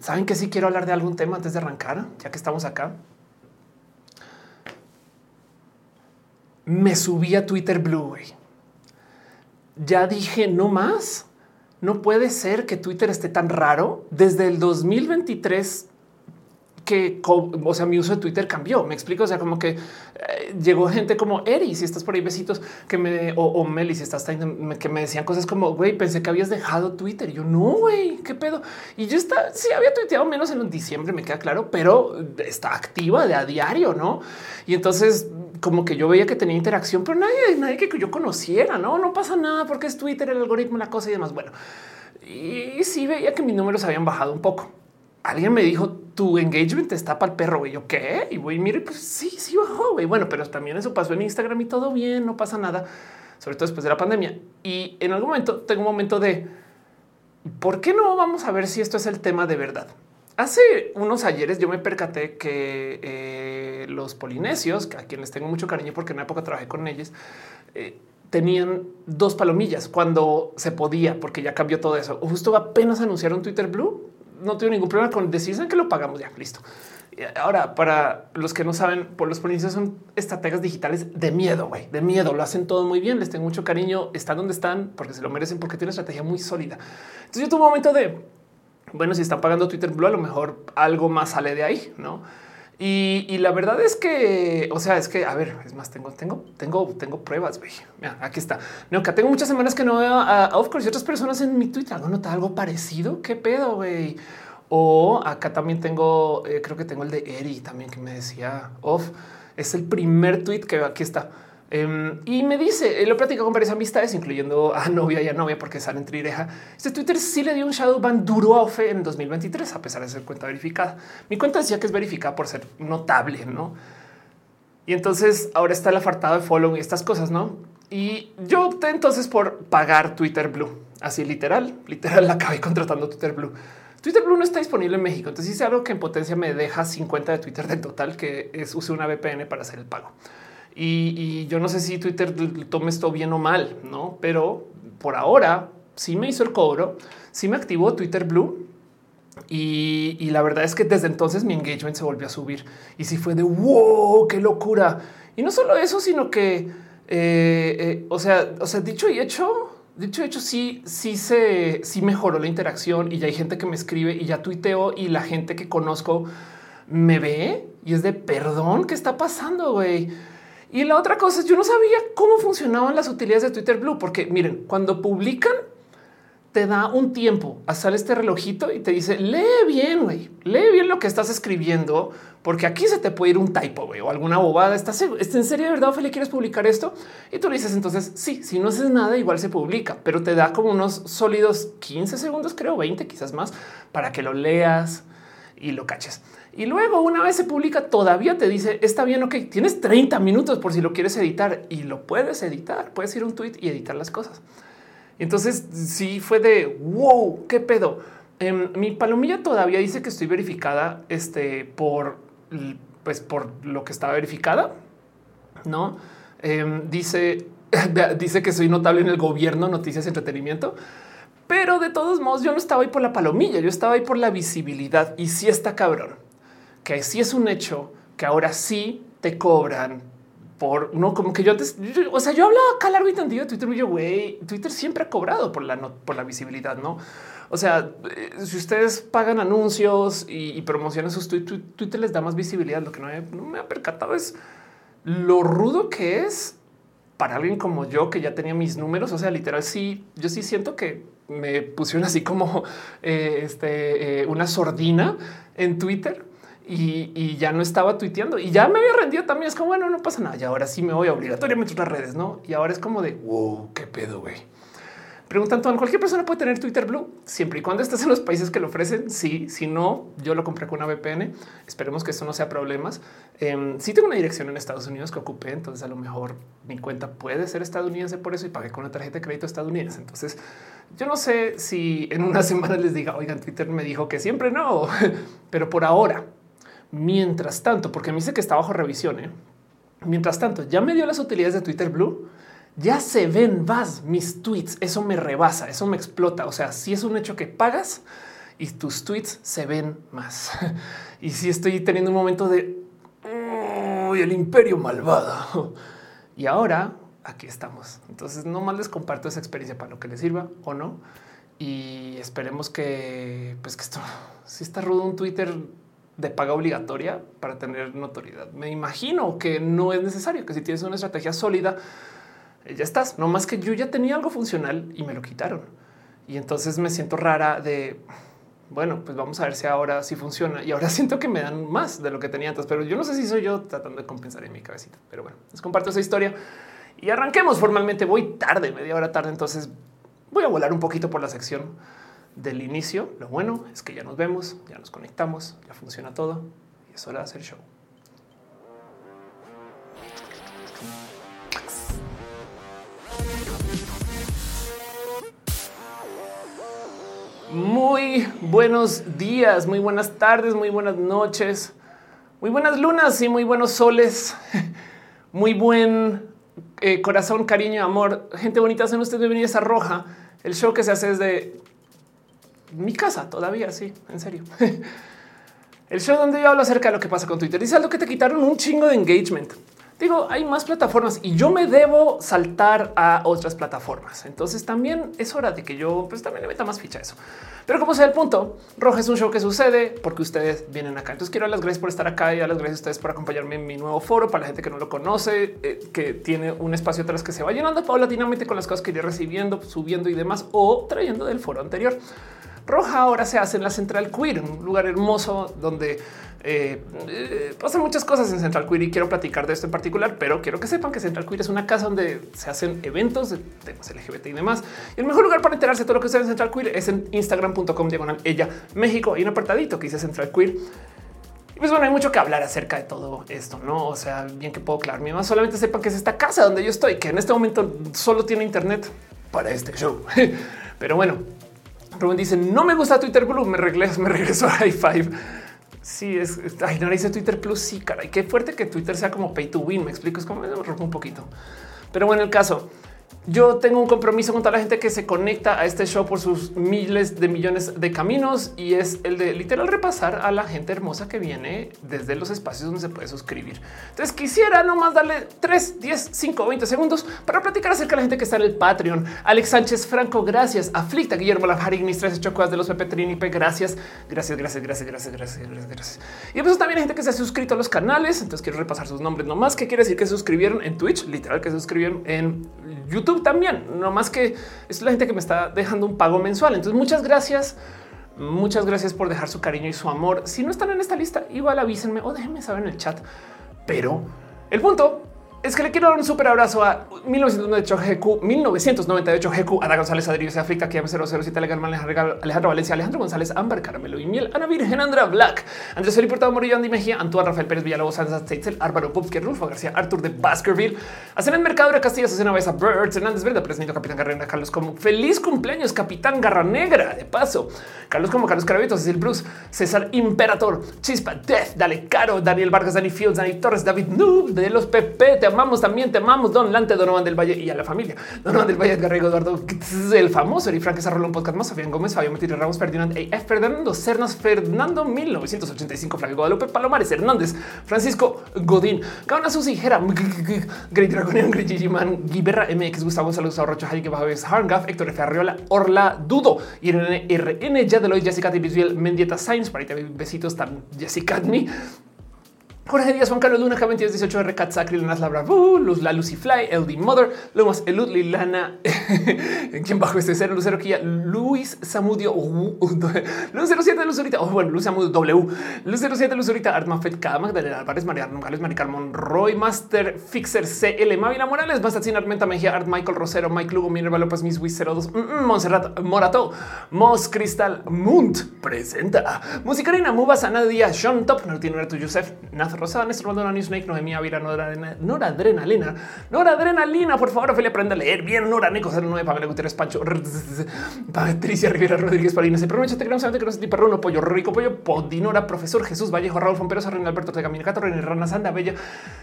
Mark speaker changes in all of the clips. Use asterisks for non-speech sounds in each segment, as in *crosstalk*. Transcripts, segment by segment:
Speaker 1: saben que sí quiero hablar de algún tema antes de arrancar, ya que estamos acá. Me subí a Twitter Blue. Ya dije no más. No puede ser que Twitter esté tan raro. Desde el 2023 que, o sea, mi uso de Twitter cambió. Me explico. O sea, como que eh, llegó gente como Eri, si estás por ahí, besitos que me o, Meli, si estás que me decían cosas como güey, pensé que habías dejado Twitter. Yo no, güey, qué pedo. Y yo está, sí había tuiteado menos en diciembre, me queda claro, pero está activa de a diario, no? Y entonces, como que yo veía que tenía interacción, pero nadie, nadie que yo conociera, no, no pasa nada porque es Twitter, el algoritmo, la cosa y demás. Bueno, y sí veía que mis números habían bajado un poco alguien me dijo tu engagement está para el perro. Güey, yo qué? Y voy, mire, pues sí, sí bajó. Güey. Bueno, pero también eso pasó en Instagram y todo bien, no pasa nada, sobre todo después de la pandemia. Y en algún momento tengo un momento de por qué no vamos a ver si esto es el tema de verdad. Hace unos ayeres yo me percaté que eh, los polinesios, a quienes tengo mucho cariño porque en una época trabajé con ellos, eh, tenían dos palomillas cuando se podía, porque ya cambió todo eso. Justo apenas anunciaron Twitter Blue no tengo ningún problema con decir que lo pagamos ya. Listo. Ahora, para los que no saben, por los policías son estrategas digitales de miedo, güey, de miedo. Lo hacen todo muy bien. Les tengo mucho cariño. Están donde están porque se lo merecen, porque tiene una estrategia muy sólida. Entonces yo tuve un momento de bueno, si están pagando Twitter Blue, a lo mejor algo más sale de ahí, no? Y, la verdad es que, o sea, es que, a ver, es más, tengo, tengo, tengo, tengo pruebas. Mira, aquí está. que tengo muchas semanas que no veo a, Course y otras personas en mi Twitter. ¿Algo nota algo parecido? ¿Qué pedo, güey? O acá también tengo, eh, creo que tengo el de Eri también que me decía Off. Es el primer tweet que aquí está. Em, y me dice, lo platico con varias amistades, incluyendo a novia y a novia, porque salen trireja. Este Twitter sí le dio un shadow ban duro a Ofe en 2023, a pesar de ser cuenta verificada. Mi cuenta decía que es verificada por ser notable, no? Y entonces ahora está el apartado de follow y estas cosas, no? Y yo opté entonces por pagar Twitter Blue, así literal, literal. *laughs* La acabé contratando Twitter Blue. Twitter Blue no está disponible en México. Entonces hice algo que en potencia me deja 50 de Twitter del total, que es use una VPN para hacer el pago. Y, yo no sé si Twitter tome esto bien o mal, no, pero por ahora sí me hizo el cobro, sí me activó Twitter Blue. Y, la verdad es que desde entonces mi engagement se volvió a subir y sí fue de wow, qué locura. Y no solo eso, sino que, eh, eh, o sea, o sea, dicho y hecho, dicho y hecho, sí, sí se, sí mejoró la interacción y ya hay gente que me escribe y ya tuiteo y la gente que conozco me ve y es de perdón, ¿qué está pasando, güey? Y la otra cosa es yo no sabía cómo funcionaban las utilidades de Twitter Blue, porque miren, cuando publican te da un tiempo, sale este relojito y te dice lee bien, güey, lee bien lo que estás escribiendo, porque aquí se te puede ir un typo o alguna bobada. ¿Estás, ¿Estás en serio de verdad, Ophelia? ¿Quieres publicar esto? Y tú le dices entonces sí, si no haces nada, igual se publica, pero te da como unos sólidos 15 segundos, creo 20, quizás más, para que lo leas y lo caches. Y luego una vez se publica, todavía te dice, está bien, ok, tienes 30 minutos por si lo quieres editar y lo puedes editar. Puedes ir a un tweet y editar las cosas. Entonces sí fue de wow, qué pedo. Em, mi palomilla todavía dice que estoy verificada este, por, pues, por lo que estaba verificada. No em, dice, *laughs* dice que soy notable en el gobierno, noticias, entretenimiento. Pero de todos modos, yo no estaba ahí por la palomilla, yo estaba ahí por la visibilidad y sí está cabrón que sí es un hecho que ahora sí te cobran por no como que yo antes, o sea, yo hablaba acá largo y tendido de Twitter y yo, güey, Twitter siempre ha cobrado por la, por la visibilidad, no? O sea, eh, si ustedes pagan anuncios y, promocionan sus Twitter les da más visibilidad. Lo que no no me ha percatado es lo rudo que es para alguien como yo que ya tenía mis números. O sea, literal, sí, yo sí siento que me pusieron así como eh, este, eh, una sordina en Twitter y, ya no estaba tuiteando y ya me había rendido también. Es como bueno, no pasa nada. Y ahora sí me voy obligatoriamente a otras redes, no? Y ahora es como de wow, qué pedo, güey. Preguntan todo. Cualquier persona puede tener Twitter Blue siempre y cuando estés en los países que lo ofrecen. Sí, si no, yo lo compré con una VPN. Esperemos que eso no sea problemas. Eh, sí tengo una dirección en Estados Unidos que ocupé, entonces a lo mejor mi cuenta puede ser estadounidense por eso y pagué con una tarjeta de crédito estadounidense. Entonces yo no sé si en una *laughs* semana les diga, oigan, Twitter me dijo que siempre no, *laughs* pero por ahora Mientras tanto, porque me dice que está bajo revisión. ¿eh? Mientras tanto, ya me dio las utilidades de Twitter Blue. Ya se ven más mis tweets. Eso me rebasa, eso me explota. O sea, si es un hecho que pagas y tus tweets se ven más. *laughs* y si estoy teniendo un momento de el imperio malvado. Y ahora aquí estamos. Entonces, no más les comparto esa experiencia para lo que les sirva o no. Y esperemos que, pues, que esto *laughs* si está rudo un Twitter de paga obligatoria para tener notoriedad. Me imagino que no es necesario, que si tienes una estrategia sólida, eh, ya estás. No más que yo ya tenía algo funcional y me lo quitaron. Y entonces me siento rara de bueno, pues vamos a ver si ahora sí funciona. Y ahora *laughs* siento que me dan más de lo que tenía antes, pero yo no sé si soy yo tratando de compensar en mi cabecita. Pero bueno, les comparto esa historia y arranquemos formalmente. Voy tarde, media hora tarde, entonces voy a volar un poquito por la sección del inicio. Lo bueno es que ya nos vemos, ya nos conectamos, ya funciona todo y es hora de hacer show. Muy buenos días, muy buenas tardes, muy buenas noches, muy buenas lunas y muy buenos soles. *laughs* Muy buen eh, corazón, cariño, amor. Gente bonita, hacen ustedes bienvenidos a Roja, el show que se hace desde mi casa todavía, sí, en serio. *laughs* El show donde yo hablo acerca de lo que pasa con Twitter. Dice algo que te quitaron un chingo de engagement. Digo, hay más plataformas y yo me debo saltar a otras plataformas. Entonces también es hora de que yo pues también le meta más ficha a eso. Pero como sea el punto, Roja es un show que sucede porque ustedes vienen acá. Entonces quiero dar las gracias por estar acá y dar las gracias a ustedes por acompañarme en mi nuevo foro para la gente que no lo conoce, eh, que tiene un espacio atrás que se va llenando paulatinamente con las cosas que iré recibiendo, subiendo y demás o trayendo del foro anterior. Roja ahora se hace en la Central Queer, un lugar hermoso donde eh, eh, pasan muchas cosas en Central Queer y quiero platicar de esto en particular, pero quiero que sepan que Central Queer es una casa donde se hacen eventos de temas LGBT y demás. Y el mejor lugar para enterarse de todo lo que sucede en Central Queer es en instagram.com diagonal ella México. Hay un apartadito que dice Central Queer. Pues bueno, hay mucho que hablar acerca de todo esto, no? O sea, bien que puedo aclararme más. Solamente sepan que es esta casa donde yo estoy, que en este momento solo tiene internet para este show. *laughs* Pero bueno, Rubén dice no me gusta Twitter Blue, me regreso, me regreso a High Five. Sí, es, ay, no dice Twitter Plus. Sí, cara, y qué fuerte que Twitter sea como pay to win. Me explico, es como me rompo un poquito. Pero bueno, el caso yo tengo un compromiso con toda la gente que se conecta a este show por sus miles de millones de caminos y es el de literal repasar a la gente hermosa que viene desde los espacios donde se puede suscribir. Entonces quisiera nomás darle 3, 10, 5, 20 segundos para platicar acerca de la gente que está en el Patreon. Alex Sánchez Franco, gracias. Aflicta Guillermo Lajarig, mis tres chocuas de los Pepe Trinipe, gracias. Gracias, gracias, gracias, gracias, gracias, gracias, gracias. Y pues también hay gente que se ha suscrito a los canales. Entonces quiero repasar sus nombres nomás. ¿Qué quiere decir que se suscribieron en Twitch? Literal que se suscribieron en YouTube también, no más que es la gente que me está dejando un pago mensual. Entonces, muchas gracias. Muchas gracias por dejar su cariño y su amor. Si no están en esta lista, igual avísenme o déjenme saber en el chat. Pero el punto es que le quiero dar un súper abrazo a 1998 GQ, 1998 GQ, Ada González, Adrián África, Kiam 007, Alejandro Valencia, Alejandro González, Ámbar, Caramelo y Miel, Ana Virgen, Andra Black, Andrés Felipe Portado Morillo, Andy Mejía, Antoine Rafael Pérez Villalobos, Sansa Teitzel, Álvaro Pupke, Rulfo García, Artur de Baskerville, Hacen el Mercado Castilla, Susana Besa, Birds, Hernández Verde, Presidente Capitán Garra Carlos como feliz cumpleaños, Capitán Garra Negra, de paso, Carlos como Carlos Carabitos, Cecil Bruce, César Imperator, Chispa, Death, Dale Caro, Daniel Vargas, Dani Fields, Dani Torres, David Noob, de los PP, amamos también, te amamos Don Lante, Donovan del Valle y a la familia. Donovan del Valle, Garrigo, Eduardo, el famoso Eri Frank Sarrolo, un podcast más, Fabián Gómez, Fabio Matilde Ramos, Ferdinand A.F. Fernando Cernas, Fernando 1985, Frank Guadalupe, Palomares Hernández, Francisco Godín, Cabana Susi, Jera, Great Dragonian, Great Gigiman, Guiberra MX, Gustavo González, Rocha, Jaime Bajaves, Harngaf, Héctor F. Arriola, Orla, Dudo, Irene RN, Yadeloy, Jessica Divisviel, Mendieta Science, para besitos, Jessica Admi, Jorge Díaz, Juan Carlos Luna, K22, 18 R, Cat Sacri, Lenas Labra, Luz, La Lucy Fly, LD Mother, Lomas, Elud, Lilana, *laughs* quien bajo este cero, Lucero Quilla, Luis Samudio, *laughs* Luz 07 Luz ahorita, oh, bueno, Luz Samudio W, Luz 07 Luz ahorita, Art Mafet, K, Magdalena Álvarez, María Nogales, Maricar Monroy, Master Fixer CL, Mavila Morales, Sin Armenta Mejía, Art Michael Rosero, Mike Lugo, Minerva López, Miss Wiz 02, Monserrat Morato, Mos Cristal Munt, presenta, Musicarina, Muba, Sana Díaz, Sean Top, Nortino Yusef, Nath Rosada, Néstor Maldonado, Snake, Noemia Vira, Noradrenalina, Noradrenalina, por favor, Ophelia, aprenda a leer bien, Nora, Nico 09, Pamela Gutiérrez, Pancho, Patricia Rivera, Rodríguez, Palina, se pronuncia, te queremos saber que no es perruno, pollo rico, pollo, podinora, profesor Jesús Vallejo, Raúl Fomperosa, René Alberto Tegamina, Cato, René Rana, Sanda, Bella,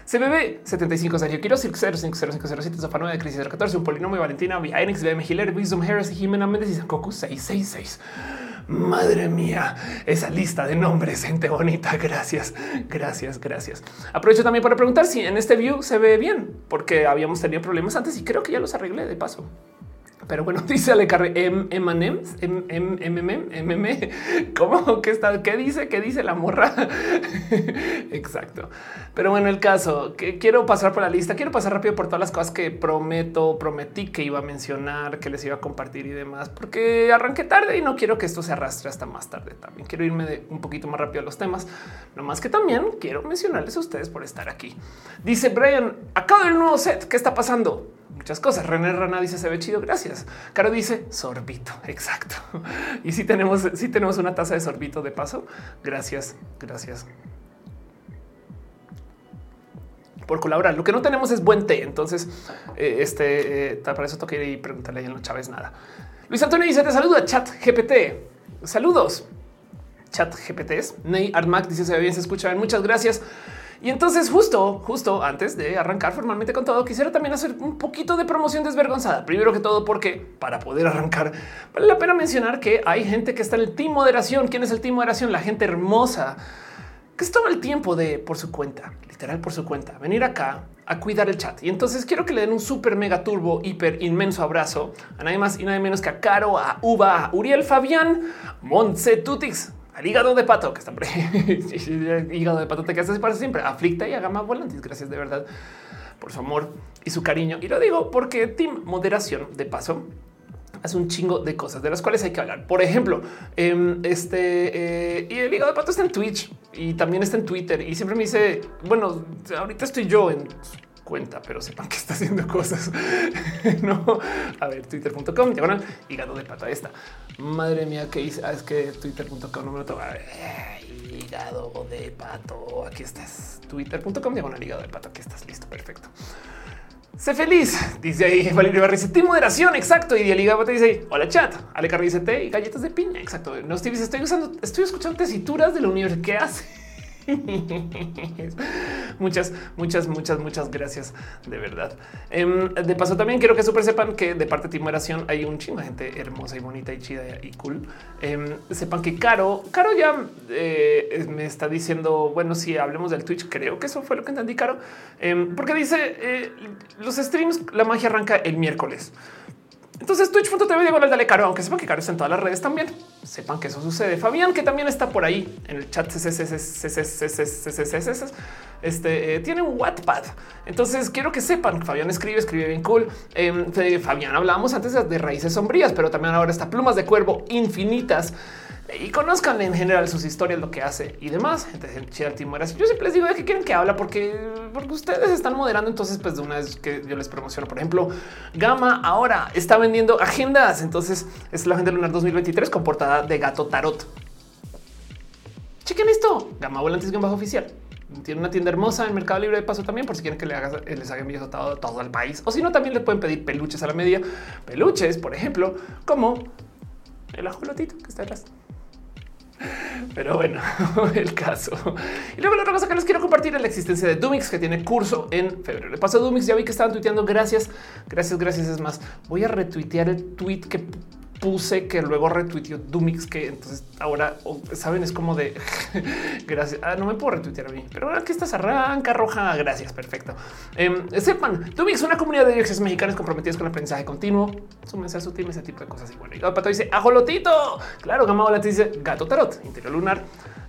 Speaker 1: CBB 75, Sergio Quiroz, 050507, Sofa 9, Crisis 14, un polinomio, Valentina, Via Enix, BM Hiller, Wisdom Harris, Jimena Méndez y Sankoku 666. Madre mía, esa lista de nombres, gente bonita. Gracias, gracias, gracias. Aprovecho también para preguntar si en este view se ve bien, porque habíamos tenido problemas antes y creo que ya los arreglé de paso. Pero bueno, *laughs* dice Ale Carre, Emanems, MM, ¿cómo que está? ¿Qué dice? ¿Qué dice la morra? *laughs* Exacto. Pero bueno, el caso que quiero pasar por la lista, quiero pasar rápido por todas las cosas que prometo, prometí que iba a mencionar, que les iba a compartir y demás, porque arranqué tarde y no quiero que esto se arrastre hasta más tarde. También quiero irme un poquito más rápido a los temas, no más que también quiero mencionarles a ustedes por estar aquí. Dice Brian, acabo del nuevo set, ¿qué está pasando? Muchas cosas. René Rana dice se ve chido. Gracias. Caro dice sorbito. *laughs* Exacto. Y si tenemos, si tenemos una taza de sorbito de paso. Gracias. Gracias por colaborar. Lo que no tenemos es buen té. Entonces, eh, este eh, para eso toque y preguntarle a los Chávez nada. Luis Antonio dice: Te saluda chat GPT. Saludos. Chat GPTs. Ney Armac dice: Se ve bien, se escucha bien. Muchas gracias. Y entonces justo, justo antes de arrancar formalmente con todo, quisiera también hacer un poquito de promoción desvergonzada. Primero que todo, porque para poder arrancar, vale la pena mencionar que hay gente que está en el team moderación. ¿Quién es el team moderación? La gente hermosa que es todo el tiempo de por su cuenta, literal por su cuenta, venir acá a cuidar el chat. Y entonces quiero que le den un súper mega turbo, hiper inmenso abrazo a nadie más y nadie menos que a Caro, a Uva, a Uriel Fabián, Montse Tutix, al hígado de pato, que está *laughs* hígado de pato te quedas para siempre. Aflicta y a Gama Volantis. Gracias de verdad por su amor y su cariño. Y lo digo porque Team Moderación, de paso, hace un chingo de cosas de las cuales hay que hablar. Por ejemplo, em, este eh, y el hígado de pato está en Twitch y también está en Twitter y siempre me dice, bueno, ahorita estoy yo en cuenta, pero sepan que está haciendo cosas. *laughs* no, a ver, twitter.com, diagonal, hígado de pata esta. Madre mía, ¿qué hice? Ah, es que twitter.com no me lo toma. Hígado de pato. Aquí estás. Twitter.com, diagonal, hígado de pato. Aquí estás listo. Perfecto. Sé feliz, dice ahí Valerio Barri, dice moderación, exacto. Y hígado te dice hola chat. Ale Carri dice té y galletas de piña, exacto. No estoy, estoy usando, estoy escuchando tesituras de la universo. ¿Qué hace? *laughs* muchas, muchas, muchas, muchas gracias de verdad. Em, de paso, también quiero que super sepan que de parte de Timeración hay un chingo de gente hermosa y bonita y chida y cool. Em, sepan que Caro, Caro ya eh, me está diciendo, bueno, si hablemos del Twitch, creo que eso fue lo que entendí, Caro, em, porque dice eh, los streams, la magia arranca el miércoles. Entonces twitch.tv digo dale caro, aunque sepan que caro está en todas las redes también. Sepan que eso sucede. Fabián, que también está por ahí en el chat, este tiene un Wattpad. Entonces quiero que sepan que Fabián escribe, escribe bien cool. Fabián hablábamos antes de raíces sombrías, pero también ahora está plumas de cuervo infinitas y conozcan en general sus historias, lo que hace y demás. Gente chida Yo siempre les digo de qué quieren que habla porque, porque ustedes están moderando. Entonces, pues de una vez que yo les promociono, por ejemplo, Gama ahora está vendiendo agendas. Entonces es la agenda lunar 2023 con portada de gato tarot. Chequen esto. Gama Volantes bajo oficial. Tiene una tienda hermosa en Mercado Libre de Paso también, por si quieren que le haga, les haga envíos a todo, todo el país. O si no, también le pueden pedir peluches a la media. Peluches, por ejemplo, como el ajolotito que está atrás. Pero bueno, *laughs* el caso. Y luego la otra cosa que les quiero compartir es la existencia de Dumix, que tiene curso en febrero. Le paso a Dumix, ya vi que estaban tuiteando. Gracias, gracias, gracias. Es más, voy a retuitear el tweet que puse que luego retuiteó Dumix, que entonces ahora saben, es como de *laughs* gracias. Ah, no me puedo retuitear a mí, pero aquí estás arranca roja. Gracias. Perfecto. Eh, sepan, Dumix, una comunidad de direcciones mexicanos comprometidos con el aprendizaje continuo. Súmense a su team, ese tipo de cosas. Y bueno, Pato dice ajolotito. Claro, Gama te dice gato tarot, interior lunar.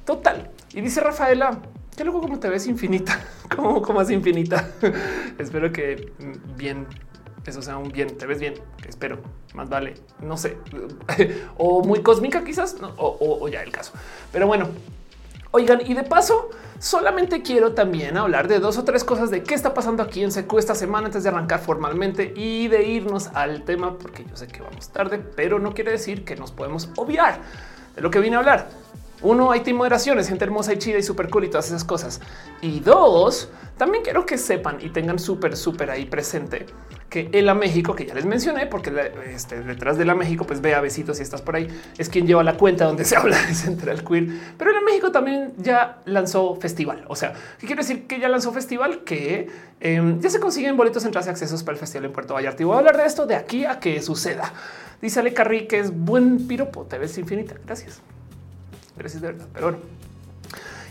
Speaker 1: Total. Y dice Rafaela, que luego como te ves infinita, *laughs* como, como más infinita. *laughs* Espero que mm, bien eso sea un bien, te ves bien, espero, más vale, no sé, *laughs* o muy cósmica quizás, o, ya el caso. Pero bueno, oigan, y de paso, solamente quiero también hablar de dos o tres cosas de qué está pasando aquí en Secu esta semana antes de arrancar formalmente y de irnos al tema, porque yo sé que vamos tarde, pero no quiere decir que nos podemos obviar de lo que vine a hablar. Uno, hay moderaciones, gente hermosa y chida y súper cool y todas esas cosas. Y dos, también quiero que sepan y tengan súper, súper ahí presente que el a México, que ya les mencioné, porque este, detrás de la México, pues vea besitos si estás por ahí, es quien lleva la cuenta donde *laughs* se habla de Central Queer. Pero el México también ya lanzó festival. O sea, ¿qué quiere decir que ya lanzó festival? Que em, ya se consiguen boletos, entradas y accesos para el festival en Puerto Vallarta. Y voy a hablar de esto de aquí a que suceda. Dice Ale Carri que es buen piropo, te ves infinita. Gracias. Gracias de verdad. Pero bueno.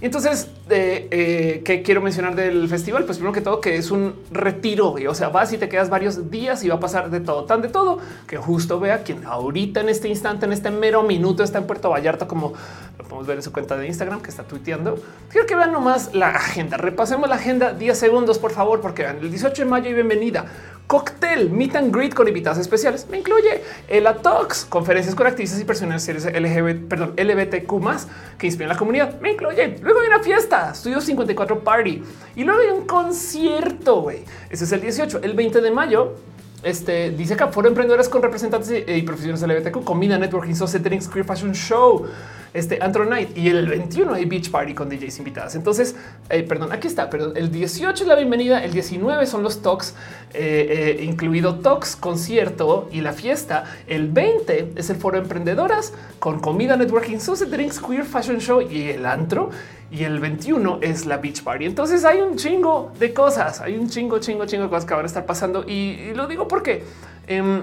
Speaker 1: Y entonces, eh, ¿qué quiero mencionar del festival? Pues primero que todo, que es un retiro. O sea, vas y te quedas varios días y va a pasar de todo, tan de todo, que justo vea quien ahorita en este instante, en este mero minuto, está en Puerto Vallarta, como lo podemos ver en su cuenta de Instagram que está tuiteando. Quiero que vean nomás la agenda. Repasemos la agenda 10 segundos, por favor, porque el 18 de mayo y bienvenida cóctel, meet and greet con invitados especiales. Me incluye el Atox, conferencias con activistas y personas LGBT, perdón, LBTQ más que inspiran la comunidad. Me incluye. Luego hay una fiesta, Estudio 54 Party y luego hay un concierto. Güey, ese es el 18, el 20 de mayo. Este dice que foro emprendedores con representantes y, profesionales LBTQ, comida, networking, social queer fashion show este Antro Night y el 21 hay Beach Party con DJs invitadas. Entonces, eh, perdón, aquí está, pero el 18 es la bienvenida, el 19 son los talks, eh, eh, incluido talks, concierto y la fiesta. El 20 es el foro emprendedoras con comida, networking, social drinks, queer fashion show y el antro. Y el 21 es la beach party. Entonces hay un chingo de cosas, hay un chingo, chingo, chingo de cosas que van a estar pasando. Y, lo digo porque em,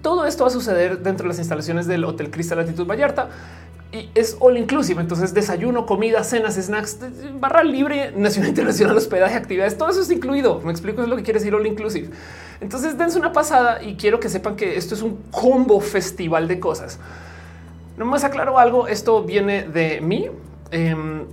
Speaker 1: todo esto va a suceder dentro de las instalaciones del Hotel Cristal Latitud Vallarta y es all inclusive. Entonces, desayuno, comida, cenas, snacks, barra libre, nacional, *laughs* internacional, hospedaje, actividades, todo eso es incluido. Me explico es lo que quiere decir all inclusive. Entonces, dense una pasada y quiero que sepan que esto es un combo festival de cosas. No más aclaro algo. Esto viene de mí. Em,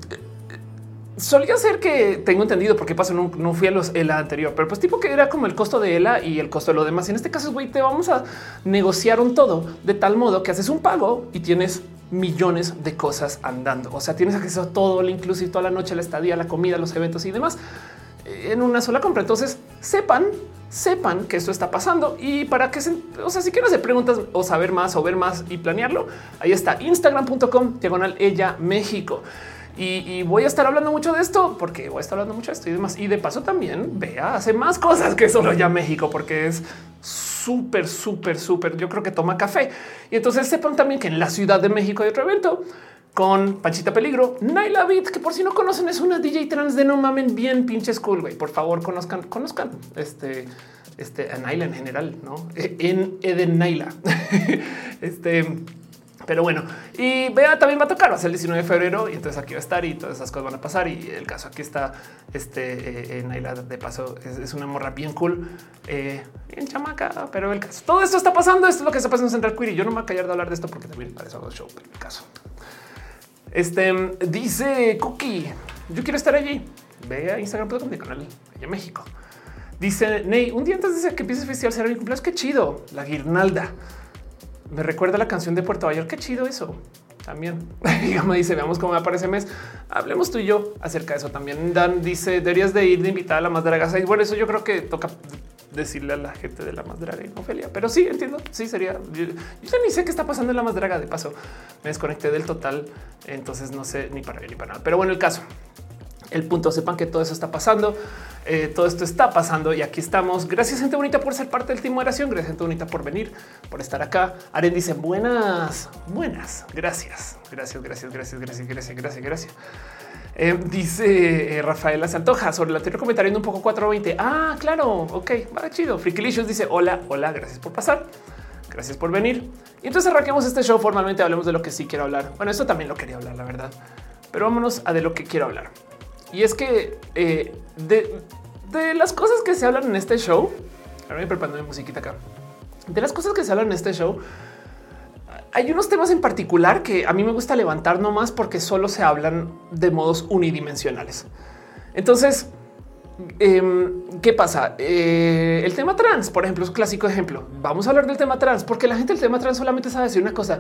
Speaker 1: solía ser que tengo entendido porque pasó, no, no, fui a los ELA anterior, pero pues tipo que era como el costo de ELA y el costo de lo demás. En este caso, güey, te vamos a negociar un todo de tal modo que haces un pago y tienes millones de cosas andando. O sea, tienes acceso a todo, inclusive toda la noche, la estadía, la comida, los eventos y demás en una sola compra. Entonces sepan, sepan que esto está pasando y para que se, o sea, si quieren hacer preguntas o saber más o ver más y planearlo, ahí está instagram.com diagonal ella México. Y, voy a estar hablando mucho de esto porque voy a estar hablando mucho de esto y demás. Y de paso también vea, hace más cosas que solo ya México, porque es súper, súper, súper. Yo creo que toma café. Y entonces sepan también que en la Ciudad de México hay otro evento con Panchita Peligro, Naila Beat, que por si no conocen es una DJ trans de no mamen bien pinches cool, güey. Por favor, conozcan, conozcan este, este a Naila en general, no en Eden Naila. *laughs* este pero bueno, y vea, también va a tocar, va a ser el 19 de febrero y entonces aquí va a estar y todas esas cosas van a pasar. Y el caso aquí está este eh, en Naila de paso es, una morra bien cool, eh, bien chamaca, pero el caso todo esto está pasando. Esto es lo que está pasando en Central Queer y yo no me voy a callar de hablar de esto porque también para eso hago show. Pero el caso este dice Cookie, yo quiero estar allí. Ve a Instagram.com de canal en México. Dice Ney, un día antes de que empiece el festival será mi cumpleaños. Qué chido. La guirnalda me recuerda la canción de Puerto Vallarta. Qué chido eso. También *laughs* me dice, veamos cómo me aparece mes. Hablemos tú y yo acerca de eso. También Dan dice, deberías de ir de invitada a la más draga. Bueno, eso yo creo que toca decirle a la gente de la más draga y Ofelia, pero sí entiendo. Sí, sería. Yo, ni sé qué está pasando en la más draga. De paso, me desconecté del total, entonces no sé ni para bien ni para nada. Pero bueno, el caso el punto. Sepan que todo eso está pasando. Eh, todo esto está pasando y aquí estamos. Gracias, gente bonita, por ser parte del team moderación. Gracias, gente bonita, por venir, por estar acá. Aren dice buenas, buenas. Gracias, gracias, gracias, gracias, gracias, gracias, gracias, gracias. Eh, dice eh, Rafaela Santoja sobre el anterior comentario un poco 420. Ah, claro. Ok, va chido. Frikilicious dice hola, hola, gracias por pasar. Gracias por venir. Y entonces arranquemos este show formalmente. Hablemos de lo que sí quiero hablar. Bueno, eso también lo quería hablar, la verdad, pero vámonos a de lo que quiero hablar. Y es que eh, de, las cosas que se hablan en este show, ahora me preparando mi musiquita acá. De las cosas que se hablan en este show, hay unos temas en particular que a mí me gusta levantar nomás porque solo se hablan de modos unidimensionales. Entonces, em, ¿qué pasa? Eh, el tema trans, por ejemplo, es un clásico ejemplo. Vamos a hablar del tema trans porque la gente del tema trans solamente sabe decir una cosa.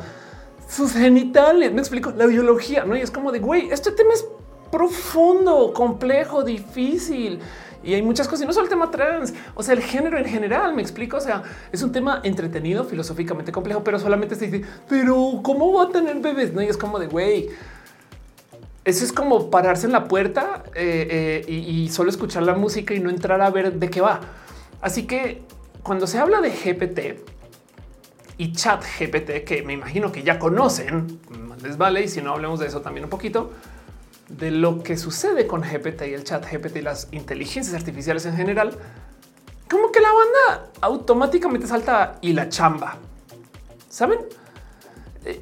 Speaker 1: Sus genitales, me explico, la biología, ¿no? Y es como de, güey, este tema es profundo, complejo, difícil. Y hay muchas cosas, y no solo el tema trans, o sea, el género en general, me explico, o sea, es un tema entretenido, filosóficamente complejo, pero solamente se dice, pero ¿cómo va a tener bebés? No, y es como de, güey, eso es como pararse en la puerta eh, eh, y, solo escuchar la música y no entrar a ver de qué va. Así que cuando se habla de GPT y chat GPT, que me imagino que ya conocen, les vale, y si no hablemos de eso también un poquito, de lo que sucede con GPT y el chat GPT y las inteligencias artificiales en general, como que la banda automáticamente salta y la chamba. ¿Saben?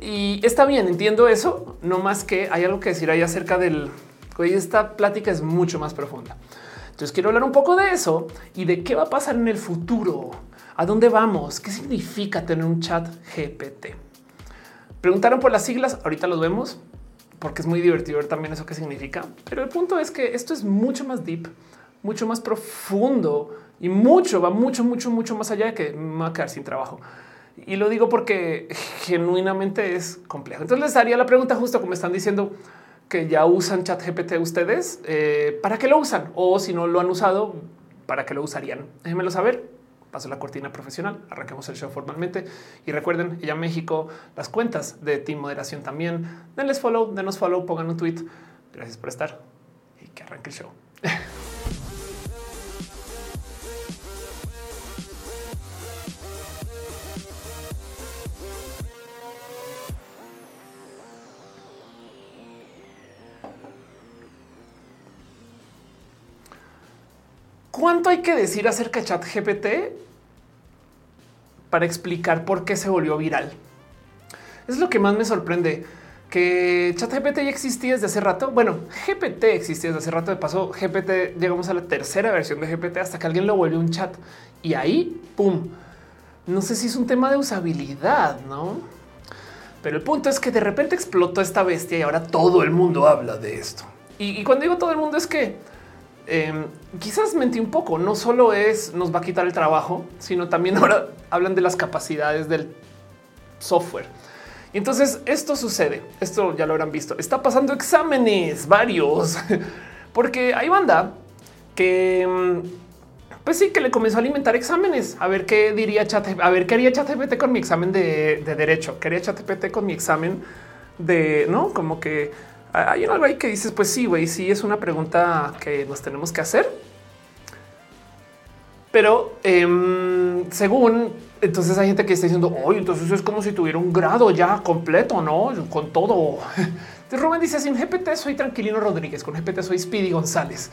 Speaker 1: Y está bien, entiendo eso, no más que hay algo que decir ahí acerca del... Esta plática es mucho más profunda. Entonces quiero hablar un poco de eso y de qué va a pasar en el futuro. ¿A dónde vamos? ¿Qué significa tener un chat GPT? Preguntaron por las siglas, ahorita los vemos porque es muy divertido ver también eso que significa. Pero el punto es que esto es mucho más deep, mucho más profundo y mucho, va mucho, mucho, mucho más allá de que me va a quedar sin trabajo. Y lo digo porque genuinamente es complejo. Entonces les haría la pregunta justo como están diciendo que ya usan chat GPT ustedes, eh, ¿para qué lo usan? O si no lo han usado, ¿para qué lo usarían? Déjenmelo saber. Paso la cortina profesional, arranquemos el show formalmente y recuerden, ya México, las cuentas de Team Moderación también. Denles follow, denos follow, pongan un tweet. Gracias por estar y que arranque el show. *laughs* ¿Cuánto hay que decir acerca de ChatGPT para explicar por qué se volvió viral? Es lo que más me sorprende que ChatGPT ya existía desde hace rato. Bueno, GPT existía desde hace rato. De paso, GPT llegamos a la tercera versión de GPT hasta que alguien lo volvió un chat y ahí, pum. No sé si es un tema de usabilidad, no? Pero el punto es que de repente explotó esta bestia y ahora todo el mundo habla de esto. Y cuando digo todo el mundo es que Em, quizás mentí un poco. No solo es nos va a quitar el trabajo, sino también *laughs* ahora hablan de las capacidades del software. Y entonces esto sucede. Esto ya lo habrán visto. Está pasando exámenes varios *laughs* porque hay banda que em, pues sí que le comenzó a alimentar exámenes. A ver qué diría chat, a ver qué haría ChatGPT con mi examen de, de derecho. Quería ChatGPT con mi examen de no como que hay algo ahí que dices, pues sí, güey, sí es una pregunta que nos tenemos que hacer. Pero em, según entonces hay gente que está diciendo, oye, entonces es como si tuviera un grado ya completo, no con todo. *laughs* Entonces Rubén dice: Sin GPT soy Tranquilino Rodríguez, con GPT soy Speedy González.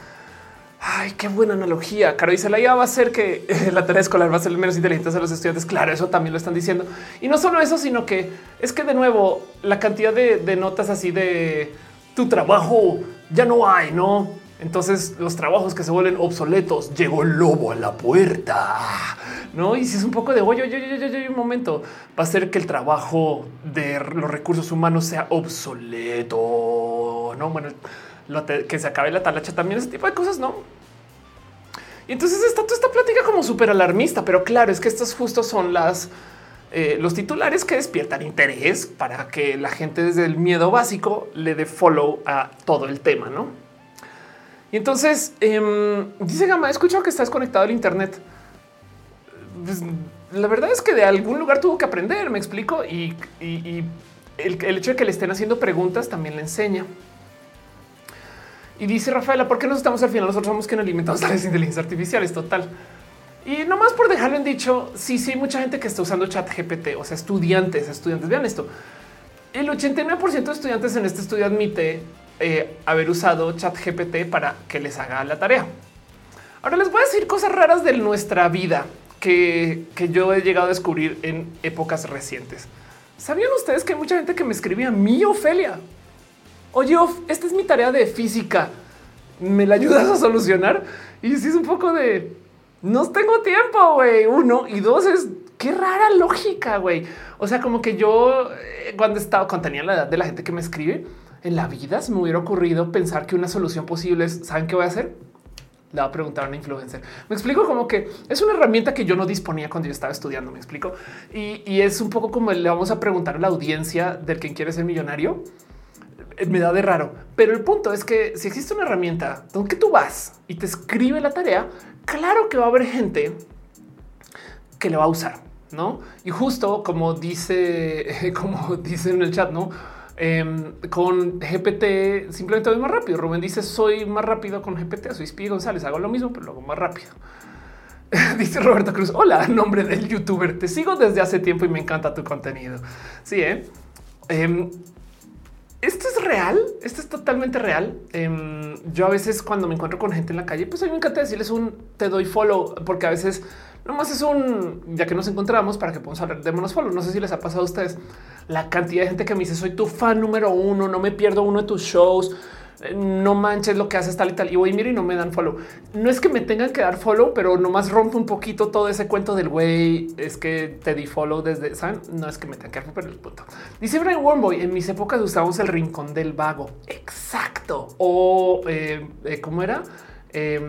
Speaker 1: Ay, qué buena analogía. Caro dice la IA va a ser que la tarea escolar va a ser menos inteligente de los estudiantes. Claro, eso también lo están diciendo. Y no solo eso, sino que es que de nuevo la cantidad de notas así de tu trabajo ya no hay, no? Entonces los trabajos que se vuelven obsoletos, llegó el lobo a la puerta, no? Y si es un poco de oye, oye, oye, oye, un momento, va a ser que el trabajo de los recursos humanos sea obsoleto, no? Bueno, que se acabe la talacha también, ese tipo de cosas, no? Y entonces está toda esta plática como súper alarmista, pero claro, es que estas justo son las eh, los titulares que despiertan interés para que la gente desde el miedo básico le dé follow a todo el tema, ¿no? Y entonces em, dice Gama, he escuchado que estás conectado al Internet. Pues, la verdad es que de algún lugar tuvo que aprender, me explico, y, el, hecho de que le estén haciendo preguntas también le enseña. Y dice Rafaela, ¿por qué nos estamos al final? Nosotros somos quienes alimentamos a las inteligencias artificiales. Total. Y nomás por dejarlo en dicho, sí, sí, hay mucha gente que está usando chat GPT, o sea, estudiantes, estudiantes. Vean esto. El 89% de estudiantes en este estudio admite eh, haber usado chat GPT para que les haga la tarea. Ahora les voy a decir cosas raras de nuestra vida que, que yo he llegado a descubrir en épocas recientes. ¿Sabían ustedes que hay mucha gente que me escribía mi Ofelia? Oye, esta es mi tarea de física. ¿Me la ayudas a solucionar? Y si es un poco de no tengo tiempo, güey. Uno y dos es qué rara lógica, güey. O sea, como que yo eh, cuando estaba, cuando tenía la edad de la gente que me escribe en la vida, se me hubiera ocurrido pensar que una solución posible es, ¿saben qué voy a hacer? Le voy a preguntar a una influencer. Me explico como que es una herramienta que yo no disponía cuando yo estaba estudiando. Me explico. Y, es un poco como le vamos a preguntar a la audiencia del quien quiere ser millonario. Eh, me da de raro, pero el punto es que si existe una herramienta donde tú vas y te escribe la tarea, claro que va a haber gente que le va a usar, ¿no? Y justo como dice, *laughs* como dice en el chat, ¿no? Em, con GPT simplemente voy más rápido. Rubén dice soy más rápido con GPT. Soy Spi González. Hago lo mismo, pero lo hago más rápido. *laughs* dice Roberto Cruz. Hola, nombre del youtuber. Te sigo desde hace tiempo y me encanta tu contenido. Sí, ¿eh? Em, esto es real, esto es totalmente real. Em, yo a veces cuando me encuentro con gente en la calle, pues a mí me encanta decirles un te doy follow, porque a veces nomás es un ya que nos encontramos para que podamos hablar, démonos follow. No sé si les ha pasado a ustedes la cantidad de gente que me dice soy tu fan número uno, no me pierdo uno de tus shows no manches lo que haces tal y tal. Y voy, mira y no me dan follow. No es que me tengan que dar follow, pero nomás rompo un poquito todo ese cuento del güey. Es que te di follow desde, ¿saben? No es que me tengan que pero el punto. Dice Brian Wormboy, en mis épocas usábamos el rincón del vago. Exacto. O eh, eh, cómo era? Eh,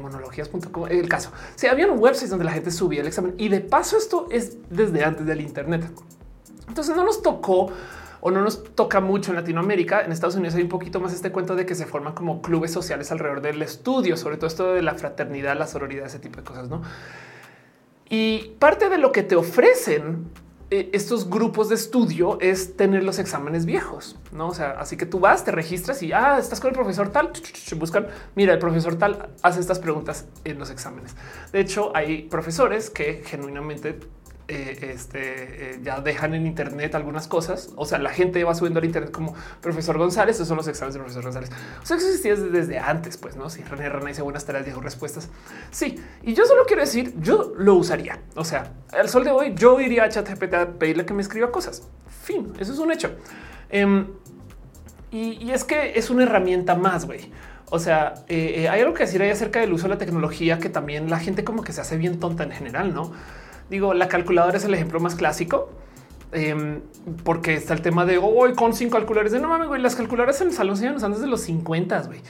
Speaker 1: monologías.com. El caso. Si sí, habían websites donde la gente subía el examen y de paso esto es desde antes del Internet. Entonces no nos tocó o no nos toca mucho en Latinoamérica. En Estados Unidos hay un poquito más este cuento de que se forman como clubes sociales alrededor del estudio, sobre todo esto de la fraternidad, la sororidad, ese tipo de cosas, ¿no? Y parte de lo que te ofrecen eh, estos grupos de estudio es tener los exámenes viejos, no? O sea, así que tú vas, te registras y ah, estás con el profesor tal, buscan. Mira, el profesor tal hace estas preguntas en los exámenes. De hecho, hay profesores que genuinamente eh, este, eh, ya dejan en Internet algunas cosas. O sea, la gente va subiendo al Internet como profesor González. Esos son los exámenes de profesor González. O sea, existía desde, antes, pues no? Si René Rana hizo buenas tareas, dijo respuestas. Sí, y yo solo quiero decir, yo lo usaría. O sea, al sol de hoy, yo iría a ChatGPT a pedirle que me escriba cosas. Fin, eso es un hecho. Em, y, es que es una herramienta más, güey. O sea, eh, hay algo que decir ahí acerca del uso de la tecnología que también la gente como que se hace bien tonta en general, ¿no? Digo, la calculadora es el ejemplo más clásico. Em, porque está el tema de hoy con cinco calculadores de no mames, güey. Las calculadoras en el salón se usan desde los 50, güey.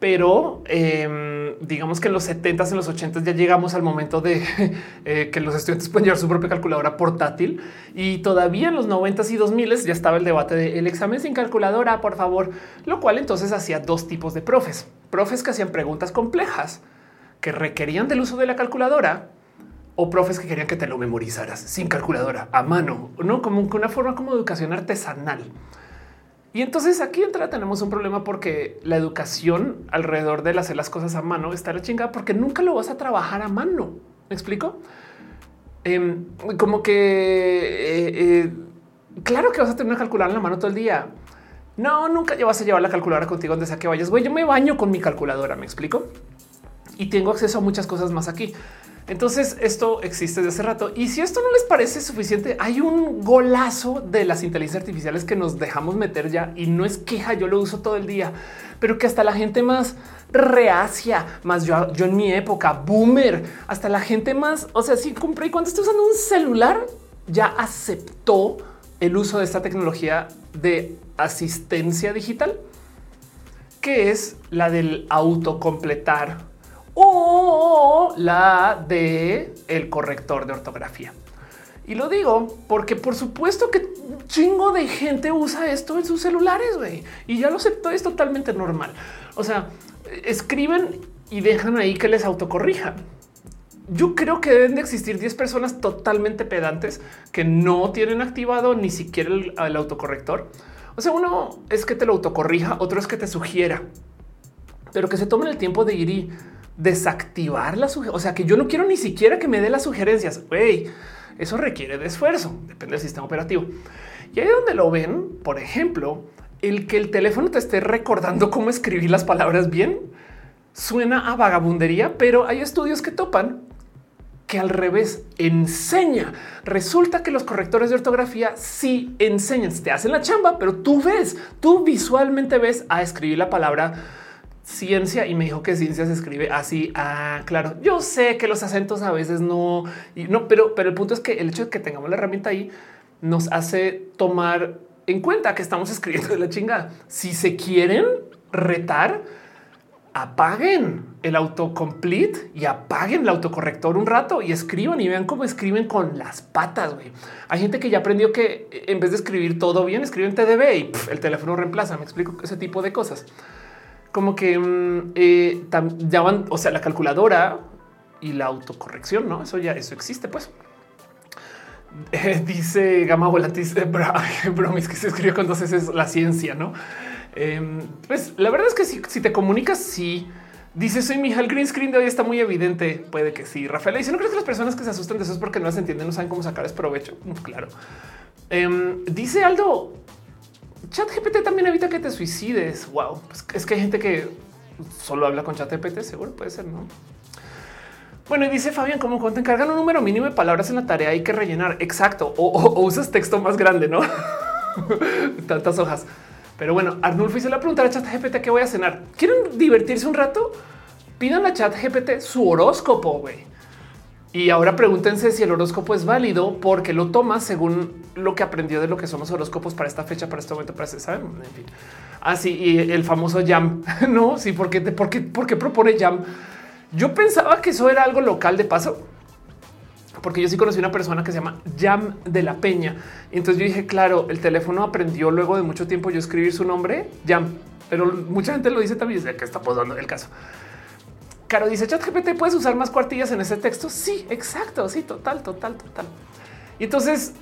Speaker 1: Pero em, digamos que en los 70 en los 80 ya llegamos al momento de *laughs* eh, que los estudiantes pueden llevar su propia calculadora portátil y todavía en los 90 y 2000 ya estaba el debate del examen sin calculadora, por favor, lo cual entonces hacía dos tipos de profes, profes que hacían preguntas complejas que requerían del uso de la calculadora o profes que querían que te lo memorizaras sin calculadora a mano, no como una forma como educación artesanal. Y entonces aquí entra, tenemos un problema porque la educación alrededor de hacer las cosas a mano está la chingada porque nunca lo vas a trabajar a mano. ¿Me explico? Em, como que eh, eh, claro que vas a tener una calculadora en la mano todo el día. No, nunca vas a llevar la calculadora contigo donde sea que vayas. Güey, yo me baño con mi calculadora. Me explico y tengo acceso a muchas cosas más aquí. Entonces esto existe desde hace rato. Y si esto no les parece suficiente, hay un golazo de las inteligencias artificiales que nos dejamos meter ya y no es queja, yo lo uso todo el día, pero que hasta la gente más reacia, más yo, yo en mi época, boomer, hasta la gente más, o sea, si compré y cuando estoy usando un celular, ya aceptó el uso de esta tecnología de asistencia digital, que es la del autocompletar o la de el corrector de ortografía. Y lo digo porque por supuesto que chingo de gente usa esto en sus celulares, güey. Y ya lo acepto, es totalmente normal. O sea, escriben y dejan ahí que les autocorrijan. Yo creo que deben de existir 10 personas totalmente pedantes que no tienen activado ni siquiera el, autocorrector. O sea, uno es que te lo autocorrija, otro es que te sugiera, pero que se tomen el tiempo de ir y desactivar la sugerencia. O sea, que yo no quiero ni siquiera que me dé las sugerencias. Güey, eso requiere de esfuerzo, depende del sistema operativo. Y ahí donde lo ven, por ejemplo, el que el teléfono te esté recordando cómo escribir las palabras bien suena a vagabundería, pero hay estudios que topan que al revés enseña. Resulta que los correctores de ortografía sí enseñan, te hacen la chamba, pero tú ves, tú visualmente ves a escribir la palabra ciencia y me dijo que ciencia se escribe así. Ah, claro, yo sé que los acentos a veces no, no, pero, pero el punto es que el hecho de que tengamos la herramienta ahí nos hace tomar en cuenta que estamos escribiendo de la chingada. Si se quieren retar, apaguen el autocomplete y apaguen el autocorrector un rato y escriban y vean cómo escriben con las patas. Hay gente que ya aprendió que en vez de escribir todo bien, escriben TDB y el teléfono reemplaza. Me explico ese tipo de cosas como que mm, eh, ya van, o sea, la calculadora y la autocorrección, no? Eso ya, eso existe, pues. *laughs* Eh, dice Gama Volantis, eh, bromis *laughs* que se escribió con dos es la ciencia, ¿no? Em, pues la verdad es que si, te comunicas, sí. Dice soy mi el green screen de hoy está muy evidente. Puede que sí. Rafael dice no crees que las personas que se asustan de eso es porque no las entienden, no saben cómo sacar ese provecho. Mm, claro. Em, dice Aldo, chat GPT también evita que te suicides. Wow, pues es que hay gente que solo habla con chat GPT, seguro puede ser, no? Bueno, y dice Fabián, como cuando te encargan un número mínimo de palabras en la tarea hay que rellenar. Exacto. O, usas texto más grande, no? *laughs* Tantas hojas. Pero bueno, Arnulfo hizo la pregunta a chat GPT que voy a cenar. ¿Quieren divertirse un rato? Pidan a chat GPT su horóscopo, güey. Y ahora pregúntense si el horóscopo es válido porque lo toma según lo que aprendió de lo que son los horóscopos para esta fecha, para este momento, para ese, ¿saben? En fin. Así, ah, y el famoso jam, *laughs* ¿no? Sí, porque, porque, porque propone jam. Yo pensaba que eso era algo local de paso, porque yo sí conocí una persona que se llama Jam de la Peña. Entonces yo dije, claro, el teléfono aprendió luego de mucho tiempo yo escribir su nombre, Jam, pero mucha gente lo dice también, de que está posando el caso. Caro dice chat GPT puedes usar más cuartillas en ese texto. Sí, exacto. Sí, total, total, total. Y entonces,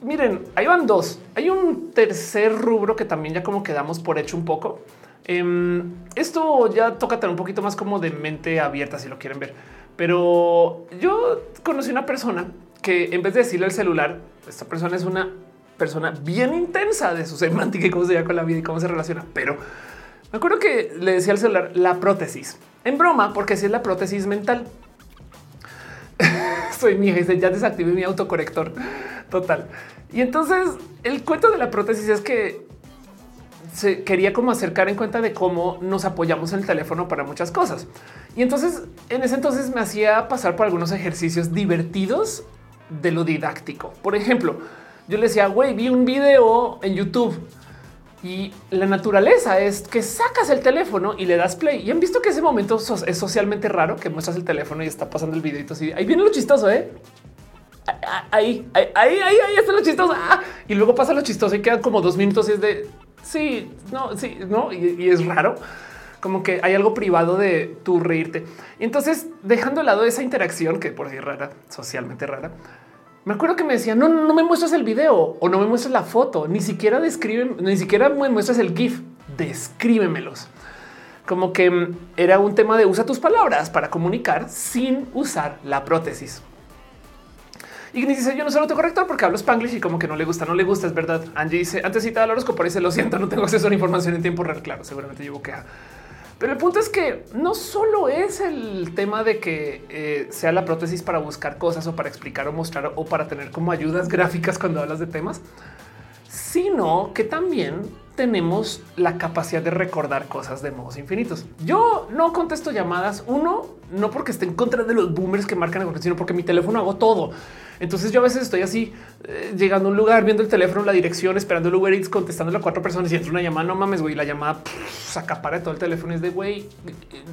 Speaker 1: miren, ahí van dos. Hay un tercer rubro que también ya como quedamos por hecho un poco. Em, esto ya toca tener un poquito más como de mente abierta si lo quieren ver. Pero yo conocí una persona que en vez de decirle al celular, esta persona es una persona bien intensa de su semántica y cómo se llama con la vida y cómo se relaciona. Pero me acuerdo que le decía al celular la prótesis en broma, porque si es la prótesis mental. *laughs* Soy mi jefe, ya desactivé mi autocorrector total. Y entonces el cuento de la prótesis es que se quería como acercar en cuenta de cómo nos apoyamos en el teléfono para muchas cosas. Y entonces en ese entonces me hacía pasar por algunos ejercicios divertidos de lo didáctico. Por ejemplo, yo le decía, güey, vi un video en YouTube y la naturaleza es que sacas el teléfono y le das play. Y han visto que ese momento es socialmente raro que muestras el teléfono y está pasando el videito así. Ahí viene lo chistoso, ¿eh? Ahí, ahí, ahí, ahí, está lo chistoso. Ah, y luego pasa lo chistoso y quedan como dos minutos y es de sí, no, sí, no. Y, es raro como que hay algo privado de tu reírte. Entonces, dejando de lado esa interacción que por ahí rara, socialmente rara, me acuerdo que me decía no, no me muestras el video o no me muestras la foto, ni siquiera describen, ni siquiera me muestras el GIF, descríbemelos. Como que mm, era un tema de usa tus palabras para comunicar sin usar la prótesis. Y dice yo no soy autocorrector porque hablo spanglish y como que no le gusta, no le gusta, es verdad. Angie dice antes cita el horóscopo, dice lo siento, no tengo acceso a la información en tiempo real. Claro, seguramente llevo queja. Pero el punto es que no solo es el tema de que eh, sea la prótesis para buscar cosas o para explicar o mostrar o para tener como ayudas gráficas cuando hablas de temas, sino que también tenemos la capacidad de recordar cosas de modos infinitos. Yo no contesto llamadas, uno, no porque esté en contra de los boomers que marcan el sino porque mi teléfono hago todo. Entonces yo a veces estoy así eh, llegando a un lugar, viendo el teléfono, la dirección, esperando el Uber Eats, contestando a cuatro personas y entra una llamada. No mames, güey, la llamada saca para todo el teléfono. Es de güey,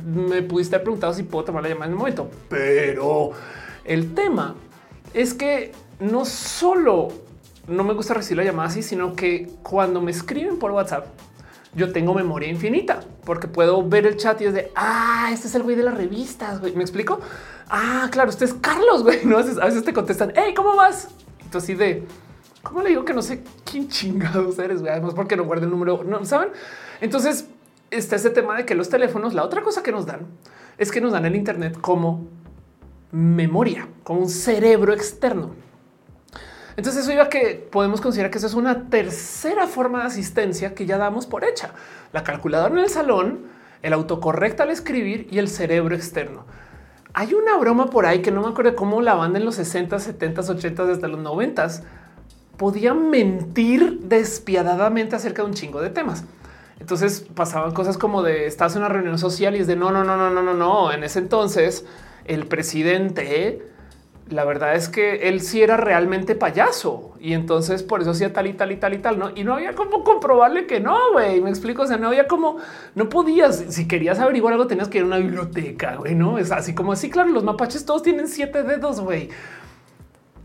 Speaker 1: me pudiste haber preguntado si puedo tomar la llamada en un momento, pero el tema es que no solo no me gusta recibir la llamada así, sino que cuando me escriben por WhatsApp, yo tengo memoria infinita porque puedo ver el chat y es de ah, este es el güey de las revistas. Güey. Me explico. Ah, claro, usted es Carlos. Güey. *laughs* No a veces, te contestan, hey, ¿cómo vas? Entonces, así de cómo le digo que no sé quién chingados eres. Güey? Además, porque no guarda el número, no saben. Entonces, está ese tema de que los teléfonos, la otra cosa que nos dan es que nos dan el Internet como memoria, como un cerebro externo. Entonces eso iba a que podemos considerar que eso es una tercera forma de asistencia que ya damos por hecha. La calculadora en el salón, el autocorrecta al escribir y el cerebro externo. Hay una broma por ahí que no me acuerdo cómo la banda en los 60, 70, 80, desde los 90 podía mentir despiadadamente acerca de un chingo de temas. Entonces pasaban cosas como de estás en una reunión social y es de no, no, no, no, no, no, no. En ese entonces el presidente la verdad es que él sí era realmente payaso y entonces por eso hacía tal y tal y tal y tal, ¿no? Y no había como comprobarle que no, güey, me explico, o sea, no había como, no podías, si querías averiguar algo tenías que ir a una biblioteca, güey, ¿no? Es así como así, claro, los mapaches todos tienen siete dedos, güey.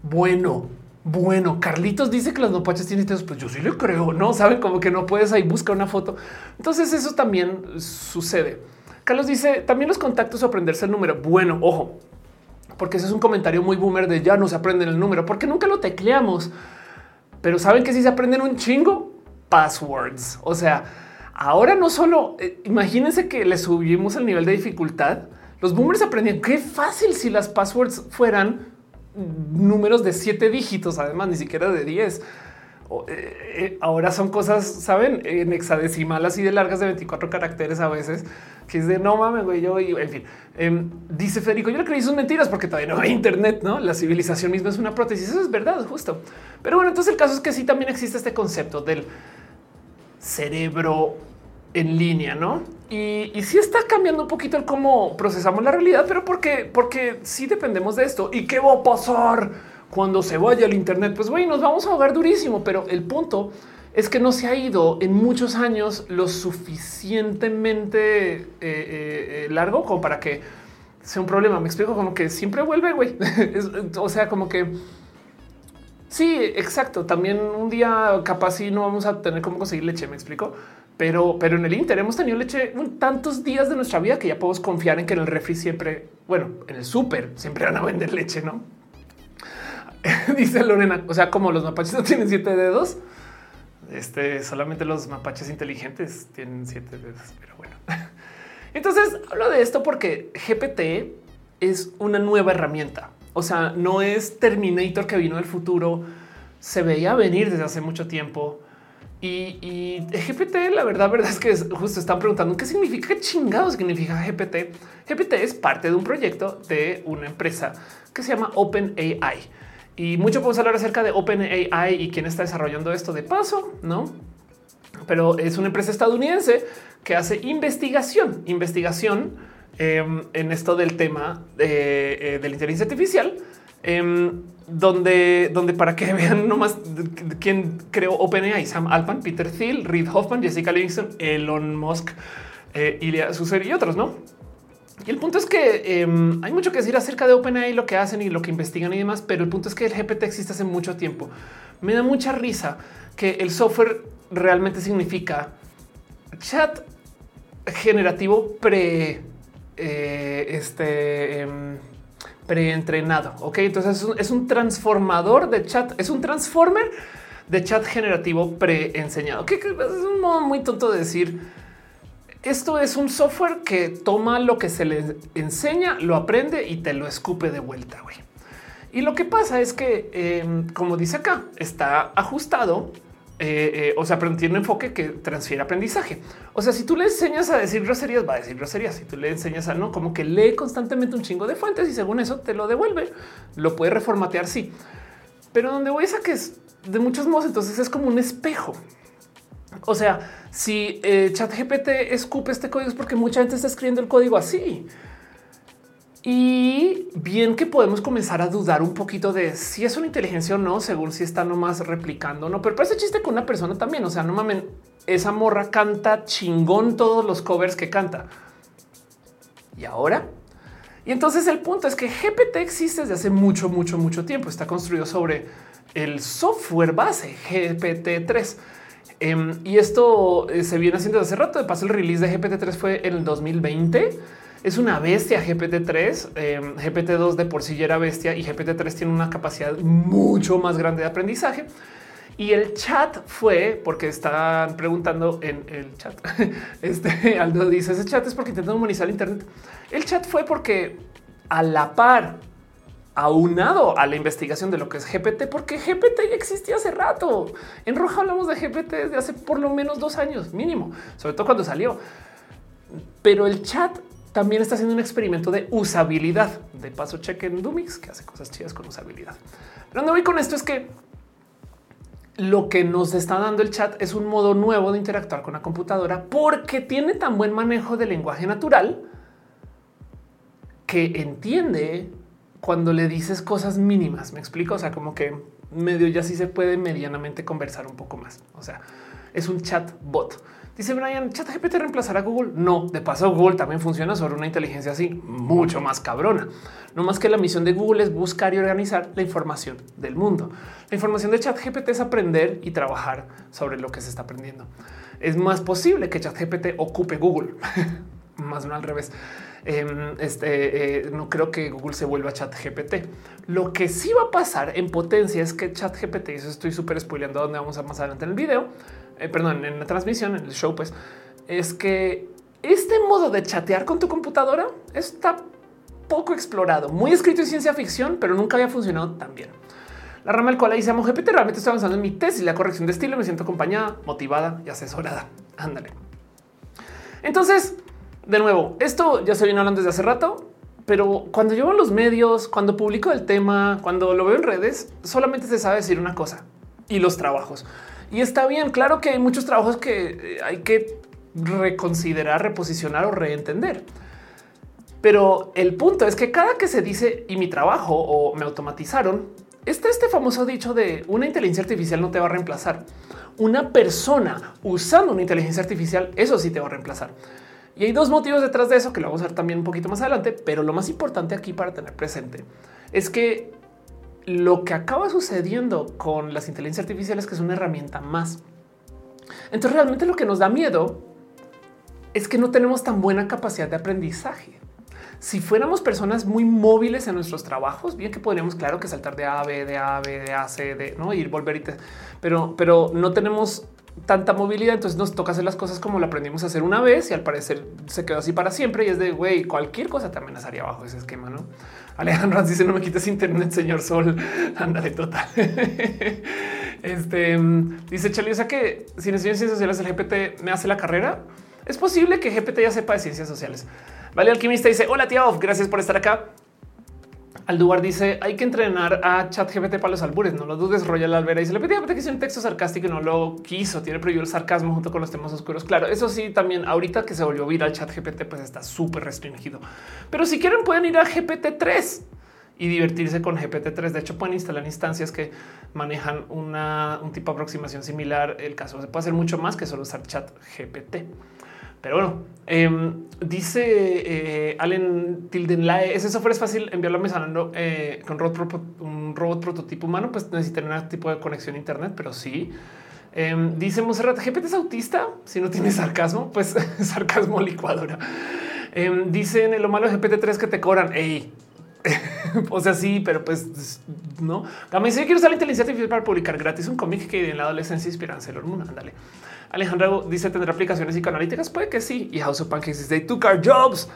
Speaker 1: Bueno, bueno, Carlitos dice que los mapaches tienen dedos, pues yo sí le creo, ¿no? Saben como que no puedes ahí buscar una foto. Entonces eso también sucede. Carlos dice, también los contactos o aprenderse el número. Bueno, ojo, porque ese es un comentario muy boomer de ya no se aprenden el número, porque nunca lo tecleamos. Pero saben que si se aprenden un chingo passwords. O sea, ahora no solo eh, imagínense que le subimos el nivel de dificultad. Los boomers aprendían qué fácil si las passwords fueran números de siete dígitos, además ni siquiera de 10. Eh, eh, ahora son cosas, saben, en hexadecimal así de largas de 24 caracteres a veces, que es de no mames, güey, yo, en fin, em, dice Federico, yo le creí sus mentiras porque todavía no hay internet, no? La civilización misma es una prótesis. Eso es verdad, justo. Pero bueno, entonces el caso es que sí también existe este concepto del cerebro en línea, no? Y, y sí está cambiando un poquito el cómo procesamos la realidad, pero porque, porque sí dependemos de esto. ¿Y qué va a cuando se vaya el Internet? Pues güey, nos vamos a ahogar durísimo, pero el punto es que no se ha ido en muchos años lo suficientemente eh, eh, eh, largo como para que sea un problema. Me explico como que siempre vuelve, güey. *laughs* o sea, como que sí, exacto. También un día capaz y no vamos a tener cómo conseguir leche. Me explico. Pero, pero en el Inter hemos tenido leche tantos días de nuestra vida que ya podemos confiar en que en el refri siempre, bueno, en el súper siempre van a vender leche, no? *laughs* Dice Lorena, o sea, como los mapaches no tienen siete dedos, este solamente los mapaches inteligentes tienen siete dedos, pero bueno. *laughs* Entonces hablo de esto porque GPT es una nueva herramienta. O sea, no es Terminator que vino del futuro, se veía venir desde hace mucho tiempo y, GPT, la verdad, verdad es que justo están preguntando qué significa, qué chingado significa GPT. GPT es parte de un proyecto de una empresa que se llama OpenAI. Y mucho podemos hablar acerca de OpenAI y quién está desarrollando esto de paso, no? Pero es una empresa estadounidense que hace investigación, investigación em, en esto del tema de, eh, la inteligencia artificial Em, donde, donde para que *laughs* vean nomás quién creó OpenAI, Sam Alpan, Peter Thiel, Reid Hoffman, Jessica Livingston, Elon Musk, eh, Ilya Susser y otros, ¿no? Y el punto es que em, hay mucho que decir acerca de OpenAI, lo que hacen y lo que investigan y demás, pero el punto es que el GPT existe hace mucho tiempo. Me da mucha risa que el software realmente significa chat generativo pre eh, este em, preentrenado. Ok, entonces es un, transformador de chat, es un transformer de chat generativo preenseñado, que, es un modo muy tonto de decir. Esto es un software que toma lo que se le enseña, lo aprende y te lo escupe de vuelta. Güey. Y lo que pasa es que, em, como dice acá, está ajustado eh, eh, o sea, pero tiene un enfoque que transfiere aprendizaje. O sea, si tú le enseñas a decir groserías, va a decir groserías. Si tú le enseñas a no, como que lee constantemente un chingo de fuentes y según eso te lo devuelve, lo puede reformatear. Sí, pero donde voy a que es de muchos modos, entonces es como un espejo. O sea, si eh, ChatGPT escupe este código es porque mucha gente está escribiendo el código así. Y bien que podemos comenzar a dudar un poquito de si es una inteligencia o no, según si está nomás replicando o no. Pero parece chiste con una persona también. O sea, no mamen, esa morra canta chingón todos los covers que canta. Y ahora, y entonces el punto es que GPT existe desde hace mucho, mucho, mucho tiempo. Está construido sobre el software base GPT-3. Em, y esto eh, se viene haciendo desde hace rato. De paso, el release de GPT-3 fue en el 2020 es una bestia GPT-3. Eh, GPT-2 de por sí ya era bestia y GPT-3 tiene una capacidad mucho más grande de aprendizaje. Y el chat fue porque están preguntando en el chat. *laughs* Este Aldo dice ese chat es porque intentan humanizar Internet. El chat fue porque a la par, aunado a la investigación de lo que es GPT, porque GPT ya existía hace rato. En Roja hablamos de GPT desde hace por lo menos dos años mínimo, sobre todo cuando salió. Pero el chat también está haciendo un experimento de usabilidad. De paso, chequen Dumix, que hace cosas chidas con usabilidad. Pero donde voy con esto es que lo que nos está dando el chat es un modo nuevo de interactuar con la computadora porque tiene tan buen manejo del lenguaje natural que entiende cuando le dices cosas mínimas. Me explico. O sea, como que medio ya sí se puede medianamente conversar un poco más. O sea, es un chat bot. Dice Brian, ChatGPT reemplazará a Google. No, de paso Google también funciona sobre una inteligencia así mucho más cabrona. No más que la misión de Google es buscar y organizar la información del mundo. La información de ChatGPT es aprender y trabajar sobre lo que se está aprendiendo. Es más posible que ChatGPT ocupe Google. *laughs* más, no al revés. Em, este, eh, no creo que Google se vuelva chat GPT. Lo que sí va a pasar en potencia es que chat GPT, eso estoy súper spoileando donde vamos a más adelante en el video, eh, perdón, en la transmisión, en el show, pues, es que este modo de chatear con tu computadora está poco explorado, muy escrito en ciencia ficción, pero nunca había funcionado tan bien. La rama del cual ahí se llama GPT, realmente estoy avanzando en mi tesis, la corrección de estilo, me siento acompañada, motivada y asesorada. Ándale. Entonces, de nuevo, esto ya se viene hablando desde hace rato, pero cuando llevo los medios, cuando publico el tema, cuando lo veo en redes, solamente se sabe decir una cosa y los trabajos. Y está bien, claro que hay muchos trabajos que eh, hay que reconsiderar, reposicionar o reentender. Pero el punto es que cada que se dice y mi trabajo o me automatizaron, está este famoso dicho de una inteligencia artificial no te va a reemplazar. Una persona usando una inteligencia artificial, eso sí te va a reemplazar. Y hay dos motivos detrás de eso que lo vamos a ver también un poquito más adelante, pero lo más importante aquí para tener presente es que lo que acaba sucediendo con las inteligencias artificiales que es una herramienta más. Entonces realmente lo que nos da miedo es que no tenemos tan buena capacidad de aprendizaje. Si fuéramos personas muy móviles en nuestros trabajos, bien que podríamos, claro, que saltar de A B, de A a B, de A a C, de no ir, volver y te, pero, pero no tenemos tanta movilidad. Entonces nos toca hacer las cosas como lo aprendimos a hacer una vez y al parecer se quedó así para siempre. Y es de güey, cualquier cosa te amenazaría bajo ese esquema, no? Alejandro dice: No me quites internet, señor Sol. *laughs* Ándale, total. *laughs* este dice Chely, o sea que si en ciencias sociales el GPT me hace la carrera, es posible que GPT ya sepa de ciencias sociales. Vale, alquimista dice: Hola, tía gracias por estar acá. Aldubar dice hay que entrenar a chat GPT para los albures. No lo dudes. Royal Alvera dice le pedí que hice un texto sarcástico y no lo quiso. Tiene prohibido el sarcasmo junto con los temas oscuros. Claro, eso sí, también ahorita que se volvió viral chat GPT, pues está súper restringido. Pero si quieren, pueden ir a GPT 3 y divertirse con GPT 3. De hecho, pueden instalar instancias que manejan una, un tipo de aproximación similar. El caso se puede hacer mucho más que solo usar chat GPT. Pero bueno, em, dice eh, Allen ese software es fácil enviarlo a mesa eh, con un robot prototipo humano, pues necesita un tipo de conexión a internet, pero sí. Em, dice Monserrat, GPT es autista, si no tiene sarcasmo, pues *laughs* sarcasmo licuadora. Em, dice en lo malo GPT-3 que te cobran. Ey, *laughs* o sea, sí, pero pues no. También si quiero usar la inteligencia artificial para publicar gratis un cómic que en la adolescencia inspira en Sailor Moon. Ándale. Alejandro dice tendrá aplicaciones psicoanalíticas. Puede que sí. Y House of Pancakes dice they took our jobs.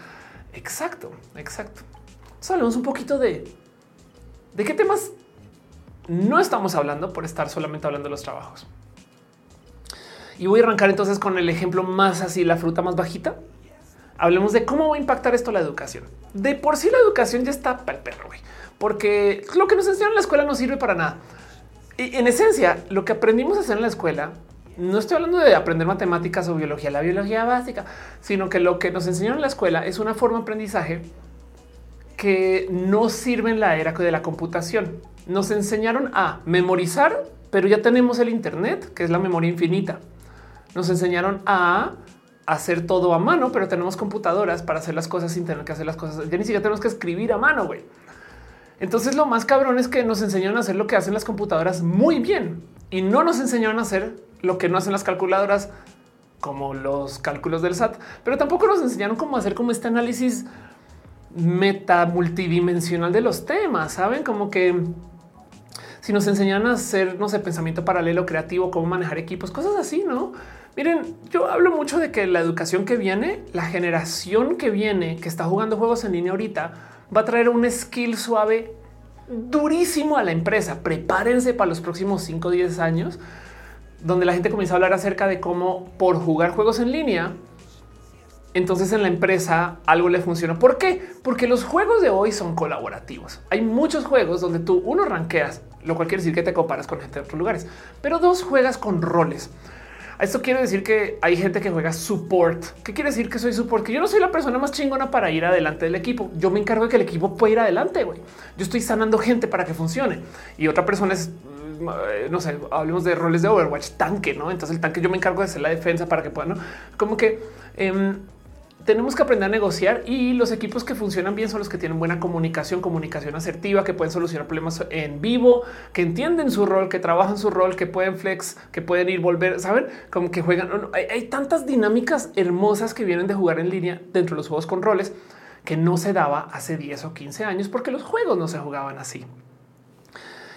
Speaker 1: Exacto, exacto. Hablemos un poquito de de qué temas no estamos hablando por estar solamente hablando de los trabajos. Y voy a arrancar entonces con el ejemplo más así, la fruta más bajita. Hablemos de cómo va a impactar esto la educación. De por sí la educación ya está para el perro, porque lo que nos enseñan en la escuela no sirve para nada. Y en esencia, lo que aprendimos a hacer en la escuela no estoy hablando de aprender matemáticas o biología, la biología básica, sino que lo que nos enseñaron en la escuela es una forma de aprendizaje que no sirve en la era de la computación. Nos enseñaron a memorizar, pero ya tenemos el Internet, que es la memoria infinita. Nos enseñaron a hacer todo a mano, pero tenemos computadoras para hacer las cosas sin tener que hacer las cosas. Ya ni siquiera tenemos que escribir a mano, güey. Entonces lo más cabrón es que nos enseñaron a hacer lo que hacen las computadoras muy bien y no nos enseñaron a hacer lo que no hacen las calculadoras como los cálculos del SAT, pero tampoco nos enseñaron cómo hacer como este análisis meta multidimensional de los temas. Saben como que si nos enseñan a hacer, no sé, pensamiento paralelo creativo, cómo manejar equipos, cosas así, no? Miren, yo hablo mucho de que la educación que viene, la generación que viene, que está jugando juegos en línea ahorita, va a traer un skill suave durísimo a la empresa. Prepárense para los próximos 5 o 10 años donde la gente comienza a hablar acerca de cómo por jugar juegos en línea, entonces en la empresa algo le funciona. ¿Por qué? Porque los juegos de hoy son colaborativos. Hay muchos juegos donde tú uno ranqueas, lo cual quiere decir que te comparas con gente de otros lugares, pero dos juegas con roles. Esto quiere decir que hay gente que juega support. ¿Qué quiere decir que soy support? Que yo no soy la persona más chingona para ir adelante del equipo. Yo me encargo de que el equipo pueda ir adelante. Güey. Yo estoy sanando gente para que funcione y otra persona es no sé, hablemos de roles de Overwatch, tanque, ¿no? Entonces el tanque yo me encargo de hacer la defensa para que puedan. Como que em, tenemos que aprender a negociar y los equipos que funcionan bien son los que tienen buena comunicación, comunicación asertiva, que pueden solucionar problemas en vivo, que entienden su rol, que trabajan su rol, que pueden flex, que pueden ir volver, saben como que juegan. Hay tantas dinámicas hermosas que vienen de jugar en línea dentro de los juegos con roles que no se daba hace 10 o 15 años porque los juegos no se jugaban así.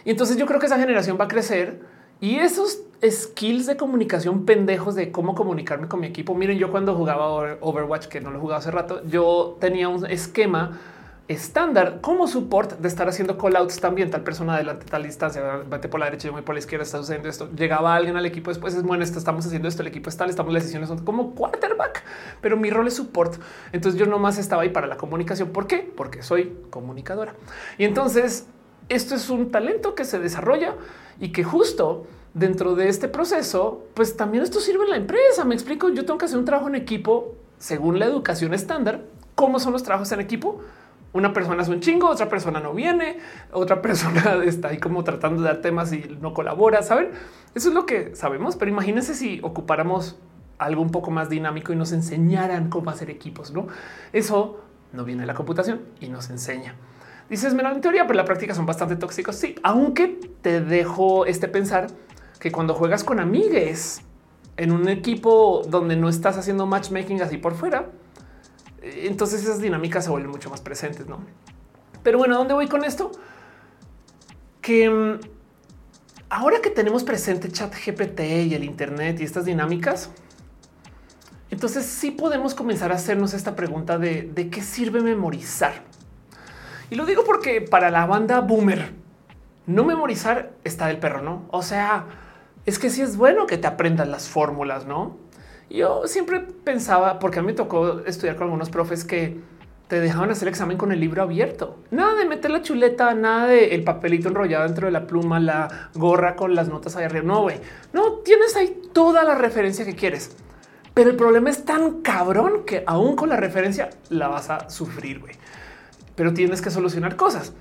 Speaker 1: Y entonces yo creo que esa generación va a crecer y esos skills de comunicación pendejos de cómo comunicarme con mi equipo. Miren, yo cuando jugaba Overwatch, que no lo jugaba hace rato, yo tenía un esquema estándar como support de estar haciendo callouts también tal persona adelante, tal distancia, vete por la derecha, yo voy por la izquierda, está sucediendo esto. Llegaba alguien al equipo después, es bueno, esto, estamos haciendo esto, el equipo está, estamos las decisiones son como quarterback, pero mi rol es support. Entonces yo nomás estaba ahí para la comunicación. ¿Por qué? Porque soy comunicadora. Y entonces esto es un talento que se desarrolla y que justo dentro de este proceso, pues también esto sirve en la empresa. Me explico, yo tengo que hacer un trabajo en equipo según la educación estándar. ¿Cómo son los trabajos en equipo? Una persona es un chingo, otra persona no viene, otra *laughs* persona está ahí como tratando de dar temas y no colabora, ¿saben? Eso es lo que sabemos, pero imagínense si ocupáramos algo un poco más dinámico y nos enseñaran cómo hacer equipos, ¿no? Eso no viene de la computación y nos enseña. Dices, menos en teoría, pero la práctica son bastante tóxicos. Sí, aunque te dejo este pensar que cuando juegas con amigues en un equipo donde no estás haciendo matchmaking así por fuera, eh, entonces esas dinámicas se vuelven mucho más presentes, ¿no? Pero bueno, ¿dónde voy con esto? Que mm, ahora que tenemos presente chat GPT y el Internet y estas dinámicas, entonces sí podemos comenzar a hacernos esta pregunta de, de qué sirve memorizar. Y lo digo porque para la banda boomer, no memorizar está del perro, ¿no? O sea, es que sí es bueno que te aprendas las fórmulas, ¿no? Yo siempre pensaba, porque a mí me tocó estudiar con algunos profes que te dejaban hacer el examen con el libro abierto. Nada de meter la chuleta, nada de el papelito enrollado dentro de la pluma, la gorra con las notas ahí arriba. No, güey. No, tienes ahí toda la referencia que quieres. Pero el problema es tan cabrón que aún con la referencia la vas a sufrir, güey pero tienes que solucionar cosas.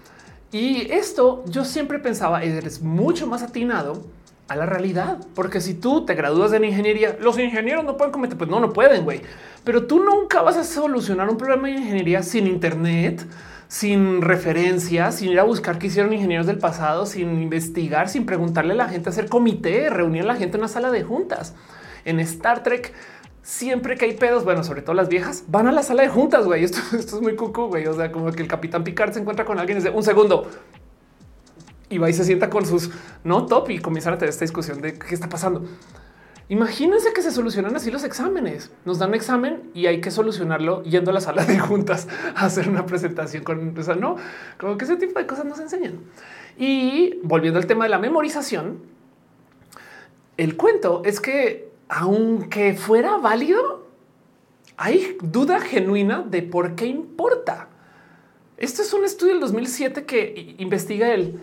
Speaker 1: Y esto yo siempre pensaba, eres mucho más atinado a la realidad, porque si tú te gradúas en ingeniería, los ingenieros no pueden cometer, pues no, no pueden, güey. Pero tú nunca vas a solucionar un problema de ingeniería sin internet, sin referencias, sin ir a buscar qué hicieron ingenieros del pasado, sin investigar, sin preguntarle a la gente, hacer comité, reunir a la gente en una sala de juntas. En Star Trek siempre que hay pedos, bueno, sobre todo las viejas, van a la sala de juntas, güey. Esto, *laughs* esto es muy cucu, güey. O sea, como que el capitán Picard se encuentra con alguien y un segundo. Y va y se sienta con sus no top y comienzan a tener esta discusión de qué está pasando. Imagínense que se solucionan así los exámenes. Nos dan un examen y hay que solucionarlo yendo a la sala de juntas a hacer una presentación con, o sea, no, como que ese tipo de cosas nos enseñan. Y volviendo al tema de la memorización, el cuento es que aunque fuera válido, hay duda genuina de por qué importa. Este es un estudio del 2007 que investiga el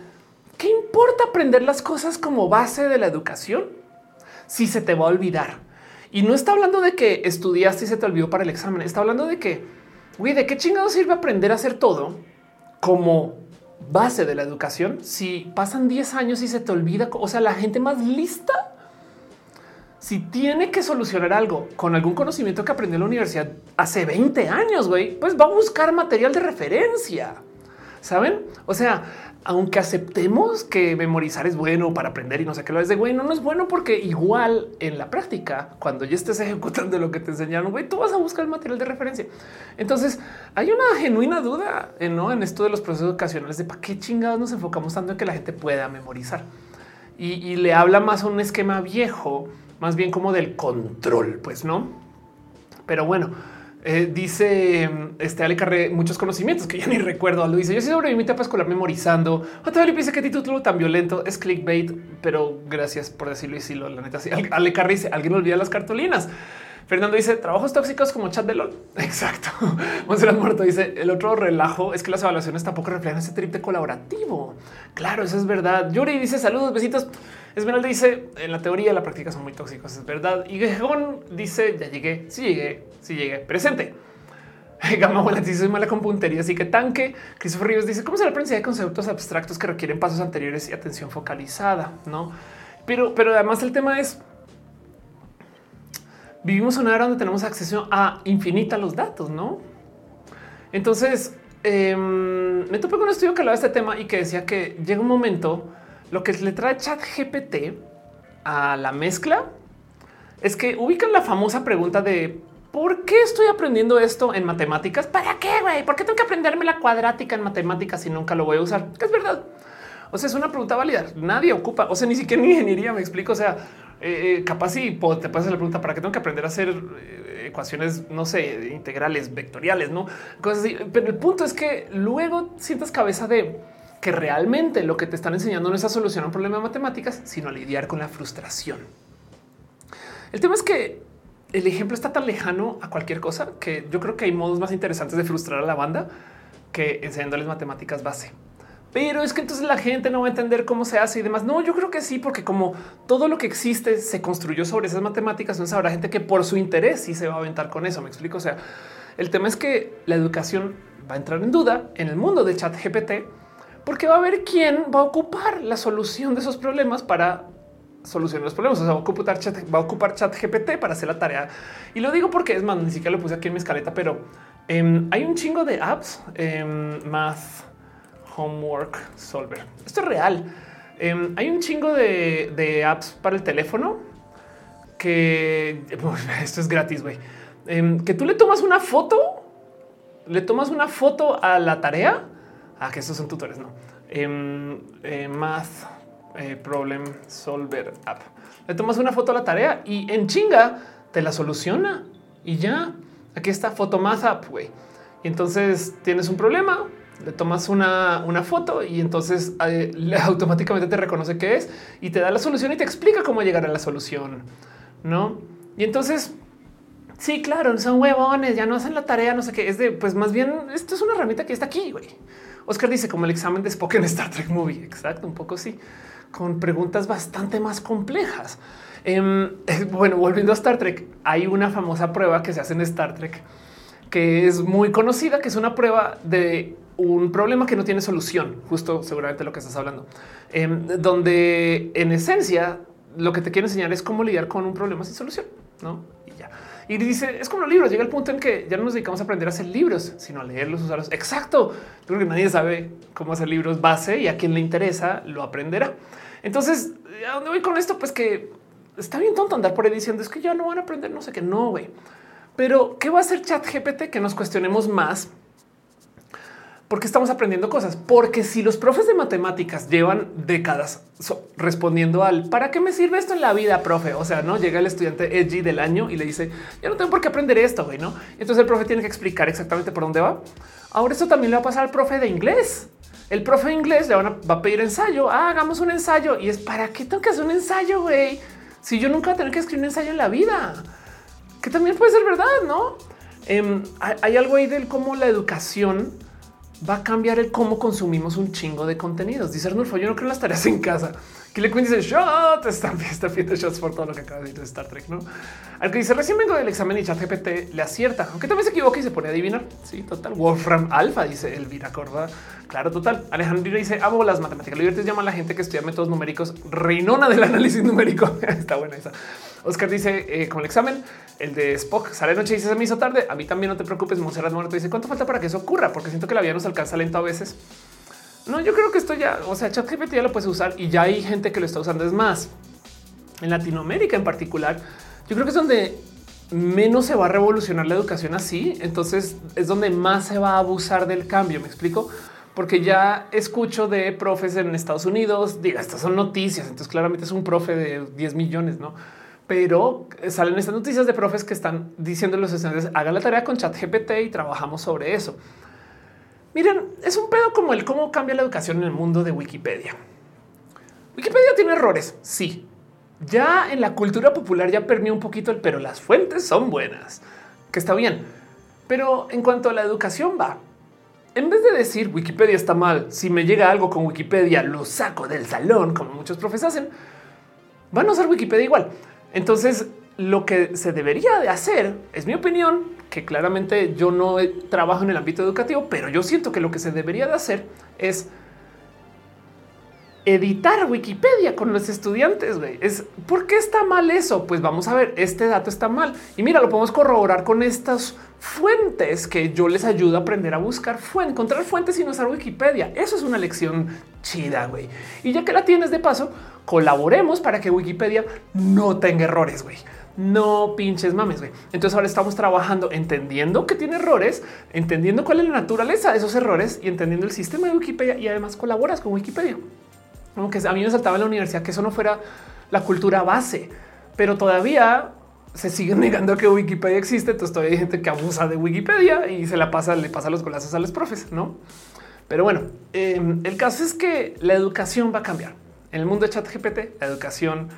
Speaker 1: qué importa aprender las cosas como base de la educación si se te va a olvidar. Y no está hablando de que estudiaste y se te olvidó para el examen. Está hablando de que, güey, ¿de qué chingado sirve aprender a hacer todo como base de la educación si pasan 10 años y se te olvida? O sea, la gente más lista si tiene que solucionar algo con algún conocimiento que aprendió en la universidad hace 20 años, güey, pues va a buscar material de referencia. Saben? O sea, aunque aceptemos que memorizar es bueno para aprender y no sé qué lo es de güey, no, es bueno porque igual en la práctica, cuando ya estés *laughs* ejecutando lo que te enseñaron, güey, tú vas a buscar el material de referencia. Entonces hay una genuina duda en, ¿no? en esto de los procesos educacionales de para qué chingados nos enfocamos tanto en que la gente pueda memorizar y, y le habla más a un esquema viejo más bien como del control, pues no. Pero bueno, eh, dice este Ale Carré muchos conocimientos que ya ni *laughs* recuerdo. Lo dice yo sí sobreviví mi etapa escolar memorizando. Otra vez dice que título tan violento es clickbait, pero gracias por decirlo y si lo la neta. Sí. Ale Carré dice alguien olvida las cartulinas. Fernando dice trabajos tóxicos como chat de LOL. *laughs* Exacto. *laughs* Monserrat Muerto dice el otro relajo es que las evaluaciones tampoco reflejan ese trip de colaborativo. Claro, eso es verdad. Yuri dice saludos, besitos. Esmeralda dice en la teoría, la práctica son muy tóxicos. Es verdad. Y Gejón dice ya llegué, sí llegué, sí llegué presente. *laughs* Gama Abuela dice soy mala con puntería, así que tanque. Christopher Ríos dice cómo se la aprendizaje de conceptos abstractos que requieren pasos anteriores y atención focalizada, no? Pero, pero además el tema es vivimos una era donde tenemos acceso a infinita los datos, ¿no? Entonces, em, me topé con un estudio que hablaba de este tema y que decía que llega un momento, lo que le trae chat GPT a la mezcla es que ubican la famosa pregunta de ¿por qué estoy aprendiendo esto en matemáticas? ¿Para qué, güey? ¿Por qué tengo que aprenderme la cuadrática en matemáticas si nunca lo voy a usar? Que es verdad. O sea, es una pregunta válida. Nadie ocupa, o sea, ni siquiera en ingeniería me explico. O sea, eh, eh, capaz si te pasas la pregunta para qué tengo que aprender a hacer eh, ecuaciones, no sé, integrales, vectoriales, no cosas así. Pero el punto es que luego sientas cabeza de que realmente lo que te están enseñando no es a solucionar un problema de matemáticas, sino a lidiar con la frustración. El tema es que el ejemplo está tan lejano a cualquier cosa que yo creo que hay modos más interesantes de frustrar a la banda que enseñándoles matemáticas base. Pero es que entonces la gente no va a entender cómo se hace y demás. No, yo creo que sí, porque como todo lo que existe se construyó sobre esas matemáticas, entonces habrá gente que por su interés sí se va a aventar con eso. Me explico. O sea, el tema es que la educación va a entrar en duda en el mundo de chat GPT porque va a haber quién va a ocupar la solución de esos problemas para solucionar los problemas. O sea, va a ocupar chat, va a ocupar chat GPT para hacer la tarea. Y lo digo porque es más, ni siquiera lo puse aquí en mi escaleta, pero em, hay un chingo de apps, eh, Math, Homework Solver. Esto es real. Em, hay un chingo de, apps para el teléfono que *laughs* esto es gratis, güey. que tú le tomas una foto, le tomas una foto a la tarea. Ah, que estos son tutores, no. Eh, math eh, Problem Solver App. Le tomas una foto a la tarea y en chinga te la soluciona y ya. Aquí está Photomath App, güey. Y entonces tienes un problema, le tomas una, foto y entonces eh, *laughs* automáticamente te reconoce qué es y te da la solución y te explica cómo llegar a la solución, ¿no? Y entonces, sí, claro, son huevones, ya no hacen la tarea, no sé qué, es de, pues más bien, esto es una herramienta que está aquí, güey. Oscar dice como el examen de Spock en Star Trek Movie, exacto, un poco sí con preguntas bastante más complejas. Em, *laughs* bueno, volviendo a Star Trek, hay una famosa prueba que se hace en Star Trek que es muy conocida, que es una prueba de un problema que no tiene solución, justo seguramente lo que estás hablando, em, donde en esencia lo que te quiero enseñar es cómo lidiar con un problema sin solución, ¿no? Y dice, es como libros, llega el punto en que ya no nos dedicamos a aprender a hacer libros, sino a leerlos, usarlos. Exacto. Creo que nadie sabe cómo hacer libros base y a quien le interesa lo aprenderá. Entonces, ¿a dónde voy con esto? Pues que está bien tonto andar por ahí diciendo es que ya no van a aprender, no sé qué, no, güey. Pero, ¿qué va a hacer chat GPT? Que nos cuestionemos más porque estamos aprendiendo cosas. Porque si los profes de matemáticas llevan décadas respondiendo al para qué me sirve esto en la vida, profe. O sea, no llega el estudiante edgy del año y le dice ya no tengo por qué aprender esto, güey, no? Entonces el profe tiene que explicar exactamente por dónde va. Ahora esto también le va a pasar al profe de inglés. El profe de inglés le van a, va a pedir ensayo. Ah, hagamos un ensayo y es para qué tengo que hacer un ensayo, güey. Si yo nunca voy a tener que escribir un ensayo en la vida, que también puede ser verdad, no? Em, hay algo ahí del cómo la educación va a cambiar el cómo consumimos un chingo de contenidos. Dice Arnulfo, yo no creo las tareas en casa. Que le dice shot, está, está viendo shots por todo lo que acaba de decir de Star Trek, ¿no? Al que dice recién vengo del examen y chat GPT le acierta, aunque también se equivoca y se pone a adivinar. Sí, total. Wolfram Alpha dice Elvira Corda. Claro, total. Alejandro dice amo las matemáticas. Libertad llama a la gente que estudia métodos numéricos reinona del análisis numérico. *laughs* está buena esa. Oscar dice eh, con el examen, el de Spock sale noche y se me hizo tarde. A mí también no te preocupes. Monserrat Muerto dice cuánto falta para que eso ocurra, porque siento que la vida nos alcanza lento a veces. No, yo creo que esto ya, o sea, ChatGPT ya lo puedes usar y ya hay gente que lo está usando. Es más, en Latinoamérica en particular, yo creo que es donde menos se va a revolucionar la educación así. Entonces es donde más se va a abusar del cambio. Me explico porque ya escucho de profes en Estados Unidos. Diga, estas son noticias. Entonces, claramente es un profe de 10 millones, no? Pero salen estas noticias de profes que están diciendo a los estudiantes hagan la tarea con chat GPT y trabajamos sobre eso. Miren, es un pedo como el cómo cambia la educación en el mundo de Wikipedia. Wikipedia tiene errores, sí. Ya en la cultura popular ya permeó un poquito el pero las fuentes son buenas, que está bien. Pero en cuanto a la educación va, en vez de decir Wikipedia está mal, si me llega algo con Wikipedia lo saco del salón, como muchos profes hacen, van a usar Wikipedia igual. Entonces, lo que se debería de hacer, es mi opinión, que claramente yo no trabajo en el ámbito educativo, pero yo siento que lo que se debería de hacer es editar Wikipedia con los estudiantes. Es por qué está mal eso? Pues vamos a ver, este dato está mal. Y mira, lo podemos corroborar con estas fuentes que yo les ayudo a aprender a buscar, encontrar fuentes y no usar Wikipedia. Eso es una lección chida, güey. Y ya que la tienes de paso, colaboremos para que Wikipedia no tenga errores, güey. No pinches mames, güey. Entonces ahora estamos trabajando entendiendo que tiene errores, entendiendo cuál es la naturaleza de esos errores y entendiendo el sistema de Wikipedia y además colaboras con Wikipedia. Aunque a mí me saltaba en la universidad que eso no fuera la cultura base, pero todavía se sigue negando que Wikipedia existe. Entonces todavía hay gente que abusa de Wikipedia y se la pasa, le pasa los golazos a los profes, no? Pero bueno, em, el caso es que la educación va a cambiar en el mundo de chat GPT. La educación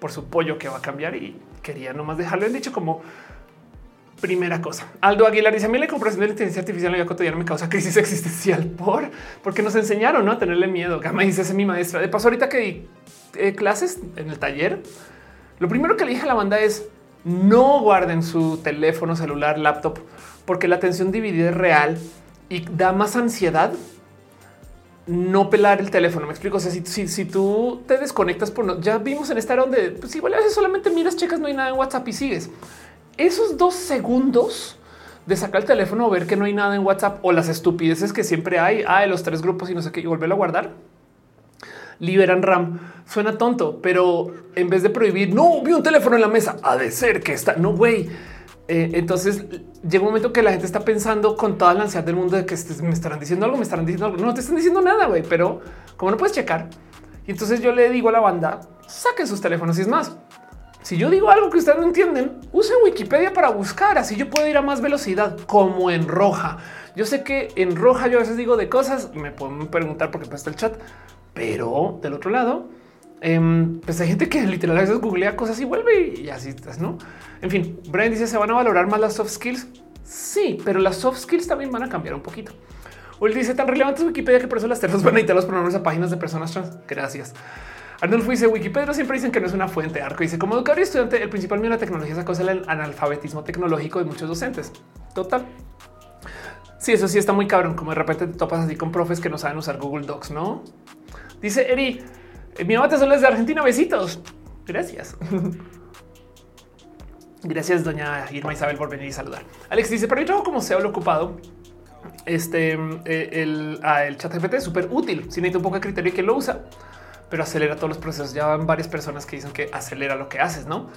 Speaker 1: por su pollo que va a cambiar y quería nomás dejarlo en dicho como Primera cosa, Aldo Aguilar dice a mí la comprensión de la inteligencia artificial en la me causa crisis existencial *laughs* por porque nos enseñaron ¿no? a tenerle miedo. Gama dice es mi maestra. De paso, ahorita que di eh, clases en el taller, lo primero que le dije a la banda es no guarden su teléfono, celular, laptop, porque la atención dividida es real y da más ansiedad no pelar el teléfono. Me explico. O sea, si, si, tú te desconectas por no, ya vimos en esta era donde pues igual a veces solamente miras, checas, no hay nada en WhatsApp y sigues esos dos segundos de sacar el teléfono ver que no hay nada en WhatsApp o las estupideces que siempre hay, hay los tres grupos y no sé qué, y volverlo a guardar, liberan RAM. Suena tonto, pero en vez de prohibir, no vi un teléfono en la mesa, ha de ser que está, no güey. Eh, entonces llega un momento que la gente está pensando con toda la ansiedad del mundo de que me estarán diciendo algo, me estarán diciendo algo. No te están diciendo nada, güey, pero como no puedes checar. Y entonces yo le digo a la banda, saquen sus teléfonos y es más, si yo digo algo que ustedes no entienden, usen Wikipedia para buscar. Así yo puedo ir a más velocidad, como en roja. Yo sé que en roja yo a veces digo de cosas, me pueden preguntar porque está el chat, pero del otro lado, em, pues hay gente que literal a veces googlea cosas y vuelve y así estás, no? En fin, Brian dice: ¿Se van a valorar más las soft skills? Sí, pero las soft skills también van a cambiar un poquito. O dice: tan relevante es Wikipedia que por eso las terras van a editar los pronombres a páginas de personas trans. Gracias. Arnulfo dice Wikipedia siempre dicen que no es una fuente. Arco dice como educador y estudiante, el principal miedo de la tecnología es a causa del analfabetismo tecnológico de muchos docentes. Total. Sí, eso sí está muy cabrón. Como de repente te topas así con profes que no saben usar Google Docs, no? Dice Eri, mi mamá te solo es de Argentina. Besitos. Gracias. Gracias, doña Irma Isabel, por venir y saludar. Alex dice: Para mí trabajo como sea lo ocupado. Este eh, el, ah, el chat GPT es súper útil. Si necesita un poco de criterio y que lo usa pero acelera todos los procesos. Ya van varias personas que dicen que acelera lo que haces, no?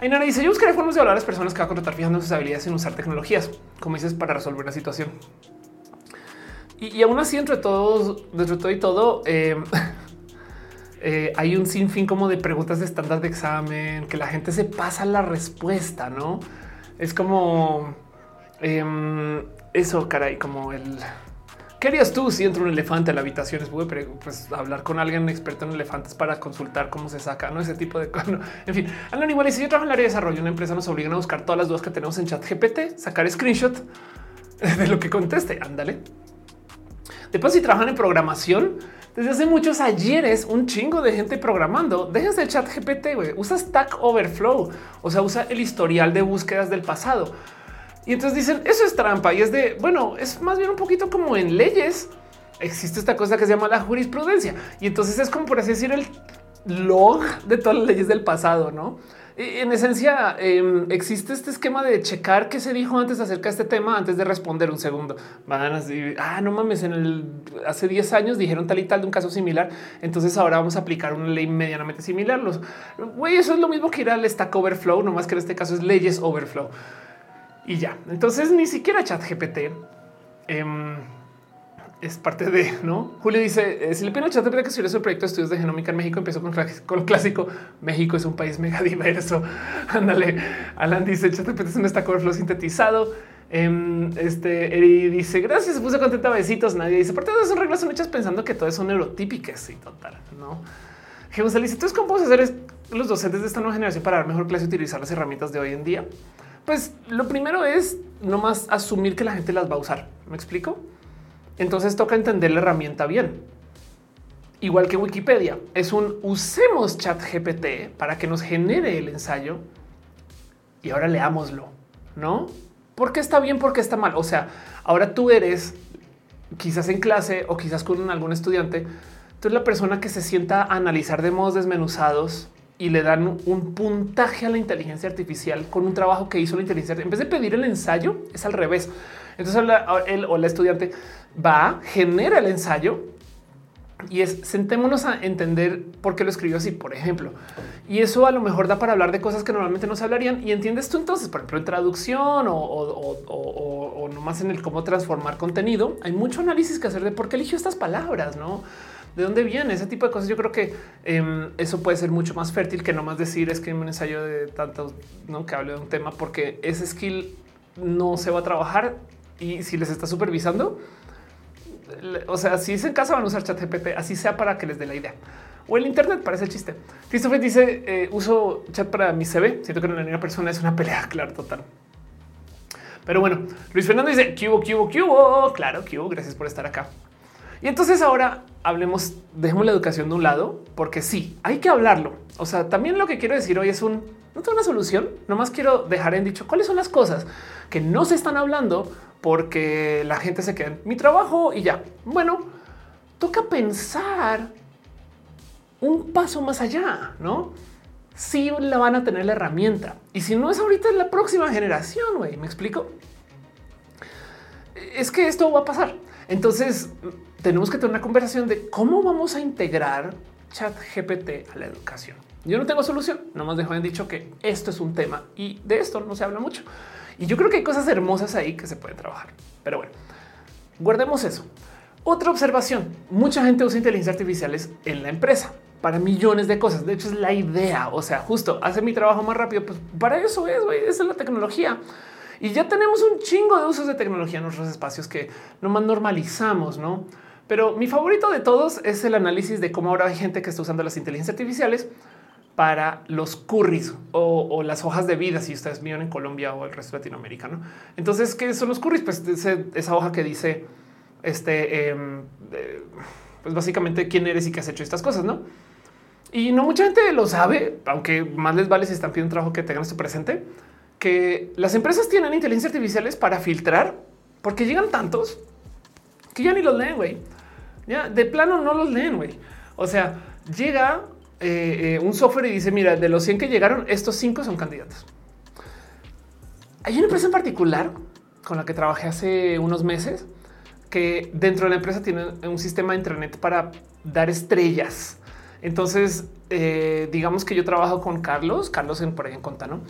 Speaker 1: Ainara dice: Yo buscaré formas de hablar a las personas que va a contratar fijando sus habilidades en usar tecnologías, como dices, para resolver una situación. Y, aún así, entre todos, dentro de todo y todo, em, *laughs* eh, hay un sinfín como de preguntas de estándar de examen que la gente se pasa la respuesta, no es como em, eso, caray, como el ¿Qué harías tú si entra un elefante a la habitación? Es pues, hablar con alguien experto en elefantes para consultar cómo se saca, no ese tipo de cosas. En fin, Alan igual y si yo trabajo en el área de desarrollo, una empresa nos obligan a buscar todas las dudas que tenemos en chat GPT, sacar screenshot *laughs* de lo que conteste. Ándale. Después, si trabajan en programación, desde hace muchos ayeres, un chingo de gente programando. Déjense el chat GPT, güey. Usa Stack Overflow, o sea, usa el historial de búsquedas del pasado y entonces dicen eso es trampa y es de bueno, es más bien un poquito como en leyes. Existe esta cosa que se llama la jurisprudencia y entonces es como por así decir el log de todas las leyes del pasado, no? En esencia, em, existe este esquema de checar qué se dijo antes acerca de este tema antes de responder un segundo. Van a decir, ah, no mames, en el hace 10 años dijeron tal y tal de un caso similar. Entonces ahora vamos a aplicar una ley medianamente similar. Los güey, eso es lo mismo que ir al Stack Overflow, no más que en este caso es leyes Overflow y ya. Entonces ni siquiera chat GPT em, es parte de no. Julio dice: eh, Si le pido a chat GPT que su proyecto de estudios de genómica en México, empezó con, con clásico. México es un país mega *laughs* diverso. Ándale. Alan dice: Chat GPT es un stack overflow sintetizado. Um, este Eri dice: Gracias, se puso contenta. Besitos. Nadie dice: Aparte de esas reglas son hechas pensando que todas son neurotípicas y total. No. González Entonces, ¿cómo podemos hacer los docentes de esta nueva generación para dar mejor clase y utilizar las herramientas de hoy en día? Pues lo primero es no más asumir que la gente las va a usar. ¿Me explico? Entonces toca entender la herramienta bien. Igual que Wikipedia, es un usemos chat GPT para que nos genere el ensayo y ahora leámoslo, ¿no? ¿Por qué está bien? ¿Por qué está mal? O sea, ahora tú eres quizás en clase o quizás con algún estudiante, Entonces la persona que se sienta a analizar de modos desmenuzados y le dan un puntaje a la inteligencia artificial con un trabajo que hizo la inteligencia. En vez de pedir el ensayo, es al revés. Entonces él o la estudiante va, genera el ensayo y es sentémonos a entender por qué lo escribió así, por ejemplo. Y eso a lo mejor da para hablar de cosas que normalmente no se hablarían. Y entiendes tú entonces, por ejemplo, en traducción o, o, nomás en el cómo transformar contenido. Hay mucho análisis que hacer de por qué eligió estas palabras, no? de dónde viene ese tipo de cosas. Yo creo que em, eso puede ser mucho más fértil que nomás decir es que un ensayo de tantos ¿no? que hable de un tema, porque ese skill no se va a trabajar y si les está supervisando, o sea, si es en casa van a usar chat GPT, así sea para que les dé la idea. O el Internet parece el chiste. Christopher dice eh, uso chat para mi CV. Siento que en una persona es una pelea, *laughs* claro, total. Pero bueno, Luis Fernando dice hubo, que hubo. Claro, hubo. Gracias por estar acá. Y entonces ahora hablemos, dejemos la educación de un lado, porque sí, hay que hablarlo. O sea, también lo que quiero decir hoy es un, no tengo una solución, nomás quiero dejar en dicho cuáles son las cosas que no se están hablando porque la gente se queda en mi trabajo y ya. Bueno, toca pensar un paso más allá, ¿no? Si la van a tener la herramienta. Y si no es ahorita, es la próxima generación, güey. ¿Me explico? Es que esto va a pasar. Entonces, tenemos que tener una conversación de cómo vamos a integrar chat GPT a la educación. Yo no tengo solución, nomás dejo en dicho que esto es un tema y de esto no se habla mucho. Y yo creo que hay cosas hermosas ahí que se pueden trabajar. Pero bueno, guardemos eso. Otra observación, mucha gente usa inteligencia artificiales en la empresa para millones de cosas. De hecho, es la idea. O sea, justo hace mi trabajo más rápido. Pues para eso es, esa es la tecnología. Y ya tenemos un chingo de usos de tecnología en nuestros espacios que nomás normalizamos, ¿no? Pero mi favorito de todos es el análisis de cómo ahora hay gente que está usando las inteligencias artificiales para los curris o, las hojas de vida, si ustedes viven en Colombia o el resto de Latinoamérica. ¿no? Entonces, ¿qué son los curris? Pues esa hoja que dice, este, em, pues básicamente quién eres y qué has hecho estas cosas, ¿no? Y no mucha gente lo sabe, aunque más les vale si están pidiendo un trabajo que tengan esto presente, que las empresas tienen inteligencia artificiales para filtrar, porque llegan tantos que ya ni los leen, güey. Ya de plano no los leen, güey. O sea, llega eh, eh, un software y dice, mira, de los 100 que llegaron, estos cinco son candidatos. Hay una empresa en particular con la que trabajé hace unos meses que dentro de la empresa tiene un sistema de internet para dar estrellas. Entonces, eh, digamos que yo trabajo con Carlos, Carlos en por ahí en Contano,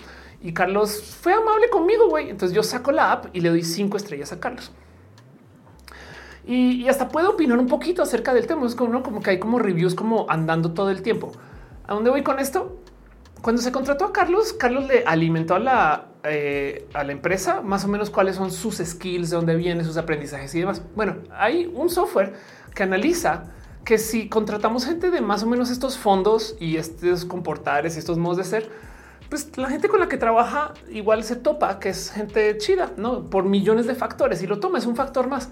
Speaker 1: y Carlos fue amable conmigo, güey. Entonces yo saco la app y le doy cinco estrellas a Carlos. Y, hasta puedo opinar un poquito acerca del tema. Es como, como que hay como reviews como andando todo el tiempo. ¿A dónde voy con esto? Cuando se contrató a Carlos, Carlos le alimentó a la, eh, a la empresa más o menos cuáles son sus skills, de dónde vienen sus aprendizajes y demás. Bueno, hay un software que analiza que si contratamos gente de más o menos estos fondos y estos comportares, estos modos de ser, pues la gente con la que trabaja igual se topa, que es gente chida, no por millones de factores y lo toma es un factor más.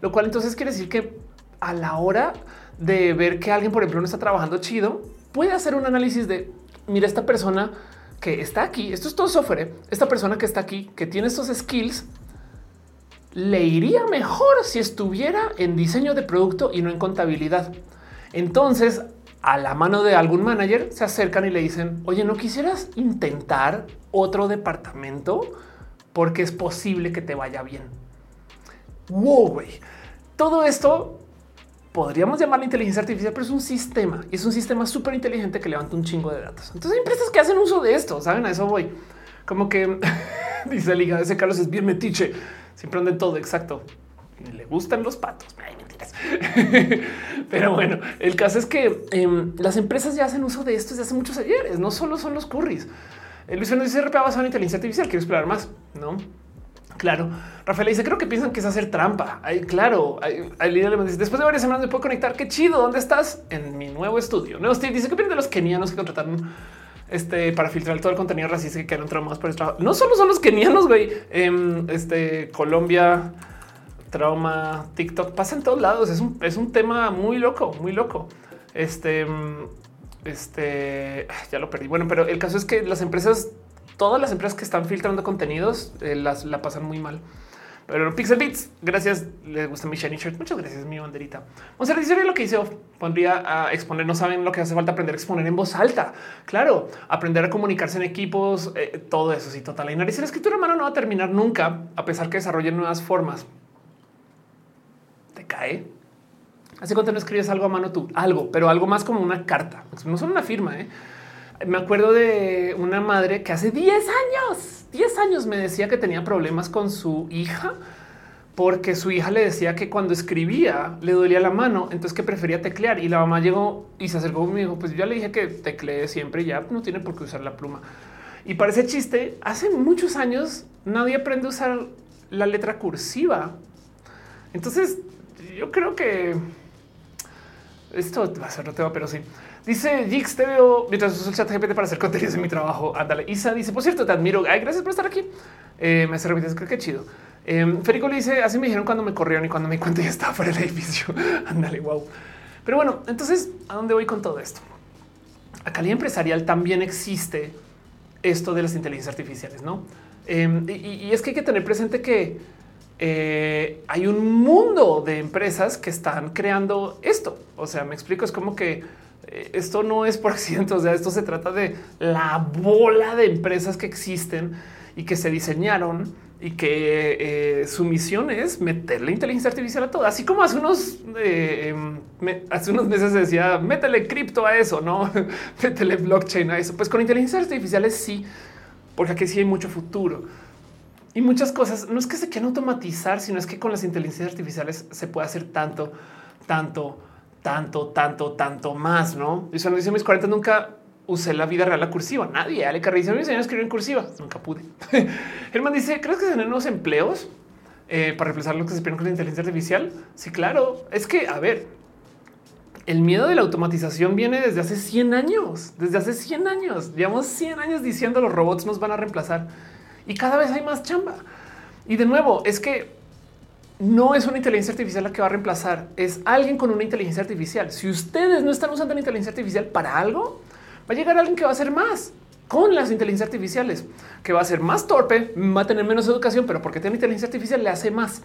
Speaker 1: Lo cual entonces quiere decir que a la hora de ver que alguien, por ejemplo, no está trabajando chido, puede hacer un análisis de, mira, esta persona que está aquí, esto es todo software, ¿eh? esta persona que está aquí, que tiene estos skills, le iría mejor si estuviera en diseño de producto y no en contabilidad. Entonces, a la mano de algún manager se acercan y le dicen, oye, ¿no quisieras intentar otro departamento? Porque es posible que te vaya bien wow, güey. Todo esto podríamos llamar inteligencia artificial, pero es un sistema y es un sistema súper inteligente que levanta un chingo de datos. Entonces hay empresas que hacen uso de esto, saben a eso voy. Como que *laughs* dice el liga ese Carlos es bien metiche, siempre anda en todo exacto. Le gustan los patos. Ay, mentiras. *laughs* Pero bueno, el caso es que em, las empresas ya hacen uso de esto desde hace muchos ayeres. No solo son los curries. El Luis Fernando dice RPA basado en inteligencia artificial. Quiero explorar más, no? Claro. Rafael dice, creo que piensan que es hacer trampa. Ay, claro. después de varias semanas me puedo conectar. Qué chido. ¿Dónde estás? En mi nuevo estudio. Nuevo Steve dice que vienen de los kenianos que contrataron este para filtrar todo el contenido racista que quedaron traumados por el trabajo. No solo son los kenianos, güey. Em, este Colombia, trauma, TikTok pasa en todos lados. Es un, es un tema muy loco, muy loco. Este, em, este ya lo perdí. Bueno, pero el caso es que las empresas todas las empresas que están filtrando contenidos eh, las la pasan muy mal. Pero Pixel Beats, gracias. Les gusta mi shiny shirt. Muchas gracias, mi banderita. A decir lo que hice. Pondría a exponer. No saben lo que hace falta aprender a exponer en voz alta. Claro, aprender a comunicarse en equipos, eh, todo eso. Sí, total. Y la escritura mano no va a terminar nunca, a pesar que desarrollen nuevas formas. Te cae. Hace cuánto no escribes algo a mano tú, algo, pero algo más como una carta. No son una firma. ¿eh? Me acuerdo de una madre que hace 10 años, 10 años me decía que tenía problemas con su hija porque su hija le decía que cuando escribía le dolía la mano, entonces que prefería teclear y la mamá llegó y se acercó conmigo. Pues yo ya le dije que teclee siempre, ya no tiene por qué usar la pluma. Y parece chiste. Hace muchos años nadie aprende a usar la letra cursiva. Entonces yo creo que esto va a ser otro tema, pero sí. Dice Jix, te veo mientras uso el chat GPT para hacer contenidos en mi trabajo. Ándale. Isa dice, por cierto, te admiro. Ay, gracias por estar aquí. Eh, me hace repetir, creo que chido. Eh, Férico le dice, así me dijeron cuando me corrieron y cuando me cuento ya estaba fuera del edificio. *laughs* Ándale, wow. Pero bueno, entonces, ¿a dónde voy con todo esto? A calidad empresarial también existe esto de las inteligencias artificiales, ¿no? Em, y, es que hay que tener presente que eh, hay un mundo de empresas que están creando esto. O sea, me explico, es como que esto no es por *laughs* accidente, o esto se trata de la bola de empresas que existen y que se diseñaron y que eh, su misión es meter la inteligencia artificial a todo. Así como hace unos, em, hace unos meses decía, métele cripto a eso, no *laughs* métele blockchain a eso. Pues con inteligencia artificial sí, porque aquí sí hay mucho futuro y muchas cosas. No es que se quieran automatizar, sino es que con las inteligencias artificiales se puede hacer tanto, tanto, tanto, tanto, tanto más. No, y cuando dice mis 40 nunca usé la vida real la cursiva. Nadie. Ale Carrillo mis años escribió en cursiva. Nunca pude. *laughs* Germán dice: ¿Crees que se nuevos empleos eh, para reemplazar lo que se esperan con la inteligencia artificial? Sí, claro. Es que, a ver, el miedo de la automatización viene desde hace 100 años. Desde hace 100 años. Llevamos 100 años diciendo los robots nos van a reemplazar y cada vez hay más chamba. Y de nuevo, es que no es una inteligencia artificial la que va a reemplazar, es alguien con una inteligencia artificial. Si ustedes no están usando la inteligencia artificial para algo, va a llegar alguien que va a hacer más con las inteligencias artificiales, que va a ser más torpe, va a tener menos educación, pero porque tiene inteligencia artificial le hace más.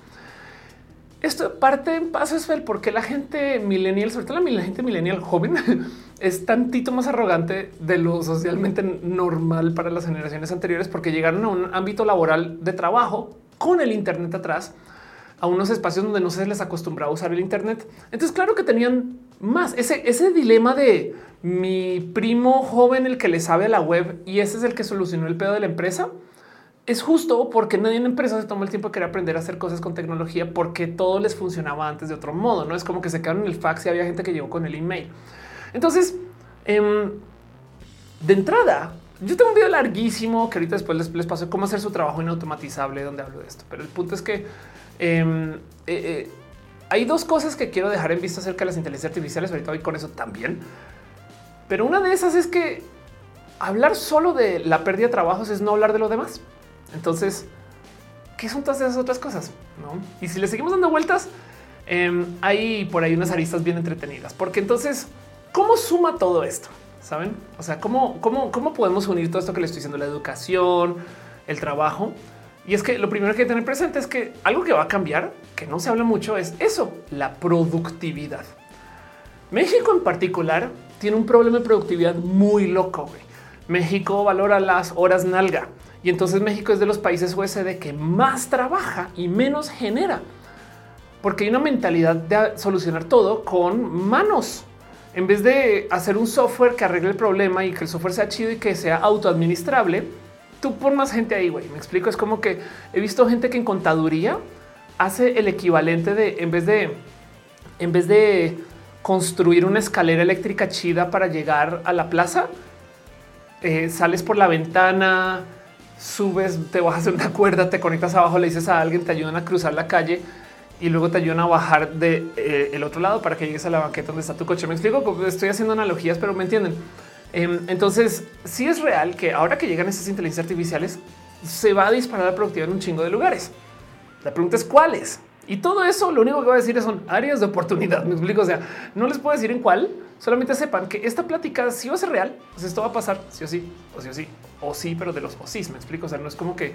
Speaker 1: Esto parte en paso es el por qué la gente millennial, sobre todo la gente millennial joven, *laughs* es tantito más arrogante de lo socialmente normal para las generaciones anteriores, porque llegaron a un ámbito laboral de trabajo con el Internet atrás, a unos espacios donde no se les acostumbraba a usar el Internet. Entonces, claro que tenían más ese, ese dilema de mi primo joven, el que le sabe a la web y ese es el que solucionó el pedo de la empresa es justo porque nadie en empresa se tomó el tiempo de querer aprender a hacer cosas con tecnología porque todo les funcionaba antes de otro modo. No es como que se quedaron en el fax y había gente que llegó con el email. Entonces, em, de entrada, yo tengo un video larguísimo que ahorita después les, paso cómo hacer su trabajo inautomatizable donde hablo de esto. Pero el punto es que eh, eh, hay dos cosas que quiero dejar en vista acerca de las inteligencias artificiales. Ahorita voy con eso también. Pero una de esas es que hablar solo de la pérdida de trabajos es no hablar de lo demás. Entonces, ¿qué son todas esas otras cosas? ¿No? Y si le seguimos dando vueltas, eh, hay por ahí unas aristas bien entretenidas, porque entonces, ¿cómo suma todo esto? Saben? O sea, ¿cómo, cómo, cómo podemos unir todo esto que le estoy diciendo, la educación, el trabajo? Y es que lo primero que hay que tener presente es que algo que va a cambiar, que no se habla mucho, es eso, la productividad. México en particular tiene un problema de productividad muy loco. México valora las horas nalga. Y entonces México es de los países USD que más trabaja y menos genera, porque hay una mentalidad de solucionar todo con manos. En vez de hacer un software que arregle el problema y que el software sea chido y que sea autoadministrable, tú pon más gente ahí, güey. Me explico, es como que he visto gente que en contaduría hace el equivalente de en vez de en vez de construir una escalera eléctrica chida para llegar a la plaza, eh, sales por la ventana, subes, te bajas de una cuerda, te conectas abajo, le dices a alguien, te ayudan a cruzar la calle y luego te ayudan a bajar de eh, el otro lado para que llegues a la banqueta donde está tu coche. Me explico, estoy haciendo analogías, pero me entienden. Em, entonces, sí es real que ahora que llegan esas inteligencias artificiales, se va a disparar la productividad en un chingo de lugares. La pregunta es cuáles. Y todo eso lo único que voy a decir son áreas de oportunidad. *laughs* Me explico. O sea, no les puedo decir en cuál, solamente sepan que esta plática si va a ser real, esto va a pasar sí o sí, o sí o sí, o sí, pero de los o sí. Me explico. O sea, no es como que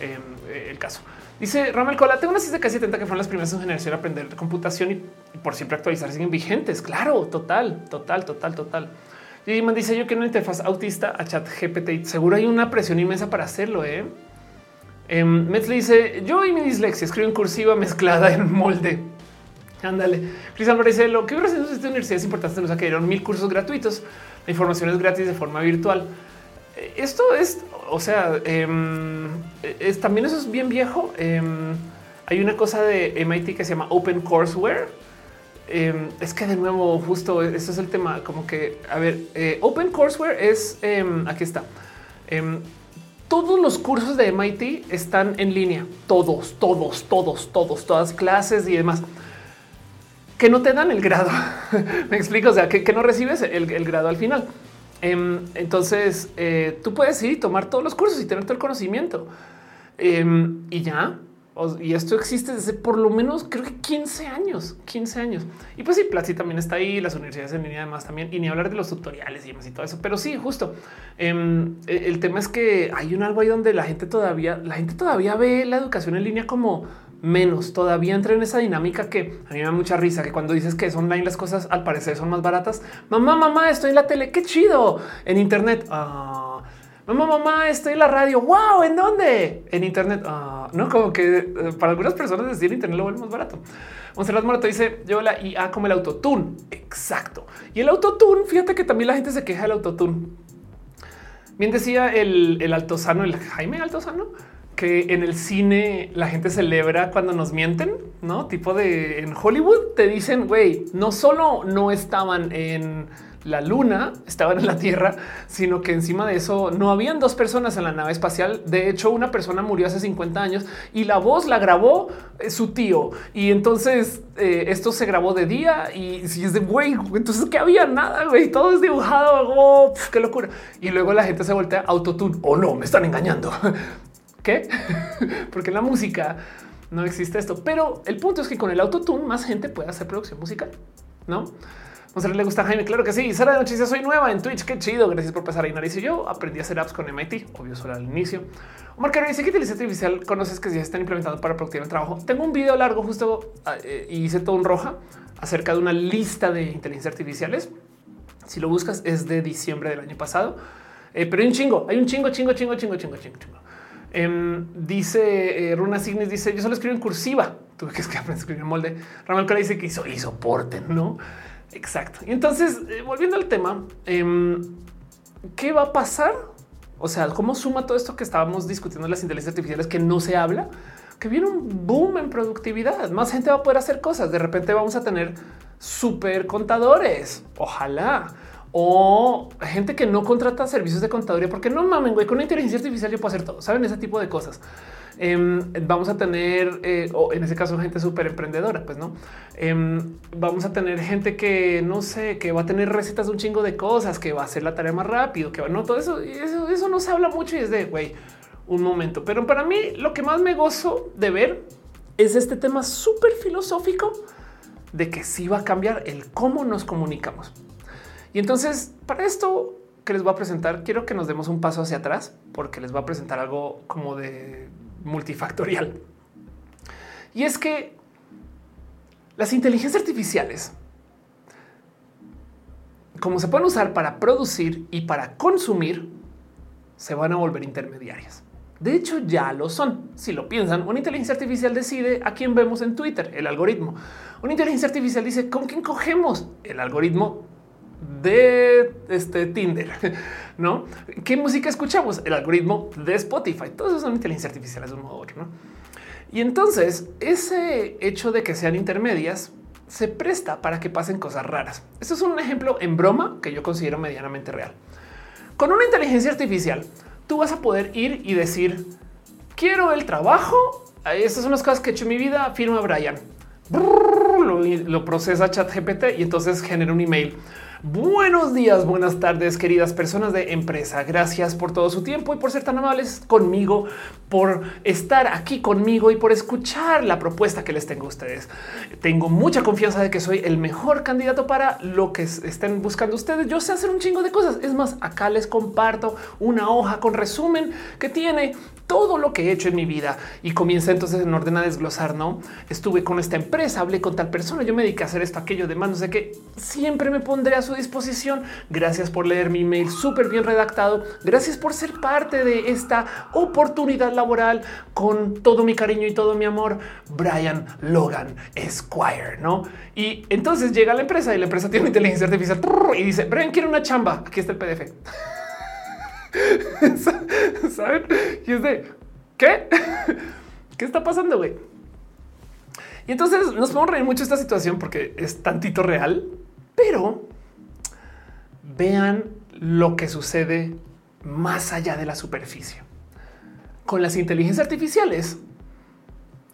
Speaker 1: em, el caso. Dice Ramel Cola, tengo una de casi 70 que fueron las primeras en generación a aprender computación y por siempre actualizar siguen vigentes. Claro, total, total, total, total. Man dice yo que una interfaz autista a chat GPT. Seguro hay una presión inmensa para hacerlo. ¿eh? Eh, Metz le dice yo y mi dislexia escribo en cursiva mezclada en molde. Ándale. Cris Álvarez dice lo que veo en esta universidad es importante. Nos dieron mil cursos gratuitos. La información es gratis de forma virtual. Eh, esto es, o sea, em, es, también eso es bien viejo. Em, hay una cosa de MIT que se llama Open Courseware. Em, es que de nuevo, justo eso es el tema. Como que, a ver, eh, Open Courseware es aquí está todos los cursos de MIT están en línea. Todos, todos, todos, todos, todas clases y demás. Que no te dan el grado. *laughs* Me explico, o sea, que, no recibes el, grado al final. Em, entonces, eh, tú puedes ir y tomar todos los cursos y tener todo el conocimiento. Em, y ya, y esto existe desde por lo menos creo que 15 años, 15 años. Y pues sí, Platzi también está ahí, las universidades en línea además también, y ni hablar de los tutoriales y demás y todo eso. Pero sí, justo em, e, el tema es que hay un algo ahí donde la gente todavía, la gente todavía ve la educación en línea como menos, todavía entra en esa dinámica que a mí me da mucha risa, que cuando dices que es online las cosas al parecer son más baratas. Mamá, mamá, estoy en la tele, qué chido. En internet. Ah, mamá, mamá, estoy en la radio. Wow, ¿en dónde? En Internet. Ah, no, como que eh, para algunas personas decir Internet lo vuelve más barato. Monserrat Morato dice yo la IA como el autotune. Exacto. Y el autotune, fíjate que también la gente se queja del autotune. Bien decía el, el Altozano, el Jaime Altozano, que en el cine la gente celebra cuando nos mienten, no tipo de en Hollywood te dicen, güey, no solo no estaban en la luna estaban en la Tierra, sino que encima de eso no habían dos personas en la nave espacial. De hecho, una persona murió hace 50 años y la voz la grabó eh, su tío. Y entonces eh, esto se grabó de día y si es de güey, entonces que había nada, güey, todo es dibujado. Oh, qué locura. Y luego la gente se voltea autotune. Oh no, me están engañando. *laughs* ¿Qué? *laughs* Porque en la música no existe esto. Pero el punto es que con el autotune más gente puede hacer producción musical, no? Monserrat le gusta Jaime. Claro que sí. Sara de Noticias, soy nueva en Twitch. Qué chido. Gracias por pasar ahí. Nariz y yo aprendí a hacer apps con MIT, obvio, solo al inicio. Omar Caro dice que inteligencia artificial conoces que ya están implementando para productividad el trabajo. Tengo un video largo justo ah, eh, hice todo un roja acerca de una lista de inteligencias artificiales. Si lo buscas, es de diciembre del año pasado, eh, pero hay un chingo, hay un chingo, chingo, chingo, chingo, chingo, chingo, chingo. Em, dice eh, Runa Signes, dice yo solo escribo en cursiva. Tuve que *laughs* escribir en molde. Ramón Cara dice que hizo y soporten, no? Exacto. Y entonces, eh, volviendo al tema, em, ¿qué va a pasar? O sea, ¿cómo suma todo esto que estábamos discutiendo las inteligencias artificiales que no se habla? Que viene un boom en productividad. Más gente va a poder hacer cosas. De repente vamos a tener super contadores. Ojalá. O gente que no contrata servicios de contaduría porque no mamen, güey, con una inteligencia artificial yo puedo hacer todo. Saben ese tipo de cosas. Em, vamos a tener, eh, o en ese caso, gente súper emprendedora, pues no em, vamos a tener gente que no sé, que va a tener recetas de un chingo de cosas, que va a hacer la tarea más rápido, que va no todo eso, eso, eso no se habla mucho y es de güey, un momento. Pero para mí, lo que más me gozo de ver es este tema súper filosófico de que sí va a cambiar el cómo nos comunicamos. Y entonces, para esto que les voy a presentar, quiero que nos demos un paso hacia atrás, porque les voy a presentar algo como de multifactorial. Y es que las inteligencias artificiales, como se pueden usar para producir y para consumir, se van a volver intermediarias. De hecho, ya lo son. Si lo piensan, una inteligencia artificial decide a quién vemos en Twitter, el algoritmo. Una inteligencia artificial dice con quién cogemos, el algoritmo de este Tinder, *laughs* ¿no? ¿Qué música escuchamos? El algoritmo de Spotify. Todos esos son inteligencias artificiales de un modo u otro, ¿no? Y entonces ese hecho de que sean intermedias se presta para que pasen cosas raras. Esto es un ejemplo en broma que yo considero medianamente real. Con una inteligencia artificial, tú vas a poder ir y decir, quiero el trabajo. Estas son las cosas que he hecho en mi vida. Firma Brian. Lo, lo procesa chat GPT y entonces genera un email Buenos días, buenas tardes, queridas personas de empresa. Gracias por todo su tiempo y por ser tan amables conmigo, por estar aquí conmigo y por escuchar la propuesta que les tengo a ustedes. Tengo mucha confianza de que soy el mejor candidato para lo que estén buscando ustedes. Yo sé hacer un chingo de cosas. Es más, acá les comparto una hoja con resumen que tiene todo lo que he hecho en mi vida y comienza entonces en orden a desglosar. No estuve con esta empresa, hablé con tal persona, yo me dediqué a hacer esto, aquello, demás, no sé qué. Siempre me pondré a su disposición. Gracias por leer mi email súper bien redactado. Gracias por ser parte de esta oportunidad laboral con todo mi cariño y todo mi amor. Brian Logan Esquire, no? Y entonces llega la empresa y la empresa tiene inteligencia artificial y dice Brian quiere una chamba. Aquí está el PDF. *laughs* ¿Saben? Y es de qué? *laughs* ¿Qué está pasando, güey? Y entonces nos podemos reír mucho esta situación porque es tantito real, pero vean lo que sucede más allá de la superficie. Con las inteligencias artificiales,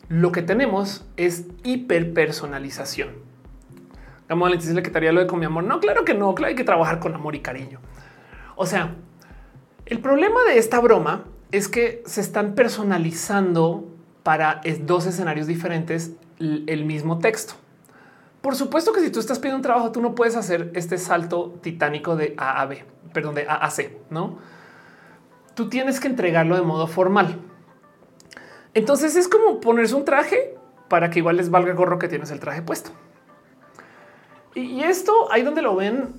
Speaker 1: lo que tenemos es hiperpersonalización. Vamos a le quitaría lo de con mi amor. No, claro que no, claro, hay que trabajar con amor y cariño. O sea, el problema de esta broma es que se están personalizando para dos escenarios diferentes el mismo texto. Por supuesto que si tú estás pidiendo un trabajo, tú no puedes hacer este salto titánico de A a B, perdón, de A a C, no? Tú tienes que entregarlo de modo formal. Entonces es como ponerse un traje para que igual les valga el gorro que tienes el traje puesto. Y esto ahí donde lo ven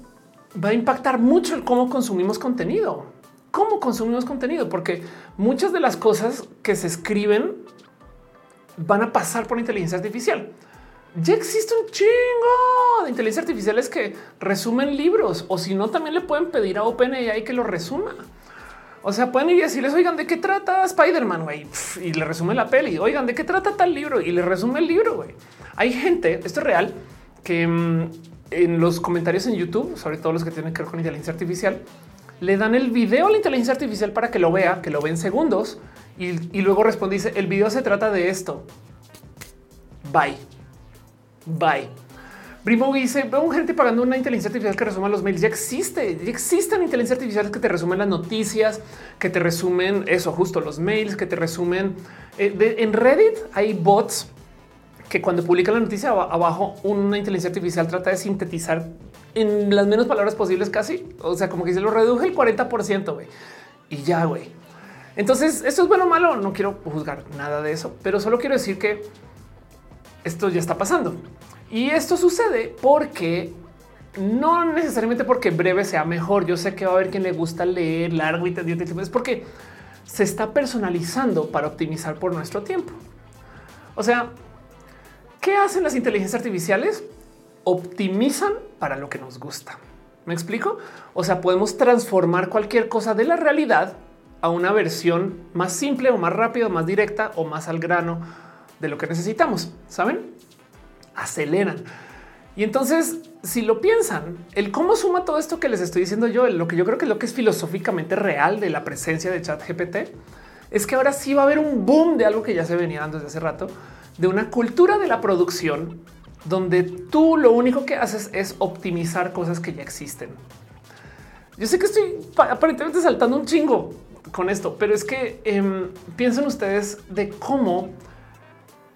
Speaker 1: va a impactar mucho el cómo consumimos contenido, cómo consumimos contenido, porque muchas de las cosas que se escriben van a pasar por inteligencia artificial ya existe un chingo de inteligencia artificiales que resumen libros o si no, también le pueden pedir a OpenAI que lo resuma. O sea, pueden ir y decirles, oigan, ¿de qué trata Spider-Man? güey? Y le resume la peli. Oigan, ¿de qué trata tal libro? Y le resume el libro. güey. Hay gente, esto es real, que mm, en los comentarios en YouTube, sobre todo los que tienen que ver con inteligencia artificial, le dan el video a la inteligencia artificial para que lo vea, que lo ve en segundos y, y luego responde, dice, el video se trata de esto. Bye. Bye. Primo dice veo gente pagando una inteligencia artificial que resuma los mails. Ya existe, ya existen inteligencias artificiales que te resumen las noticias, que te resumen eso, justo los mails, que te resumen eh, en Reddit. Hay bots que cuando publican la noticia abajo, una inteligencia artificial trata de sintetizar en las menos palabras posibles, casi. O sea, como que se lo reduje el 40 por ciento y ya, güey. Entonces, esto es bueno o malo. No quiero juzgar nada de eso, pero solo quiero decir que esto ya está pasando. Y esto sucede porque no necesariamente porque breve sea mejor. Yo sé que va a haber quien le gusta leer largo y tendido, es porque se está personalizando para optimizar por nuestro tiempo. O sea, ¿qué hacen las inteligencias artificiales? Optimizan para lo que nos gusta. ¿Me explico? O sea, podemos transformar cualquier cosa de la realidad a una versión más simple o más rápida, más directa o más al grano de lo que necesitamos. Saben? Aceleran. Y entonces, si lo piensan, el cómo suma todo esto que les estoy diciendo yo, lo que yo creo que es lo que es filosóficamente real de la presencia de chat GPT, es que ahora sí va a haber un boom de algo que ya se venía dando desde hace rato, de una cultura de la producción donde tú lo único que haces es optimizar cosas que ya existen. Yo sé que estoy aparentemente saltando un chingo con esto, pero es que eh, piensen ustedes de cómo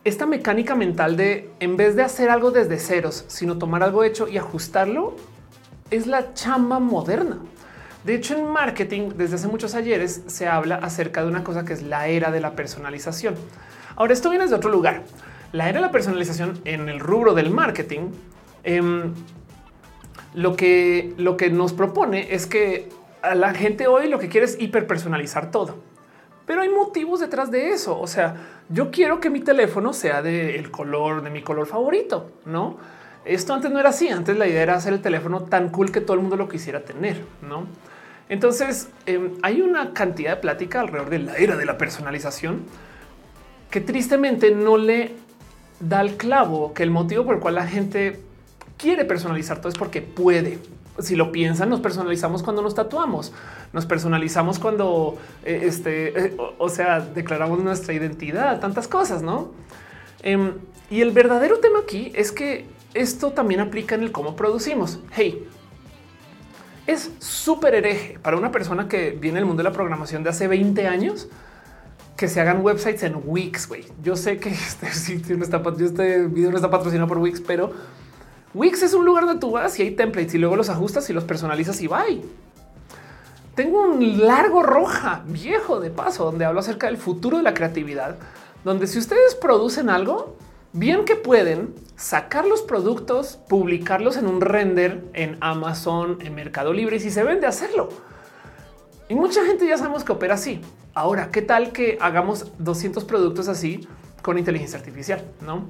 Speaker 1: esta mecánica mental de en vez de hacer algo desde ceros, sino tomar algo hecho y ajustarlo, es la chamba moderna. De hecho, en marketing, desde hace muchos ayeres, se habla acerca de una cosa que es la era de la personalización. Ahora, esto viene de otro lugar. La era de la personalización en el rubro del marketing, em, lo, que, lo que nos propone es que a la gente hoy lo que quiere es hiperpersonalizar todo pero hay motivos detrás de eso. O sea, yo quiero que mi teléfono sea del color de mi color favorito, no? Esto antes no era así. Antes la idea era hacer el teléfono tan cool que todo el mundo lo quisiera tener, no? Entonces em, hay una cantidad de plática alrededor de la era de la personalización que tristemente no le da el clavo que el motivo por el cual la gente quiere personalizar todo es porque puede, si lo piensan, nos personalizamos cuando nos tatuamos, nos personalizamos cuando, eh, este, eh, o, sea, declaramos nuestra identidad, tantas cosas, ¿no? Em, y el verdadero tema aquí es que esto también aplica en el cómo producimos. Hey, es súper hereje para una persona que viene del mundo de la programación de hace 20 años que se hagan websites en Wix. Güey, yo sé que *laughs* este sitio no está, este video no está patrocinado por Wix, pero Wix es un lugar donde tú vas y hay templates y luego los ajustas y los personalizas y bye. Tengo un largo roja viejo de paso donde hablo acerca del futuro de la creatividad, donde si ustedes producen algo, bien que pueden sacar los productos, publicarlos en un render en Amazon, en Mercado Libre y si se vende hacerlo. Y mucha gente ya sabemos que opera así. Ahora, ¿qué tal que hagamos 200 productos así con inteligencia artificial? No?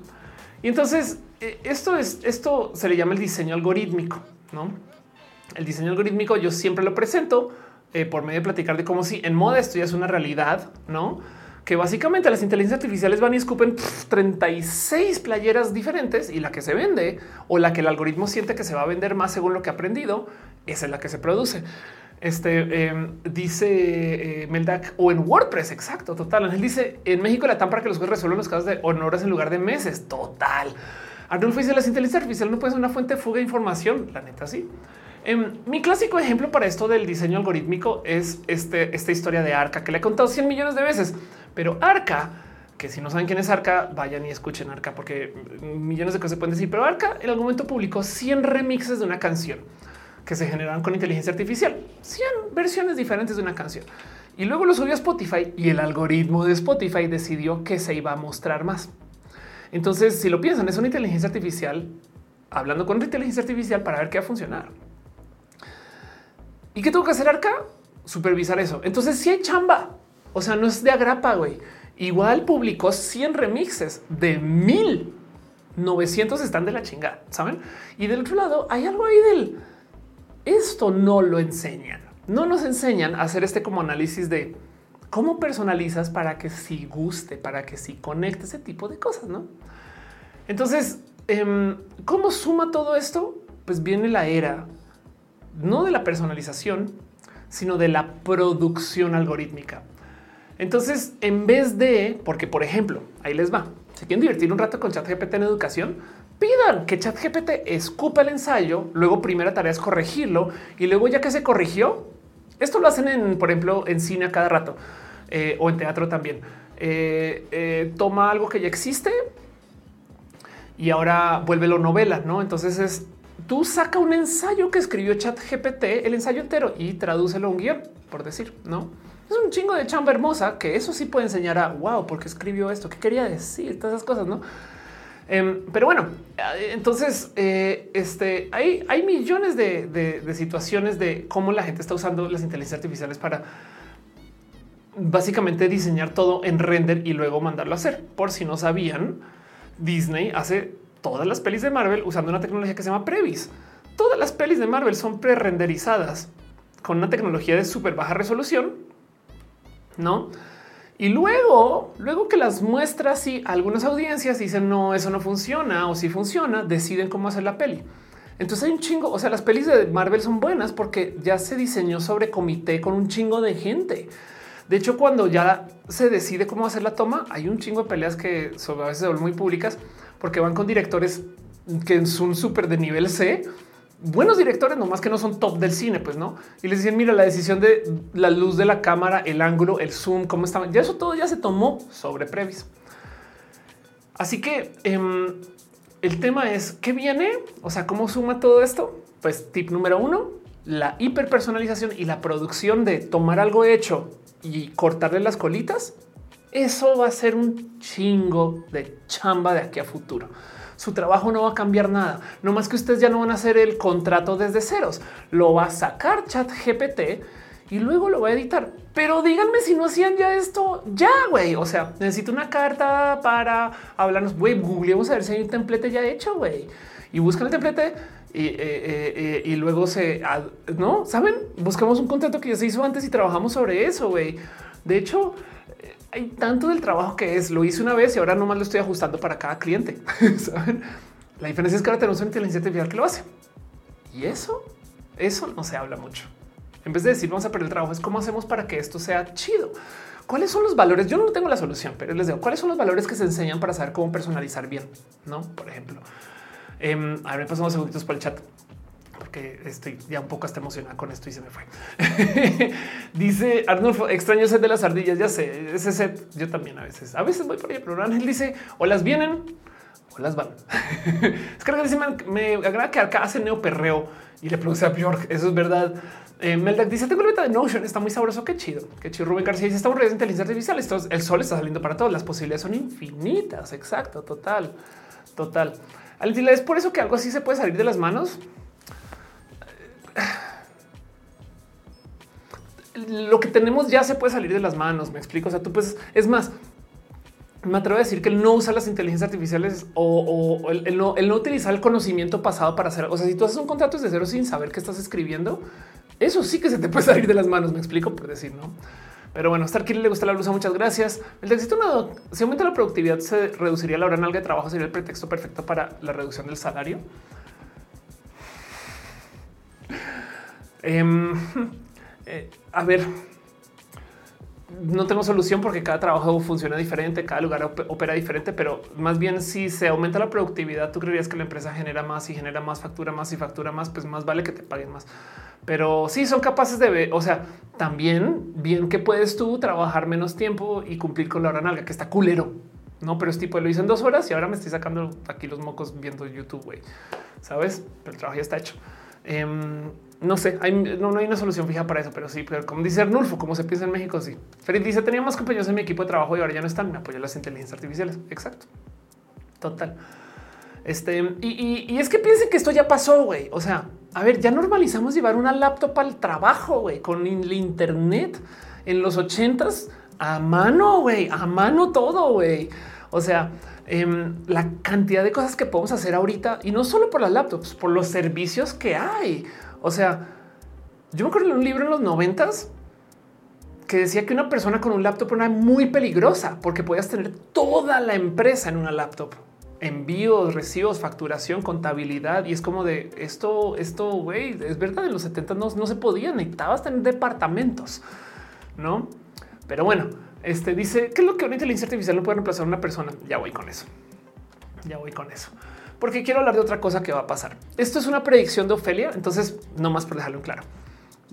Speaker 1: Y entonces eh, esto es esto se le llama el diseño algorítmico. No el diseño algorítmico yo siempre lo presento eh, por medio de platicar de cómo si en moda esto ya es una realidad, no? que básicamente las inteligencias artificiales van y escupen 36 playeras diferentes y la que se vende o la que el algoritmo siente que se va a vender más según lo que ha aprendido, esa es la que se produce. Este em, dice eh, Meldak o en WordPress. Exacto, total. Él dice en México la TAM para que los jueces resuelvan los casos de horas en lugar de meses. Total. Arnulfo dice las inteligencias artificiales no puede ser una fuente de fuga de información. La neta, sí. Em, mi clásico ejemplo para esto del diseño algorítmico es este, esta historia de Arca que le he contado 100 millones de veces. Pero Arca, que si no saben quién es Arca, vayan y escuchen Arca porque millones de cosas se pueden decir. Pero Arca en algún momento publicó 100 remixes de una canción que se generaron con inteligencia artificial, 100 versiones diferentes de una canción. Y luego lo subió Spotify y el algoritmo de Spotify decidió que se iba a mostrar más. Entonces, si lo piensan, es una inteligencia artificial hablando con inteligencia artificial para ver qué va a funcionar. ¿Y qué tengo que hacer Arca? Supervisar eso. Entonces, si hay chamba, o sea, no es de agrapa, güey. Igual publicó 100 remixes de 1900 están de la chingada, saben? Y del otro lado hay algo ahí del esto no lo enseñan. No nos enseñan a hacer este como análisis de cómo personalizas para que si guste, para que si conecte ese tipo de cosas, ¿no? Entonces, em, ¿cómo suma todo esto? Pues viene la era no de la personalización, sino de la producción algorítmica. Entonces, en vez de, porque por ejemplo, ahí les va, si quieren divertir un rato con ChatGPT en educación, pidan que ChatGPT escupa el ensayo, luego primera tarea es corregirlo y luego ya que se corrigió, esto lo hacen en, por ejemplo, en cine a cada rato eh, o en teatro también. Eh, eh, toma algo que ya existe y ahora vuélvelo novela, ¿no? Entonces es tú saca un ensayo que escribió ChatGPT, el ensayo entero y tradúcelo a un guion, por decir, ¿no? Es un chingo de chamba hermosa que eso sí puede enseñar a wow, porque escribió esto, qué quería decir, todas esas cosas, no? Em, pero bueno, eh, entonces eh, este, hay, hay millones de, situaciones de cómo la gente está usando las inteligencias artificiales para básicamente diseñar todo en render y luego mandarlo a hacer. Por si no sabían, Disney hace todas las pelis de Marvel usando una tecnología que se llama Previs. Todas las pelis de Marvel son pre-renderizadas con una tecnología de súper baja resolución, ¿no? Y luego, luego que las muestras y algunas audiencias dicen no, eso no funciona o si funciona, deciden cómo hacer la peli. Entonces hay un chingo, o sea, las pelis de Marvel son buenas porque ya se diseñó sobre comité con un chingo de gente. De hecho, cuando ya se decide cómo hacer la toma, hay un chingo de peleas que a veces muy públicas porque van con directores que son súper de nivel C buenos directores, nomás que no son top del cine, pues no. Y les dicen, mira, la decisión de la luz de la cámara, el ángulo, el zoom, cómo estaban. Ya eso todo ya se tomó sobre Previs. Así que em, el tema es qué viene, o sea, cómo suma todo esto. Pues tip número uno, la hiperpersonalización y la producción de tomar algo hecho y cortarle las colitas. Eso va a ser un chingo de chamba de aquí a futuro su trabajo no va a cambiar nada. No más que ustedes ya no van a hacer el contrato desde ceros. Lo va a sacar chat GPT y luego lo va a editar. Pero díganme si no hacían ya esto ya, güey. O sea, necesito una carta para hablarnos. Güey, googleemos a ver si hay un templete ya hecho, güey. Y buscan el templete y, eh, eh, eh, y luego se no saben. Buscamos un contrato que ya se hizo antes y trabajamos sobre eso, güey. De hecho, hay tanto del trabajo que es. Lo hice una vez y ahora nomás lo estoy ajustando para cada cliente. *laughs* ¿Saben? La diferencia es que ahora tenemos una inteligencia artificial que lo hace. Y eso, eso no se habla mucho. En vez de decir vamos a perder el trabajo, es cómo hacemos para que esto sea chido. ¿Cuáles son los valores? Yo no tengo la solución, pero les digo cuáles son los valores que se enseñan para saber cómo personalizar bien, no? Por ejemplo, eh, a ver, pasamos segunditos por el chat. Porque estoy ya un poco hasta emocionada con esto y se me fue. *laughs* dice Arnulfo, extraño set de las ardillas. Ya sé, ese set yo también a veces, a veces voy por ahí, pero Ángel dice o las vienen o las van. *laughs* es que dice me, agrada que acá hace neo perreo y le produce a Bjork. Eso es verdad. Eh, dice: Tengo el beta de Notion, está muy sabroso. Qué chido. Qué chido. Rubén García dice: Estamos de inteligencia artificial. Esto, el sol está saliendo para todos. Las posibilidades son infinitas. Exacto, total, total. Es por eso que algo así se puede salir de las manos. Lo que tenemos ya se puede salir de las manos. Me explico. O sea, tú pues es más, me atrevo a decir que el no usar las inteligencias artificiales o, el, no, utilizar el conocimiento pasado para hacer. O sea, si tú haces un contrato desde cero sin saber qué estás escribiendo, eso sí que se te puede salir de las manos. Me explico por decir, no? Pero bueno, Star le gusta la blusa. Muchas gracias. El éxito una, si aumenta la productividad, se reduciría la hora nalga de trabajo. Sería el pretexto perfecto para la reducción del salario. Em, eh, a ver, no tengo solución porque cada trabajo funciona diferente, cada lugar opera diferente, pero más bien si se aumenta la productividad, tú creerías que la empresa genera más y genera más factura, más y factura más, pues más vale que te paguen más. Pero sí son capaces de ver, o sea, también bien que puedes tú trabajar menos tiempo y cumplir con la hora nalga, que está culero. No, pero es tipo lo hice en dos horas y ahora me estoy sacando aquí los mocos viendo YouTube, güey. Sabes, pero el trabajo ya está hecho. Em, no sé, no, hay una solución fija para eso, pero sí, pero como dice Arnulfo, como se piensa en México, sí. Freddy dice, tenía más compañeros en mi equipo de trabajo y ahora ya no están, me apoyo las inteligencias artificiales. Exacto. Total. Este, y, es que piensen que esto ya pasó, güey. O sea, a ver, ya normalizamos llevar una laptop al trabajo, güey, con el internet en los ochentas a mano, güey, a mano todo, güey. O sea, em, la cantidad de cosas que podemos hacer ahorita y no solo por las laptops, por los servicios que hay. O sea, yo me acuerdo de un libro en los noventas que decía que una persona con un laptop era muy peligrosa porque podías tener toda la empresa en una laptop. Envíos, recibos, facturación, contabilidad. Y es como de esto, esto, güey, es verdad, en los 70 no, no se podía, necesitabas tener departamentos, ¿no? Pero bueno, este dice, ¿qué es lo que una inteligencia artificial no puede reemplazar a una persona? Ya voy con eso. Ya voy con eso porque quiero hablar de otra cosa que va a pasar. Esto es una predicción de Ofelia, entonces no más por dejarlo en claro.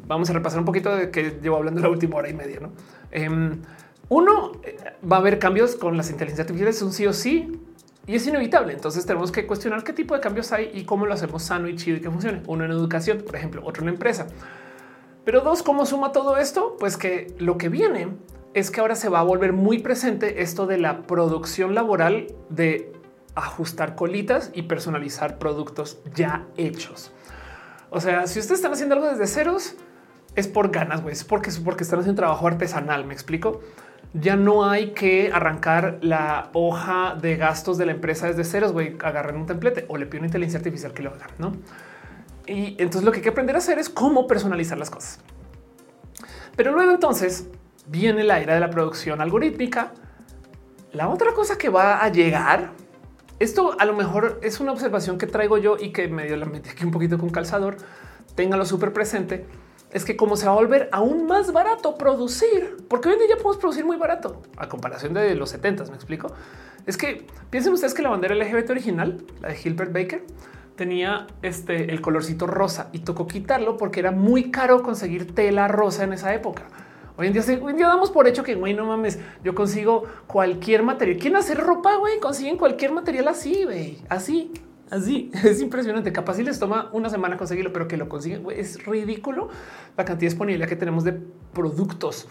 Speaker 1: Vamos a repasar un poquito de que llevo hablando la última hora y media. ¿no? Em, uno eh, va a haber cambios con las inteligencias artificiales, un sí o sí, y es inevitable. Entonces tenemos que cuestionar qué tipo de cambios hay y cómo lo hacemos sano y chido y que funcione. Uno en educación, por ejemplo, otro en empresa. Pero dos, ¿cómo suma todo esto? Pues que lo que viene es que ahora se va a volver muy presente esto de la producción laboral de ajustar colitas y personalizar productos ya hechos. O sea, si ustedes están haciendo algo desde ceros, es por ganas, güey. Es porque, es porque están haciendo trabajo artesanal. Me explico. Ya no hay que arrancar la hoja de gastos de la empresa desde ceros, güey. Agarren un templete o le pido una inteligencia artificial que lo haga, no? Y entonces lo que hay que aprender a hacer es cómo personalizar las cosas. Pero luego entonces viene la era de la producción algorítmica. La otra cosa que va a llegar esto a lo mejor es una observación que traigo yo y que medio la metí aquí un poquito con calzador. Téngalo súper presente. Es que como se va a volver aún más barato producir, porque hoy en día ya podemos producir muy barato a comparación de los 70 me explico. Es que piensen ustedes que la bandera LGBT original, la de Gilbert Baker, tenía este el colorcito rosa y tocó quitarlo porque era muy caro conseguir tela rosa en esa época. Hoy en día, hoy damos por hecho que güey, no mames, yo consigo cualquier material. ¿Quién hacer ropa? Güey, consiguen cualquier material así, güey, así, así. *laughs* Es impresionante. Capaz si les toma una semana conseguirlo, pero que lo consiguen. es ridículo la cantidad disponible que tenemos de productos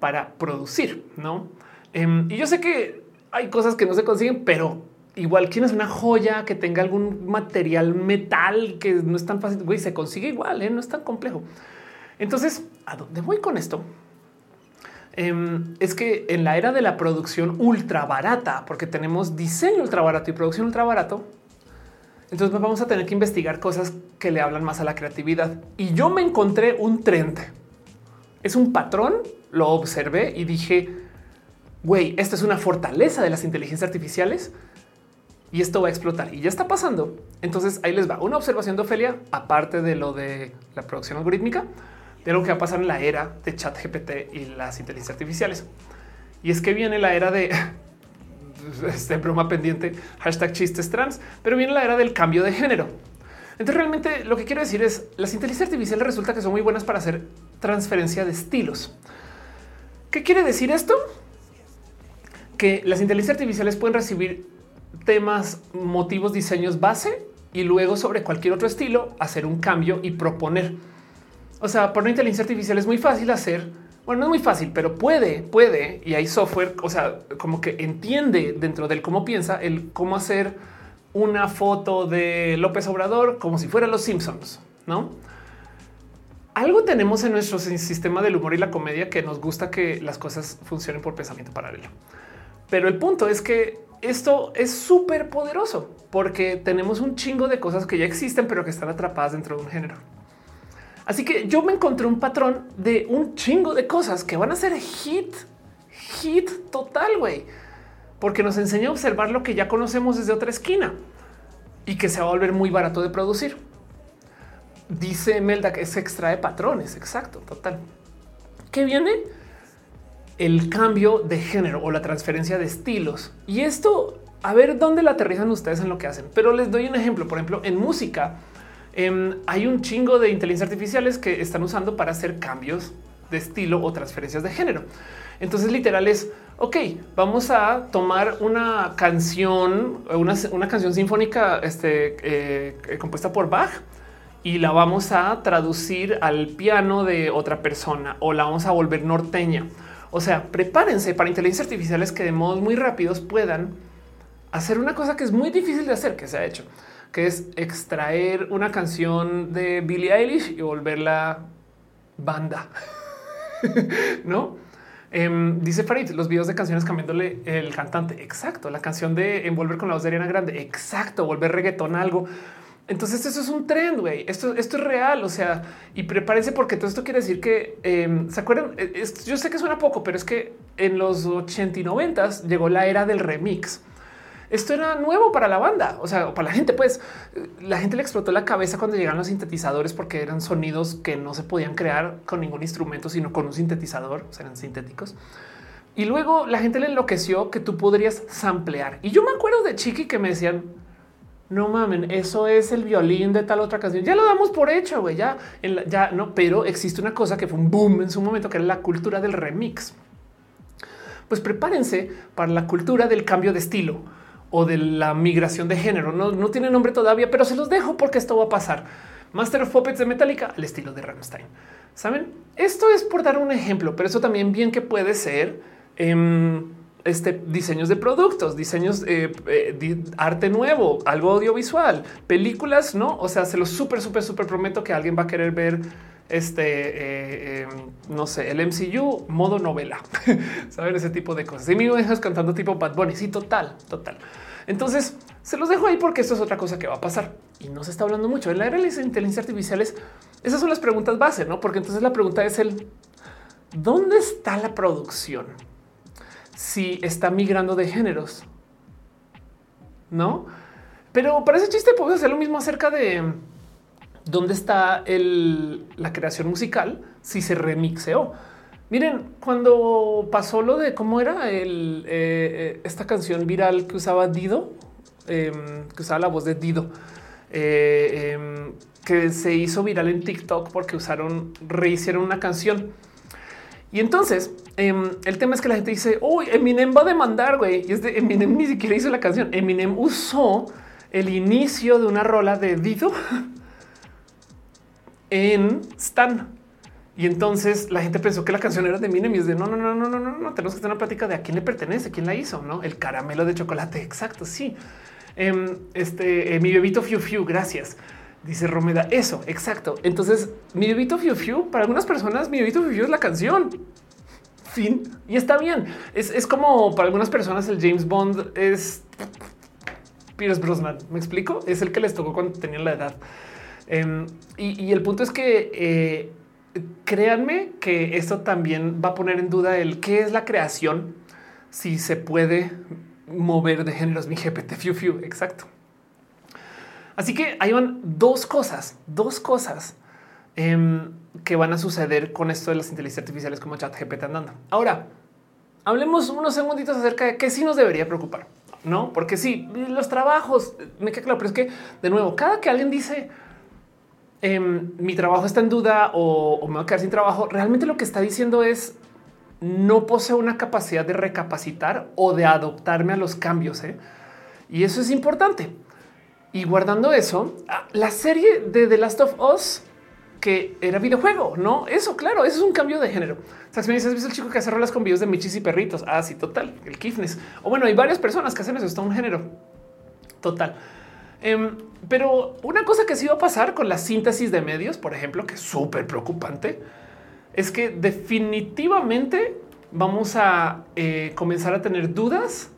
Speaker 1: para producir, no? Em, y yo sé que hay cosas que no se consiguen, pero igual quien es una joya que tenga algún material metal que no es tan fácil, güey, se consigue igual, ¿eh? no es tan complejo. Entonces, ¿a dónde voy con esto? Em, es que en la era de la producción ultra barata, porque tenemos diseño ultra barato y producción ultra barato, entonces vamos a tener que investigar cosas que le hablan más a la creatividad. Y yo me encontré un trend. Es un patrón, lo observé y dije, güey, esta es una fortaleza de las inteligencias artificiales y esto va a explotar y ya está pasando. Entonces ahí les va una observación de Ofelia, aparte de lo de la producción algorítmica de lo que va a pasar en la era de chat GPT y las inteligencias artificiales. Y es que viene la era de *laughs* este broma pendiente, hashtag chistes trans, pero viene la era del cambio de género. Entonces realmente lo que quiero decir es las inteligencias artificiales resulta que son muy buenas para hacer transferencia de estilos. ¿Qué quiere decir esto? Que las inteligencias artificiales pueden recibir temas, motivos, diseños base y luego sobre cualquier otro estilo hacer un cambio y proponer. O sea, por una inteligencia artificial es muy fácil hacer. Bueno, no es muy fácil, pero puede, puede. Y hay software, o sea, como que entiende dentro del cómo piensa el cómo hacer una foto de López Obrador como si fuera los Simpsons, no? Algo tenemos en nuestro sistema del humor y la comedia que nos gusta que las cosas funcionen por pensamiento paralelo. Pero el punto es que esto es súper poderoso porque tenemos un chingo de cosas que ya existen, pero que están atrapadas dentro de un género. Así que yo me encontré un patrón de un chingo de cosas que van a ser hit, hit total, güey porque nos enseña a observar lo que ya conocemos desde otra esquina y que se va a volver muy barato de producir. Dice Melda que se extrae patrones. Exacto, total. ¿Qué viene? El cambio de género o la transferencia de estilos. Y esto, a ver dónde la aterrizan ustedes en lo que hacen. Pero les doy un ejemplo. Por ejemplo, en música em, hay un chingo de inteligencia artificiales que están usando para hacer cambios de estilo o transferencias de género. Entonces, literal es ok, vamos a tomar una canción, una, canción sinfónica este, eh, eh, compuesta por Bach y la vamos a traducir al piano de otra persona o la vamos a volver norteña. O sea, prepárense para inteligencias artificiales que de modos muy rápidos puedan hacer una cosa que es muy difícil de hacer, que se ha hecho, que es extraer una canción de Billie Eilish y volverla banda. *laughs* no? Em, dice Farid, los videos de canciones cambiándole el cantante. Exacto. La canción de envolver con la voz de Ariana Grande. Exacto. Volver reggaetón algo. Entonces eso es un trend, güey. Esto, esto es real. O sea, y prepárense porque todo esto quiere decir que em, se acuerdan. Yo sé que suena poco, pero es que en los 80 y 90 llegó la era del remix esto era nuevo para la banda, o sea, para la gente, pues la gente le explotó la cabeza cuando llegaron los sintetizadores porque eran sonidos que no se podían crear con ningún instrumento, sino con un sintetizador, o eran sintéticos. Y luego la gente le enloqueció que tú podrías samplear. Y yo me acuerdo de Chiqui que me decían, no mamen, eso es el violín de tal otra canción. Ya lo damos por hecho, güey. Ya, ya no, pero existe una cosa que fue un boom en su momento, que era la cultura del remix. Pues prepárense para la cultura del cambio de estilo o de la migración de género. No, tiene nombre todavía, pero se los dejo porque esto va a pasar. Master of Puppets de Metallica al estilo de Rammstein. Saben, esto es por dar un ejemplo, pero eso también bien que puede ser em, este diseños de productos, diseños, de eh, arte nuevo, algo audiovisual, películas, no? O sea, se los súper, súper, súper prometo que alguien va a querer ver este, eh, em, no sé, el MCU modo novela, *laughs* saben ese tipo de cosas. Y me dejas cantando tipo Bad Bunny. Sí, total, total. Entonces se los dejo ahí porque esto es otra cosa que va a pasar y no se está hablando mucho en la era de las inteligencias artificiales. Esas son las preguntas base, no? Porque entonces la pregunta es el dónde está la producción si está migrando de géneros, no? Pero para ese chiste podemos hacer lo mismo acerca de dónde está la creación musical si se remixeó. Miren, cuando pasó lo de cómo era el, eh, esta canción viral que usaba Dido, em, que usaba la voz de Dido, eh, em, que se hizo viral en TikTok porque usaron, rehicieron una canción. Y entonces em, el tema es que la gente dice, uy, Eminem va a demandar, güey. Y es de Eminem ni siquiera hizo la canción. Eminem usó el inicio de una rola de Dido *laughs* en Stan. Y entonces la gente pensó que la canción era de Eminem y es de no, no, no, no, no, no, no, tenemos que tener una plática de a quién le pertenece, quién la hizo, no? El caramelo de chocolate. Exacto. Sí. Em, este, eh, mi bebito Fiu Fiu. Gracias. Dice Romeda. Eso, exacto. Entonces, mi bebito Fiu Fiu, para algunas personas, mi bebito Fiu es la canción. Fin. Y está bien. Es, es como para algunas personas el James Bond es Pierce Brosnan. ¿Me explico? Es el que les tocó cuando tenían la edad. Em, y, el punto es que eh, créanme que esto también va a poner en duda el qué es la creación, si se puede mover de géneros. Mi GPT, fiu, fiu, exacto. Así que hay van dos cosas, dos cosas em, que van a suceder con esto de las inteligencias artificiales como chat GPT andando. Ahora, hablemos unos segunditos acerca de qué sí nos debería preocupar, no? Porque sí, los trabajos me queda claro, pero es que de nuevo, cada que alguien dice em, mi trabajo está en duda o, me voy a quedar sin trabajo, realmente lo que está diciendo es no poseo una capacidad de recapacitar o de adoptarme a los cambios. ¿eh? Y eso es importante. Y guardando eso, ah, la serie de The Last of Us, que era videojuego, no? Eso, claro, eso es un cambio de género. ¿has el chico que hace rolas con videos de michis y perritos? Ah, sí, total, el Kifnes. O bueno, hay varias personas que hacen eso, está un género total. Em, pero una cosa que sí va a pasar con la síntesis de medios, por ejemplo, que es súper preocupante, es que definitivamente vamos a eh, comenzar a tener dudas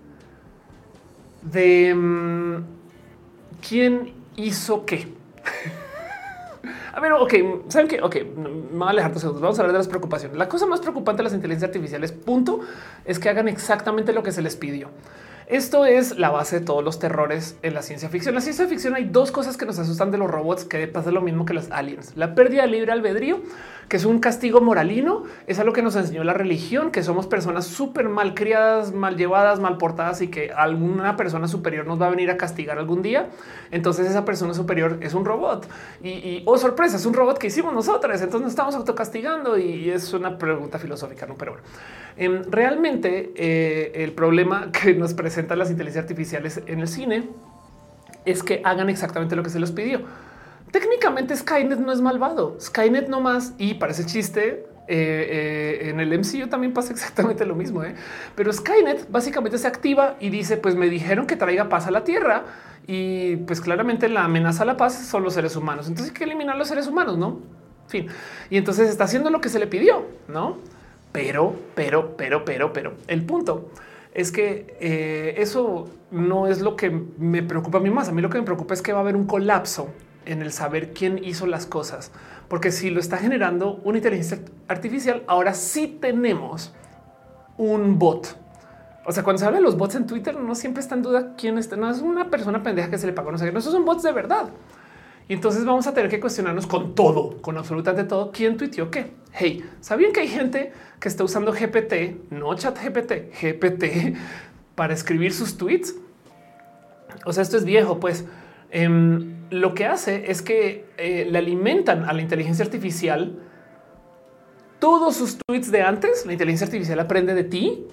Speaker 1: de em, quién hizo qué. *laughs* a ver, ok, saben que, ok, me voy a alejar segundos. Vamos a hablar de las preocupaciones. La cosa más preocupante de las inteligencias artificiales, punto, es que hagan exactamente lo que se les pidió. Esto es la base de todos los terrores en la ciencia ficción. En la ciencia ficción hay dos cosas que nos asustan de los robots que pasa lo mismo que los aliens. La pérdida de libre albedrío, que es un castigo moralino, es algo que nos enseñó la religión, que somos personas súper mal criadas, mal llevadas, mal portadas y que alguna persona superior nos va a venir a castigar algún día. Entonces esa persona superior es un robot y, oh sorpresa, es un robot que hicimos nosotros. Entonces nos estamos autocastigando y es una pregunta filosófica, no? Pero bueno, em, realmente eh, el problema *laughs* que nos presenta presentan las inteligencias artificiales en el cine es que hagan exactamente lo que se les pidió. Técnicamente Skynet no es malvado. Skynet no más y parece chiste. Eh, eh, en el MCU también pasa *laughs* exactamente lo mismo, ¿eh? pero Skynet básicamente se activa y dice: Pues me dijeron que traiga paz a la Tierra y pues claramente la amenaza a la paz son los seres humanos. Entonces hay que eliminar los seres humanos, no? Fin. Y entonces está haciendo lo que se le pidió, no? Pero, pero, pero, pero, pero el punto es que eh, eso no es lo que me preocupa a mí más. A mí lo que me preocupa es que va a haber un colapso en el saber quién hizo las cosas, porque si lo está generando una inteligencia artificial, ahora sí tenemos un bot. O sea, cuando se habla de los bots en Twitter, no siempre está en duda quién está. No es una persona pendeja que se le pagó. No sé, no, esos son bots de verdad. Y entonces vamos a tener que cuestionarnos con todo, con absolutamente todo, quién tuiteó qué. Hey, ¿sabían que hay gente que está usando GPT, no chat GPT, GPT para escribir sus tweets? O sea, esto es viejo, pues em, lo que hace es que eh, le alimentan a la inteligencia artificial todos sus tweets de antes. La inteligencia artificial aprende de ti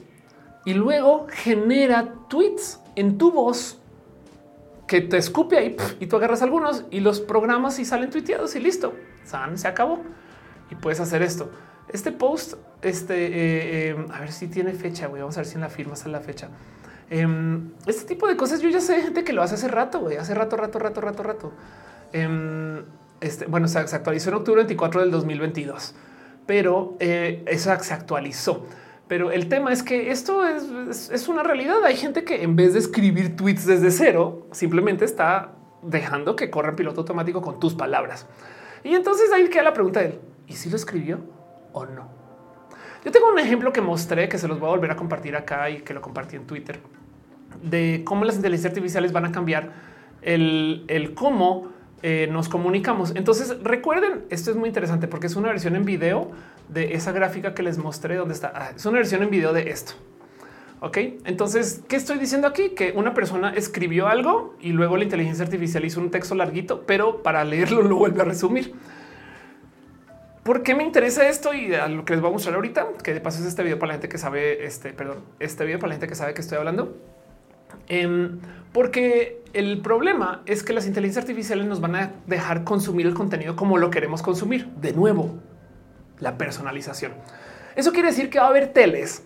Speaker 1: y luego genera tweets en tu voz que te escupe ahí y tú agarras algunos y los programas y salen tuiteados y listo. San se acabó y puedes hacer esto. Este post, este, eh, eh, a ver si tiene fecha. Güey. Vamos a ver si en la firma sale la fecha. Em, este tipo de cosas yo ya sé gente que lo hace hace rato, güey, hace rato, rato, rato, rato, rato. Em, este, bueno, se, actualizó en octubre 24 del 2022, pero eh, eso se actualizó. Pero el tema es que esto es, una realidad. Hay gente que en vez de escribir tweets desde cero, simplemente está dejando que corra piloto automático con tus palabras. Y entonces ahí queda la pregunta de él, ¿y si lo escribió o no? Yo tengo un ejemplo que mostré que se los voy a volver a compartir acá y que lo compartí en Twitter de cómo las inteligencias artificiales van a cambiar el, cómo eh, nos comunicamos. Entonces recuerden, esto es muy interesante porque es una versión en video de esa gráfica que les mostré donde está. Ah, es una versión en video de esto. Ok, entonces, ¿qué estoy diciendo aquí? Que una persona escribió algo y luego la inteligencia artificial hizo un texto larguito, pero para leerlo lo vuelve a resumir. ¿Por qué me interesa esto? Y a lo que les voy a mostrar ahorita, que de paso es este video para la gente que sabe, este, perdón, este video para la gente que sabe que estoy hablando. Em, porque el problema es que las inteligencias artificiales nos van a dejar consumir el contenido como lo queremos consumir. De nuevo, la personalización. Eso quiere decir que va a haber teles.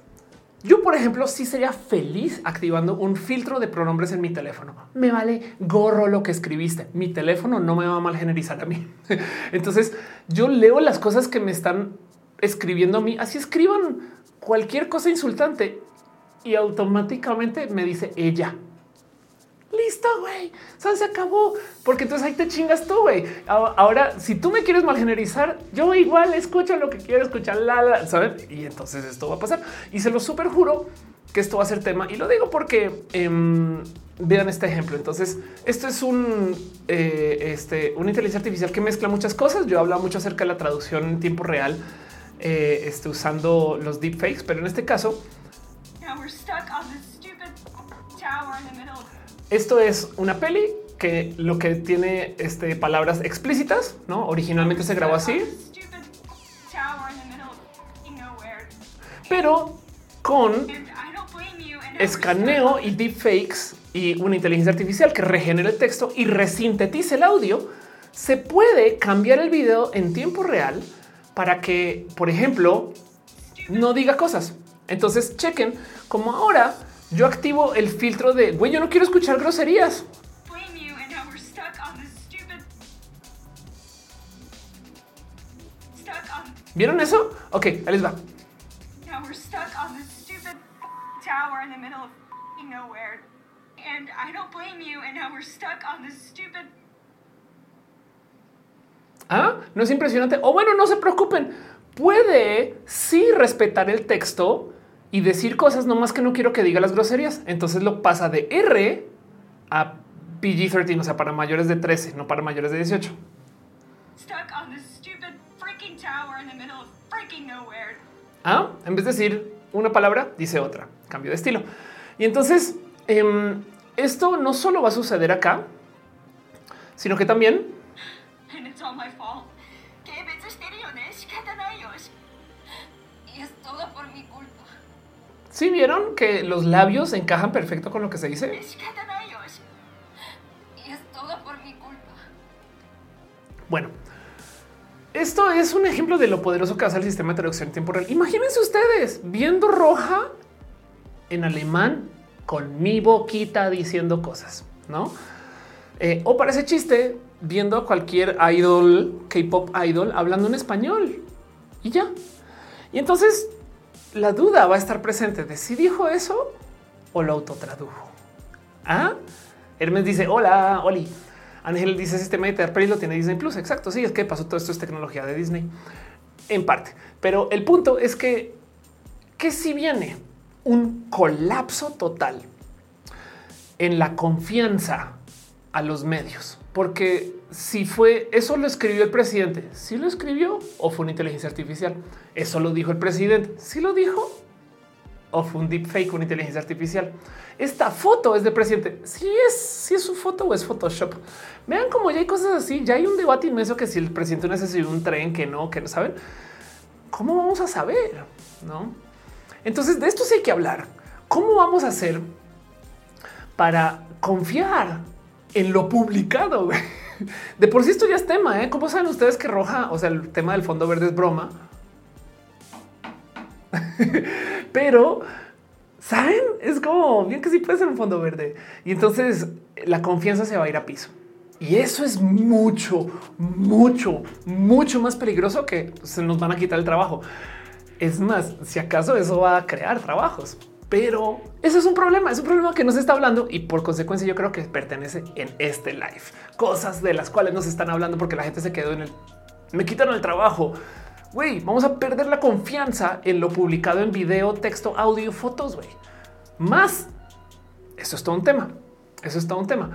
Speaker 1: Yo, por ejemplo, sí sería feliz activando un filtro de pronombres en mi teléfono. Me vale gorro lo que escribiste. Mi teléfono no me va a mal generizar a mí. *laughs* Entonces yo leo las cosas que me están escribiendo a mí. Así escriban cualquier cosa insultante y automáticamente me dice ella listo, güey, se acabó. Porque entonces ahí te chingas tú, güey. Ahora, si tú me quieres malgenerizar, yo igual escucho lo que quiero escuchar, la, la, ¿saben? Y entonces esto va a pasar. Y se lo súper juro que esto va a ser tema. Y lo digo porque em, vean este ejemplo. Entonces, esto es un, eh, este, una inteligencia artificial que mezcla muchas cosas. Yo hablaba mucho acerca de la traducción en tiempo real, eh, este, usando los deepfakes, pero en este caso... Esto es una peli que lo que tiene este, palabras explícitas, no originalmente se grabó así, pero con escaneo y deepfakes y una inteligencia artificial que regenera el texto y resintetiza el audio, se puede cambiar el video en tiempo real para que, por ejemplo, no diga cosas. Entonces chequen como ahora yo activo el filtro de güey, yo no quiero escuchar groserías. ¿Vieron eso? Ok, ahí les va. Ah, no es impresionante. O bueno, no se preocupen. Puede sí respetar el texto y decir cosas, nomás que no quiero que diga las groserías. Entonces lo pasa de R a PG-13, o sea, para mayores de 13, no para mayores de 18. Ah, en vez de decir una palabra, dice otra. Cambio de estilo. Y entonces em, esto no solo va a suceder acá, sino que también ¿Sí vieron que los labios encajan perfecto con lo que se dice? Bueno, esto es un ejemplo de lo poderoso que hace el sistema de traducción en tiempo real. Imagínense ustedes viendo roja en alemán con mi boquita diciendo cosas, no? Eh, o parece chiste viendo a cualquier idol, K-pop idol hablando en español y ya. Y entonces la duda va a estar presente de si dijo eso o lo autotradujo. ¿Ah? Hermes dice hola, Oli. Ángel dice sistema de Terperi lo tiene Disney Plus. Exacto. Sí, es que pasó todo esto es tecnología de Disney en parte, pero el punto es que que si viene un colapso total en la confianza a los medios, porque si fue eso lo escribió el presidente, si lo escribió o fue una inteligencia artificial, eso lo dijo el presidente, si lo dijo o fue un deepfake, una inteligencia artificial. Esta foto es del presidente. Si es, si es su foto o es Photoshop. Vean cómo ya hay cosas así. Ya hay un debate inmenso que si el presidente necesita un tren, que no, que no saben. ¿Cómo vamos a saber? No. Entonces de esto sí hay que hablar. ¿Cómo vamos a hacer para confiar en lo publicado? *laughs* De por sí esto ya es tema. ¿eh? ¿Cómo saben ustedes que roja? O sea, el tema del fondo verde es broma. *laughs* Pero saben, es como bien que sí puede ser un fondo verde. Y entonces la confianza se va a ir a piso. Y eso es mucho, mucho, mucho más peligroso que se nos van a quitar el trabajo. Es más, si acaso eso va a crear trabajos. Pero eso es un problema, es un problema que nos está hablando y por consecuencia yo creo que pertenece en este live. Cosas de las cuales nos están hablando porque la gente se quedó en el... Me quitaron el trabajo. Güey, vamos a perder la confianza en lo publicado en video, texto, audio, fotos, güey. Más, eso es todo un tema. Eso es todo un tema.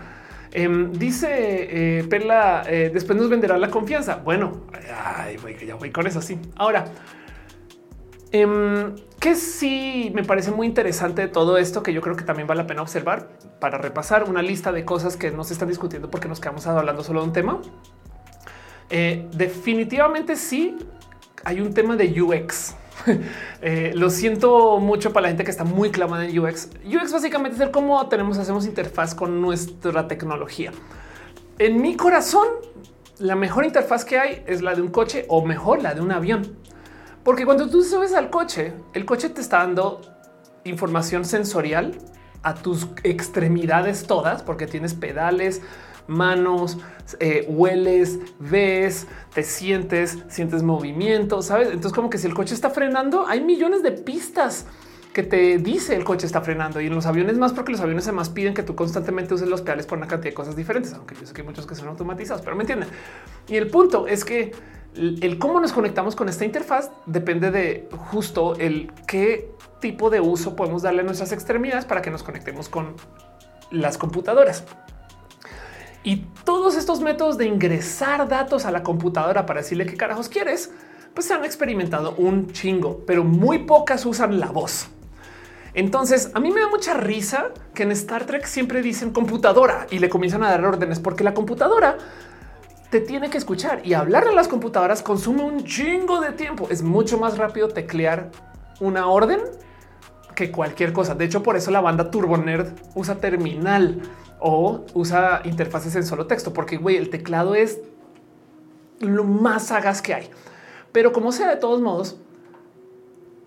Speaker 1: Em, dice eh, Perla, eh, después nos venderá la confianza. Bueno, ay, ya voy con eso. Sí. Ahora, Em, que sí me parece muy interesante todo esto, que yo creo que también vale la pena observar para repasar una lista de cosas que no se están discutiendo porque nos quedamos hablando solo de un tema. Eh, definitivamente sí hay un tema de UX. *laughs* Eh, lo siento mucho para la gente que está muy clamada en UX. UX básicamente es el cómo tenemos, hacemos interfaz con nuestra tecnología. En mi corazón, la mejor interfaz que hay es la de un coche o mejor la de un avión. Porque cuando tú subes al coche, el coche te está dando información sensorial a tus extremidades todas, porque tienes pedales, manos, eh, hueles, ves, te sientes, sientes movimiento, sabes? Entonces, como que si el coche está frenando, hay millones de pistas que te dice el coche está frenando y en los aviones más porque los aviones se más piden que tú constantemente uses los pedales por una cantidad de cosas diferentes, aunque yo sé que hay muchos que son automatizados, pero me entienden. Y el punto es que el cómo nos conectamos con esta interfaz depende de justo el qué tipo de uso podemos darle a nuestras extremidades para que nos conectemos con las computadoras. Y todos estos métodos de ingresar datos a la computadora para decirle qué carajos quieres, pues se han experimentado un chingo, pero muy pocas usan la voz. Entonces, a mí me da mucha risa que en Star Trek siempre dicen computadora y le comienzan a dar órdenes porque la computadora te tiene que escuchar y hablar a las computadoras consume un chingo de tiempo. Es mucho más rápido teclear una orden que cualquier cosa. De hecho, por eso la banda Turbo Nerd usa terminal o usa interfaces en solo texto, porque güey, el teclado es lo más sagaz que hay. Pero como sea, de todos modos,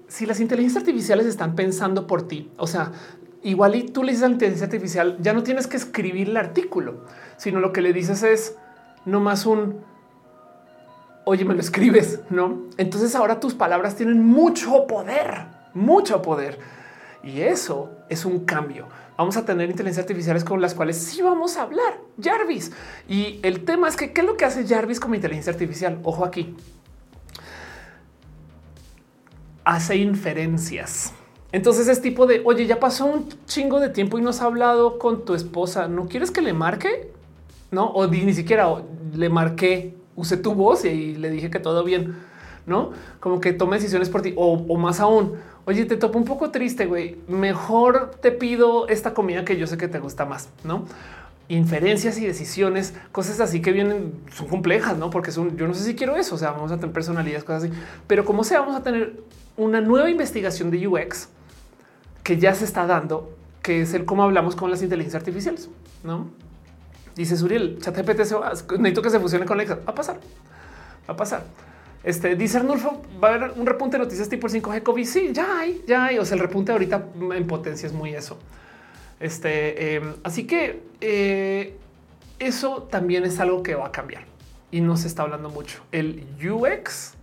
Speaker 1: si las inteligencias artificiales están pensando por ti, o sea, igual y tú le dices a la inteligencia artificial, ya no tienes que escribir el artículo, sino lo que le dices es no más un oye, me lo escribes, no? Entonces ahora tus palabras tienen mucho poder, mucho poder. Y eso es un cambio. Vamos a tener inteligencias artificiales con las cuales sí vamos a hablar. Jarvis. Y el tema es que qué es lo que hace Jarvis como inteligencia artificial. Ojo aquí hace inferencias. Entonces es tipo de, oye, ya pasó un chingo de tiempo y no has hablado con tu esposa. ¿No quieres que le marque? No, o ni siquiera le marqué, usé tu voz y le dije que todo bien, no como que tome decisiones por ti o, más aún. Oye, te topo un poco triste, güey. Mejor te pido esta comida que yo sé que te gusta más, no? inferencias y decisiones, cosas así que vienen, son complejas, no? Porque son, yo no sé si quiero eso. O sea, vamos a tener personalidades, cosas así, pero como sea, vamos a tener una nueva investigación de UX que ya se está dando, que es el cómo hablamos con las inteligencias artificiales. No dice Suriel, chat GPT se va, necesito que se fusione con Alexa. Va a pasar, va a pasar. Este dice Arnulfo, va a haber un repunte de noticias tipo el 5G COVID. Sí, ya hay, ya hay. O sea, el repunte ahorita en potencia es muy eso. Este, em, así que eh, eso también es algo que va a cambiar y no se está hablando mucho. El UX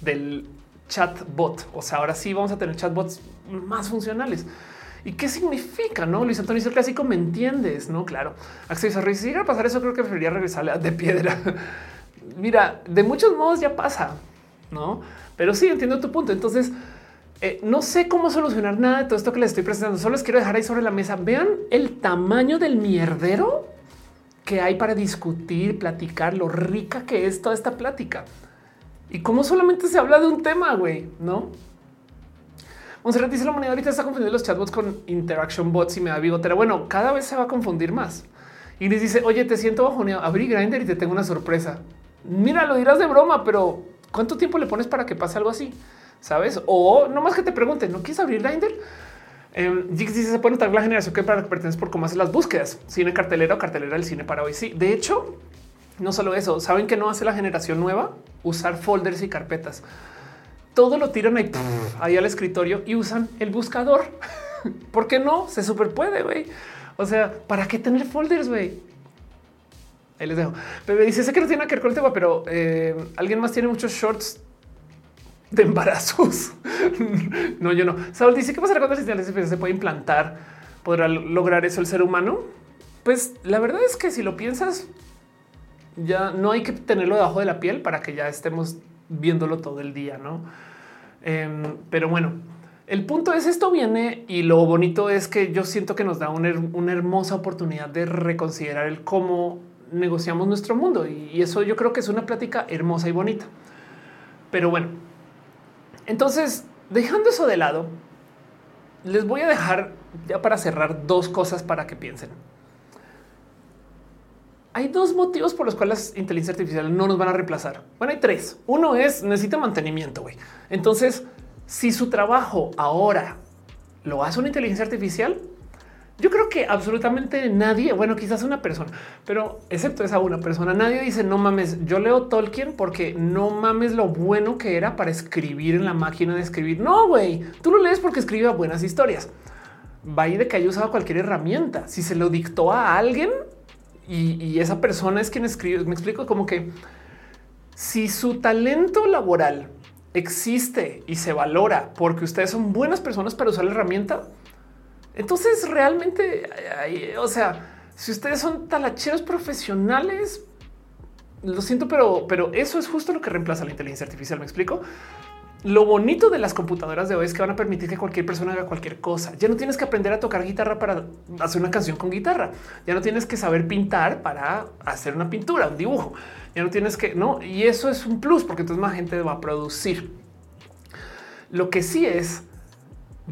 Speaker 1: del chatbot. O sea, ahora sí vamos a tener chatbots más funcionales. ¿Y qué significa? No, Luis Antonio el clásico, me entiendes? No, claro. Acceso a si llega a pasar eso, creo que preferiría regresar de piedra. *laughs* Mira, de muchos modos ya pasa, no? Pero sí entiendo tu punto. Entonces, eh, no sé cómo solucionar nada de todo esto que les estoy presentando. Solo les quiero dejar ahí sobre la mesa. Vean el tamaño del mierdero que hay para discutir, platicar, lo rica que es toda esta plática. Y cómo solamente se habla de un tema, güey, ¿no? Monserrat dice la moneda ahorita está confundiendo los chatbots con interaction bots y me da bigotera. Bueno, cada vez se va a confundir más. Y les dice, oye, te siento bajoneado, abrí Grindr y te tengo una sorpresa. Mira, lo dirás de broma, pero ¿cuánto tiempo le pones para que pase algo así? ¿Sabes? O no más que te pregunten, ¿no quieres abrir Grindr? Eh, dice, se puede notar la generación que para que perteneces por cómo hace las búsquedas. Cine cartelera o cartelera del cine para hoy. Sí, de hecho, no solo eso, ¿saben que no hace la generación nueva? Usar folders y carpetas. Todo lo tiran ahí, al escritorio y usan el buscador. *laughs* ¿Por qué no? Se super puede, güey. O sea, ¿para qué tener folders, güey? Ahí les dejo. Pero dice, sé que no tiene que ver con el tema, pero eh, alguien más tiene muchos shorts de embarazos. *laughs* no, yo no. Saúl dice, ¿qué pasará cuando el se puede implantar? ¿Podrá lograr eso el ser humano? Pues la verdad es que si lo piensas, ya no hay que tenerlo debajo de la piel para que ya estemos viéndolo todo el día, ¿no? Em, pero bueno, el punto es esto viene y lo bonito es que yo siento que nos da una, hermosa oportunidad de reconsiderar el cómo negociamos nuestro mundo y eso yo creo que es una plática hermosa y bonita. Pero bueno, entonces dejando eso de lado, les voy a dejar ya para cerrar dos cosas para que piensen hay dos motivos por los cuales las inteligencias artificiales no nos van a reemplazar. Bueno, hay tres. Uno es necesita mantenimiento. Entonces, si su trabajo ahora lo hace una inteligencia artificial, yo creo que absolutamente nadie, bueno, quizás una persona, pero excepto esa una persona, nadie dice no mames. Yo leo Tolkien porque no mames lo bueno que era para escribir en la máquina de escribir. No, güey, tú lo lees porque escribía buenas historias. Va de que haya usado cualquier herramienta. Si se lo dictó a alguien, y, esa persona es quien escribe. Me explico como que si su talento laboral existe y se valora porque ustedes son buenas personas para usar la herramienta, entonces realmente, o sea, si ustedes son talacheros profesionales, lo siento, pero, pero eso es justo lo que reemplaza la inteligencia artificial. Me explico. Lo bonito de las computadoras de hoy es que van a permitir que cualquier persona haga cualquier cosa. Ya no tienes que aprender a tocar guitarra para hacer una canción con guitarra. Ya no tienes que saber pintar para hacer una pintura, un dibujo. Ya no tienes que, no. Y eso es un plus porque entonces más gente va a producir. Lo que sí es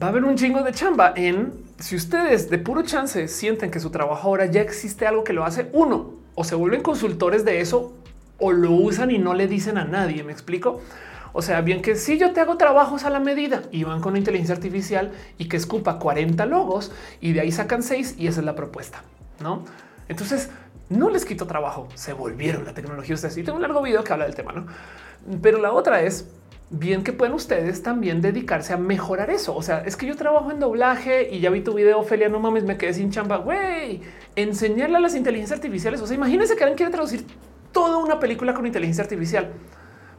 Speaker 1: va a haber un chingo de chamba en si ustedes de puro chance sienten que su trabajo ahora ya existe algo que lo hace uno o se vuelven consultores de eso o lo usan y no le dicen a nadie. Me explico. O sea, bien que si yo te hago trabajos a la medida y van con inteligencia artificial y que escupa 40 logos y de ahí sacan seis y esa es la propuesta, no? Entonces no les quito trabajo, se volvieron la tecnología. Ustedes y tengo un largo video que habla del tema, no? Pero la otra es bien que pueden ustedes también dedicarse a mejorar eso. O sea, es que yo trabajo en doblaje y ya vi tu video, Ophelia, no mames, me quedé sin chamba. Güey, enseñarle a las inteligencias artificiales. O sea, imagínense que alguien quiere traducir toda una película con inteligencia artificial.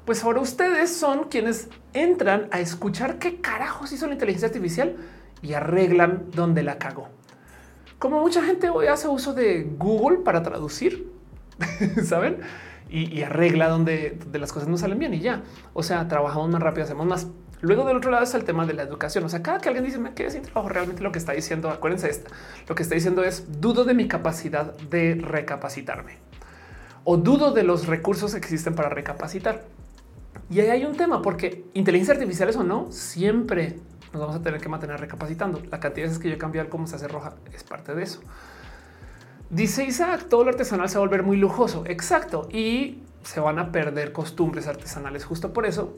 Speaker 1: Pues ahora ustedes son quienes entran a escuchar qué carajos hizo la inteligencia artificial y arreglan donde la cagó. Como mucha gente hoy hace uso de Google para traducir, *laughs* saben? y, arregla donde, las cosas no salen bien y ya. O sea, trabajamos más rápido, hacemos más. Luego del otro lado está el tema de la educación. O sea, cada que alguien dice me quedé sin trabajo, realmente lo que está diciendo, acuérdense esta, lo que está diciendo es dudo de mi capacidad de recapacitarme o dudo de los recursos que existen para recapacitar. Y ahí hay un tema porque inteligencia artificial o no, siempre nos vamos a tener que mantener recapacitando. La cantidad de veces que yo el cómo se hace roja es parte de eso. Dice Isaac, todo lo artesanal se va a volver muy lujoso. Exacto. Y se van a perder costumbres artesanales justo por eso.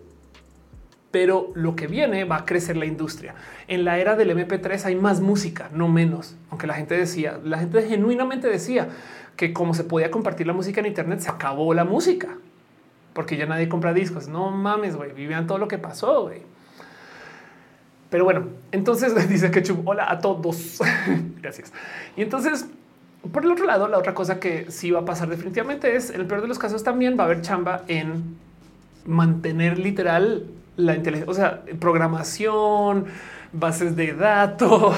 Speaker 1: Pero lo que viene va a crecer la industria. En la era del MP3 hay más música, no menos. Aunque la gente decía, la gente genuinamente decía que como se podía compartir la música en Internet, se acabó la música. Porque ya nadie compra discos. No mames, güey. Vivían todo lo que pasó, güey. Pero bueno, entonces *laughs* dice que hola a todos. *laughs* Gracias. Y entonces por el otro lado, la otra cosa que sí va a pasar definitivamente es, en el peor de los casos también va a haber chamba en mantener literal la inteligencia, o sea, programación, bases de datos,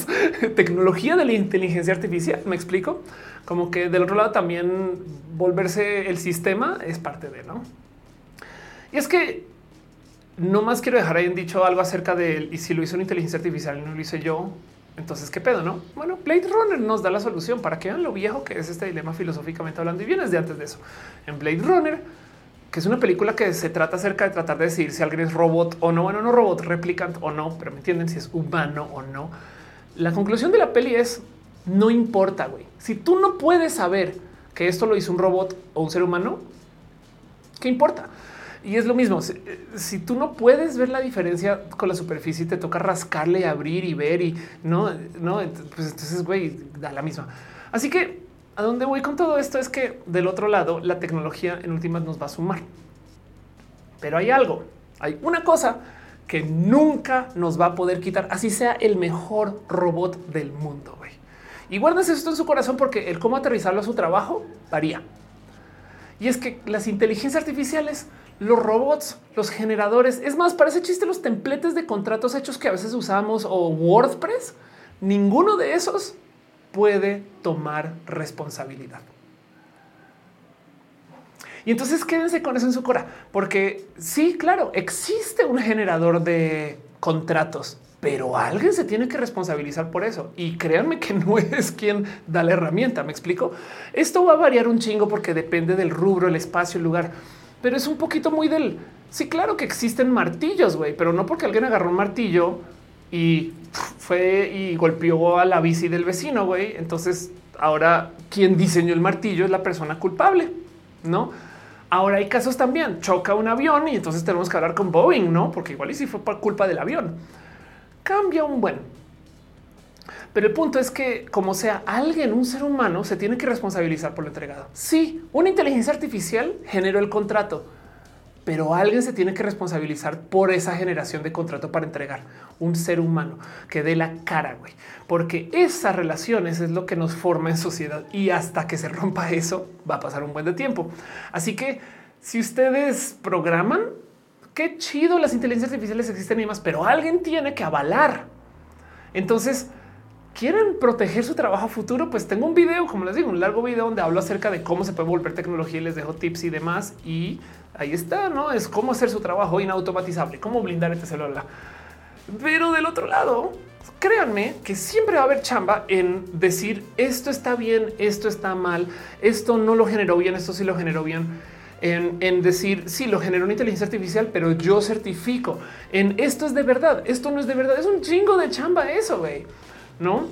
Speaker 1: *laughs* tecnología de la inteligencia artificial. Me explico como que del otro lado también volverse el sistema es parte de no. Y es que no más quiero dejar ahí en dicho algo acerca de y si lo hizo una inteligencia artificial no lo hice yo, entonces, ¿qué pedo? No? Bueno, Blade Runner nos da la solución para que vean lo viejo que es este dilema filosóficamente hablando y vienes de antes de eso. En Blade Runner, que es una película que se trata acerca de tratar de decidir si alguien es robot o no, bueno, no robot, replicant o no, pero me entienden si es humano o no. La conclusión de la peli es no importa, güey. Si tú no puedes saber que esto lo hizo un robot o un ser humano, ¿qué importa? Y es lo mismo. Si, tú no puedes ver la diferencia con la superficie, te toca rascarle, abrir y ver y no, no, pues entonces, güey, da la misma. Así que a dónde voy con todo esto es que del otro lado, la tecnología en últimas nos va a sumar. Pero hay algo, hay una cosa que nunca nos va a poder quitar, así sea el mejor robot del mundo. Y guárdense esto en su corazón porque el cómo aterrizarlo a su trabajo varía. Y es que las inteligencias artificiales los robots, los generadores. Es más, parece chiste los templetes de contratos hechos que a veces usamos o WordPress. Ninguno de esos puede tomar responsabilidad. Y entonces quédense con eso en su cora, porque sí, claro, existe un generador de contratos, pero alguien se tiene que responsabilizar por eso. Y créanme que *laughs* no es quien da la herramienta. Me explico. Esto va a variar un chingo porque depende del rubro, el espacio, el lugar pero es un poquito muy del. Sí, claro que existen martillos, güey, pero no porque alguien agarró un martillo y fue y golpeó a la bici del vecino, güey. Entonces, ahora quien diseñó el martillo es la persona culpable, no? Ahora hay casos también, choca un avión y entonces tenemos que hablar con Boeing, no? Porque igual y si fue por culpa del avión. Cambia un buen. Pero el punto es que, como sea alguien, un ser humano, se tiene que responsabilizar por lo entregado. Sí, una inteligencia artificial generó el contrato, pero alguien se tiene que responsabilizar por esa generación de contrato para entregar un ser humano que dé la cara, güey, porque esas relaciones es lo que nos forma en sociedad y hasta que se rompa eso va a pasar un buen de tiempo. Así que si ustedes programan, qué chido las inteligencias artificiales existen y más, pero alguien tiene que avalar. Entonces, quieren proteger su trabajo futuro, pues tengo un video, como les digo, un largo video donde hablo acerca de cómo se puede volver tecnología y les dejo tips y demás. Y ahí está, no es cómo hacer su trabajo inautomatizable, cómo blindar este celular. Pero del otro lado, créanme que siempre va a haber chamba en decir esto está bien, esto está mal, esto no lo generó bien, esto sí lo generó bien. En, decir, sí, lo generó una inteligencia artificial, pero yo certifico en esto es de verdad, esto no es de verdad, es un chingo de chamba eso, güey, ¿no?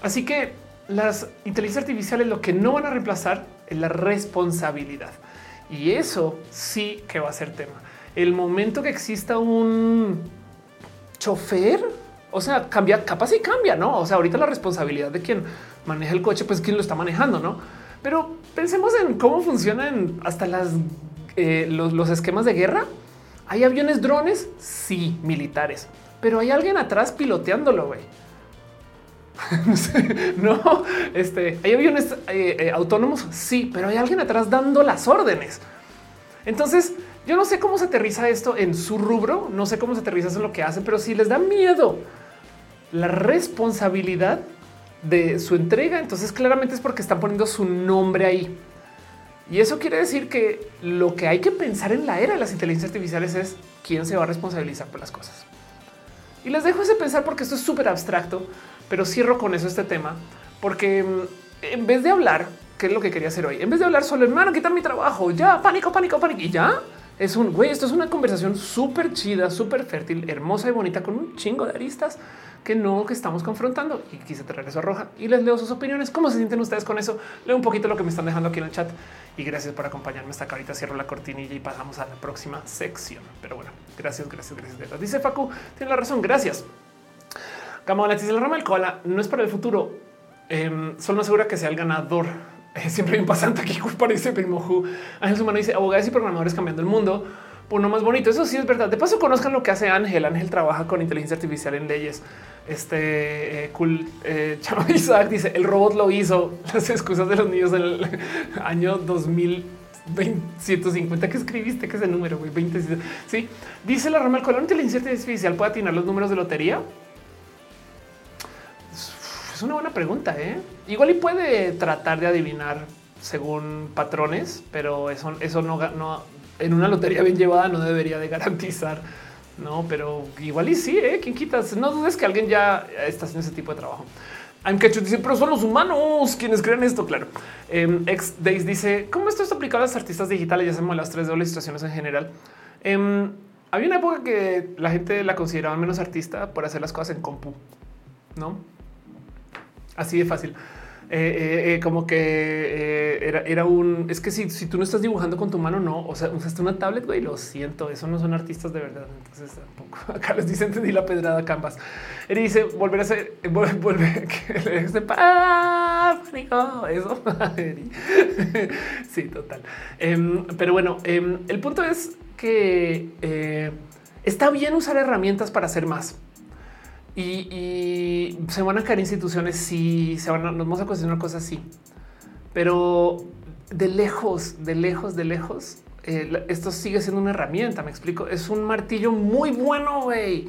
Speaker 1: Así que las inteligencias artificiales lo que no van a reemplazar es la responsabilidad. Y eso sí que va a ser tema. El momento que exista un chofer, o sea, cambia, capaz y cambia, ¿no? O sea, ahorita la responsabilidad de quien maneja el coche, pues quien lo está manejando, ¿no? Pero pensemos en cómo funcionan hasta eh, los, esquemas de guerra. ¿Hay aviones drones? Sí, militares. Pero hay alguien atrás piloteándolo, güey. *laughs* no, este, hay aviones eh, eh, autónomos, sí, pero hay alguien atrás dando las órdenes. Entonces, yo no sé cómo se aterriza esto en su rubro, no sé cómo se aterriza eso en lo que hacen, pero si les da miedo la responsabilidad de su entrega, entonces claramente es porque están poniendo su nombre ahí. Y eso quiere decir que lo que hay que pensar en la era de las inteligencias artificiales es quién se va a responsabilizar por las cosas. Y les dejo ese pensar porque esto es súper abstracto, pero cierro con eso este tema, porque mm, en vez de hablar, ¿qué es lo que quería hacer hoy? En vez de hablar solo, hermano, quitar mi trabajo, ya, pánico, pánico, pánico, y ya, es un güey, esto es una conversación súper chida, súper fértil, hermosa y bonita, con un chingo de aristas que no que estamos confrontando y quise traer eso a roja y les leo sus opiniones. ¿Cómo se sienten ustedes con eso? Leo un poquito lo que me están dejando aquí en el chat y gracias por acompañarme hasta acá. Ahorita cierro la cortinilla y pasamos a la próxima sección. Pero bueno, gracias, gracias, gracias. Dice Facu, tiene la razón. Gracias. Gamona dice la rama del cola no es para el futuro. Eh, solo asegura que sea el ganador. *laughs* siempre hay un pasante aquí, parece primo. Ángel Humano dice abogados y programadores cambiando el mundo uno más bonito. Eso sí es verdad. De paso, conozcan lo que hace Ángel. Ángel trabaja con inteligencia artificial en leyes. Este eh, cool eh, *laughs* Isaac dice el robot lo hizo. *laughs* Las excusas de los niños del *laughs* año 2150 que escribiste, que es el número 20. Sí, dice la rama la inteligencia artificial puede atinar los números de lotería. Es una buena pregunta. ¿eh? Igual y puede tratar de adivinar según patrones, pero eso, eso no, no, en una lotería bien llevada no debería de garantizar. No, pero igual y sí, ¿eh? ¿Quién quitas? No dudes que alguien ya está haciendo ese tipo de trabajo. I'm dice, pero son los humanos quienes creen esto, claro. Em, ex Days dice, ¿cómo esto es aplicado a las artistas digitales? Ya sabemos las tres de ilustraciones en general. Em, había una época que la gente la consideraba menos artista por hacer las cosas en compu, ¿no? Así de fácil. Eh, eh, eh, como que era, era, un es que si, si, tú no estás dibujando con tu mano, no, o sea, usaste una tablet, güey, lo siento, eso no son artistas de verdad. Entonces tampoco *laughs* acá les dice entendí la pedrada Canvas. Él dice volver a ser, *laughs* volver que le pánico, eso. *laughs* sí, total. Em, pero bueno, em, el punto es que está bien usar herramientas para hacer más y, se van a caer instituciones. Sí, se van a, nos vamos a cuestionar cosas así, pero de lejos, de lejos, de lejos, eh, esto sigue siendo una herramienta. Me explico. Es un martillo muy bueno, güey,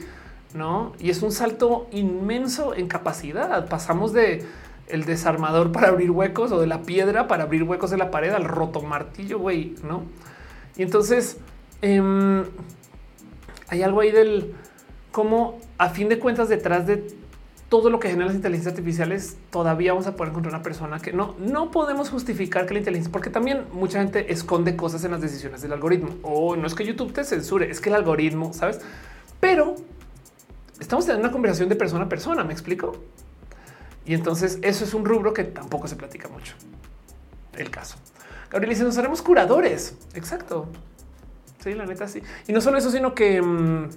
Speaker 1: no? Y es un salto inmenso en capacidad. Pasamos de el desarmador para abrir huecos o de la piedra para abrir huecos de la pared al roto martillo, güey, no? Y entonces em, hay algo ahí del cómo a fin de cuentas detrás de todo lo que generan las inteligencias artificiales, todavía vamos a poder encontrar una persona que no, no podemos justificar que la inteligencia, porque también mucha gente esconde cosas en las decisiones del algoritmo. O no es que YouTube te censure, es que el algoritmo, sabes? Pero estamos teniendo una conversación de persona a persona. Me explico. Y entonces eso es un rubro que tampoco se platica mucho. El caso. Gabriel dice: Nos haremos curadores. Exacto. Sí, la neta, sí. Y no solo eso, sino que mm,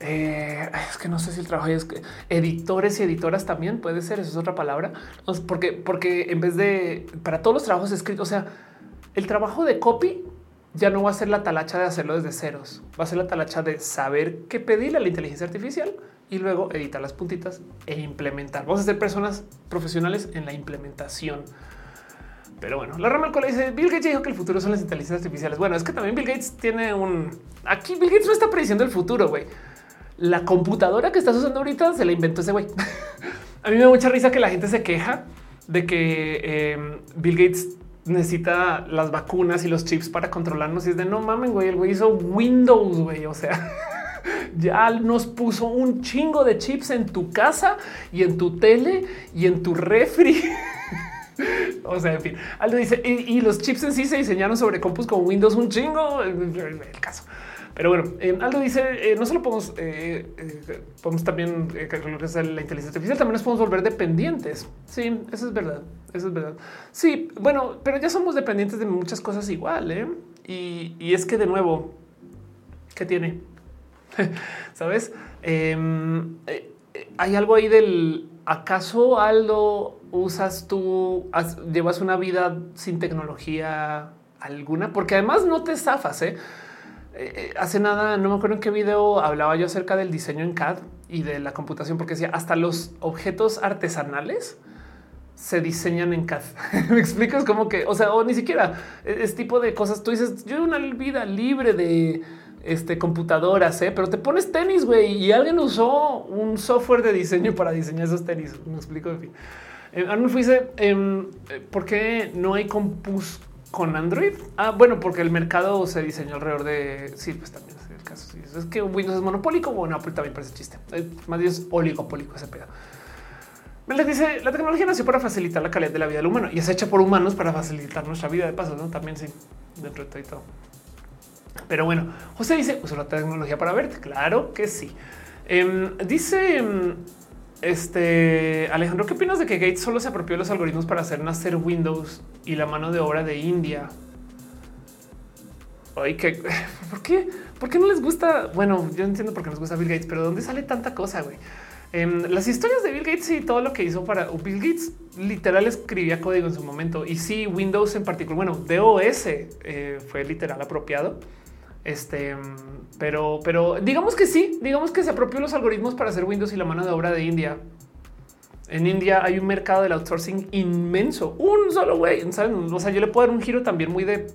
Speaker 1: eh, es que no sé si el trabajo es que editores y editoras también puede ser. Eso es otra palabra, porque, porque en vez de para todos los trabajos escritos, o sea, el trabajo de copy ya no va a ser la talacha de hacerlo desde ceros, va a ser la talacha de saber qué pedirle a la inteligencia artificial y luego editar las puntitas e implementar. Vamos a ser personas profesionales en la implementación. Pero bueno, la rama cola dice Bill Gates dijo que el futuro son las inteligencias artificiales. Bueno, es que también Bill Gates tiene un aquí Bill Gates no está prediciendo el futuro, güey la computadora que estás usando ahorita se la inventó ese güey. *laughs* a mí me da mucha risa que la gente se queja de que em, Bill Gates necesita las vacunas y los chips para controlarnos y es de no mamen, güey, el güey hizo Windows, güey, o sea, *laughs* ya nos puso un chingo de chips en tu casa y en tu tele y en tu refri. *laughs* o sea, en fin, Aldo dice y, los chips en sí se diseñaron sobre compus con Windows un chingo. El caso. Pero bueno, eh, Aldo dice eh, no solo podemos, eh, podemos también es la inteligencia artificial, también nos podemos volver dependientes. Sí, eso es verdad. Eso es verdad. Sí, bueno, pero ya somos dependientes de muchas cosas igual. Y, y es que de nuevo, ¿qué tiene? *laughs* Sabes? Em, hay algo ahí del acaso Aldo usas tú, llevas una vida sin tecnología alguna, porque además no te zafas. Eh, eh, hace nada, no me acuerdo en qué video hablaba yo acerca del diseño en CAD y de la computación, porque decía hasta los objetos artesanales se diseñan en CAD. *laughs* me explicas como que, o sea, o ni siquiera es tipo de cosas. Tú dices, yo una vida libre de este, computadoras, ¿eh? pero te pones tenis, güey, y alguien usó un software de diseño para diseñar esos tenis. Me explico. En fin, eh, Arnold dice, em, ¿por qué no hay compus con Android? Ah, bueno, porque el mercado se diseñó alrededor de. Sí, pues también es el caso. Es que Windows es monopólico. Bueno, Apple también parece chiste. Más bien es oligopólico ese pedo. Les dice la tecnología nació para facilitar la calidad de la vida del humano y es hecha por humanos para facilitar nuestra vida de paso. No también sí, dentro de todo y todo. Pero bueno, José dice, uso la tecnología para verte. Claro que sí. Em, dice em, este Alejandro, ¿qué opinas de que Gates solo se apropió los algoritmos para hacer nacer Windows y la mano de obra de India? Ay, que *laughs* ¿por qué? ¿Por qué no les gusta? Bueno, yo entiendo por qué nos gusta Bill Gates, pero ¿dónde sale tanta cosa, güey? Em, las historias de Bill Gates y todo lo que hizo para Bill Gates literal escribía código en su momento y sí, Windows en particular, bueno, DOS eh, fue literal apropiado este, pero, pero digamos que sí, digamos que se apropió los algoritmos para hacer Windows y la mano de obra de India. En India hay un mercado del outsourcing inmenso, un solo güey. O sea, yo le puedo dar un giro también muy de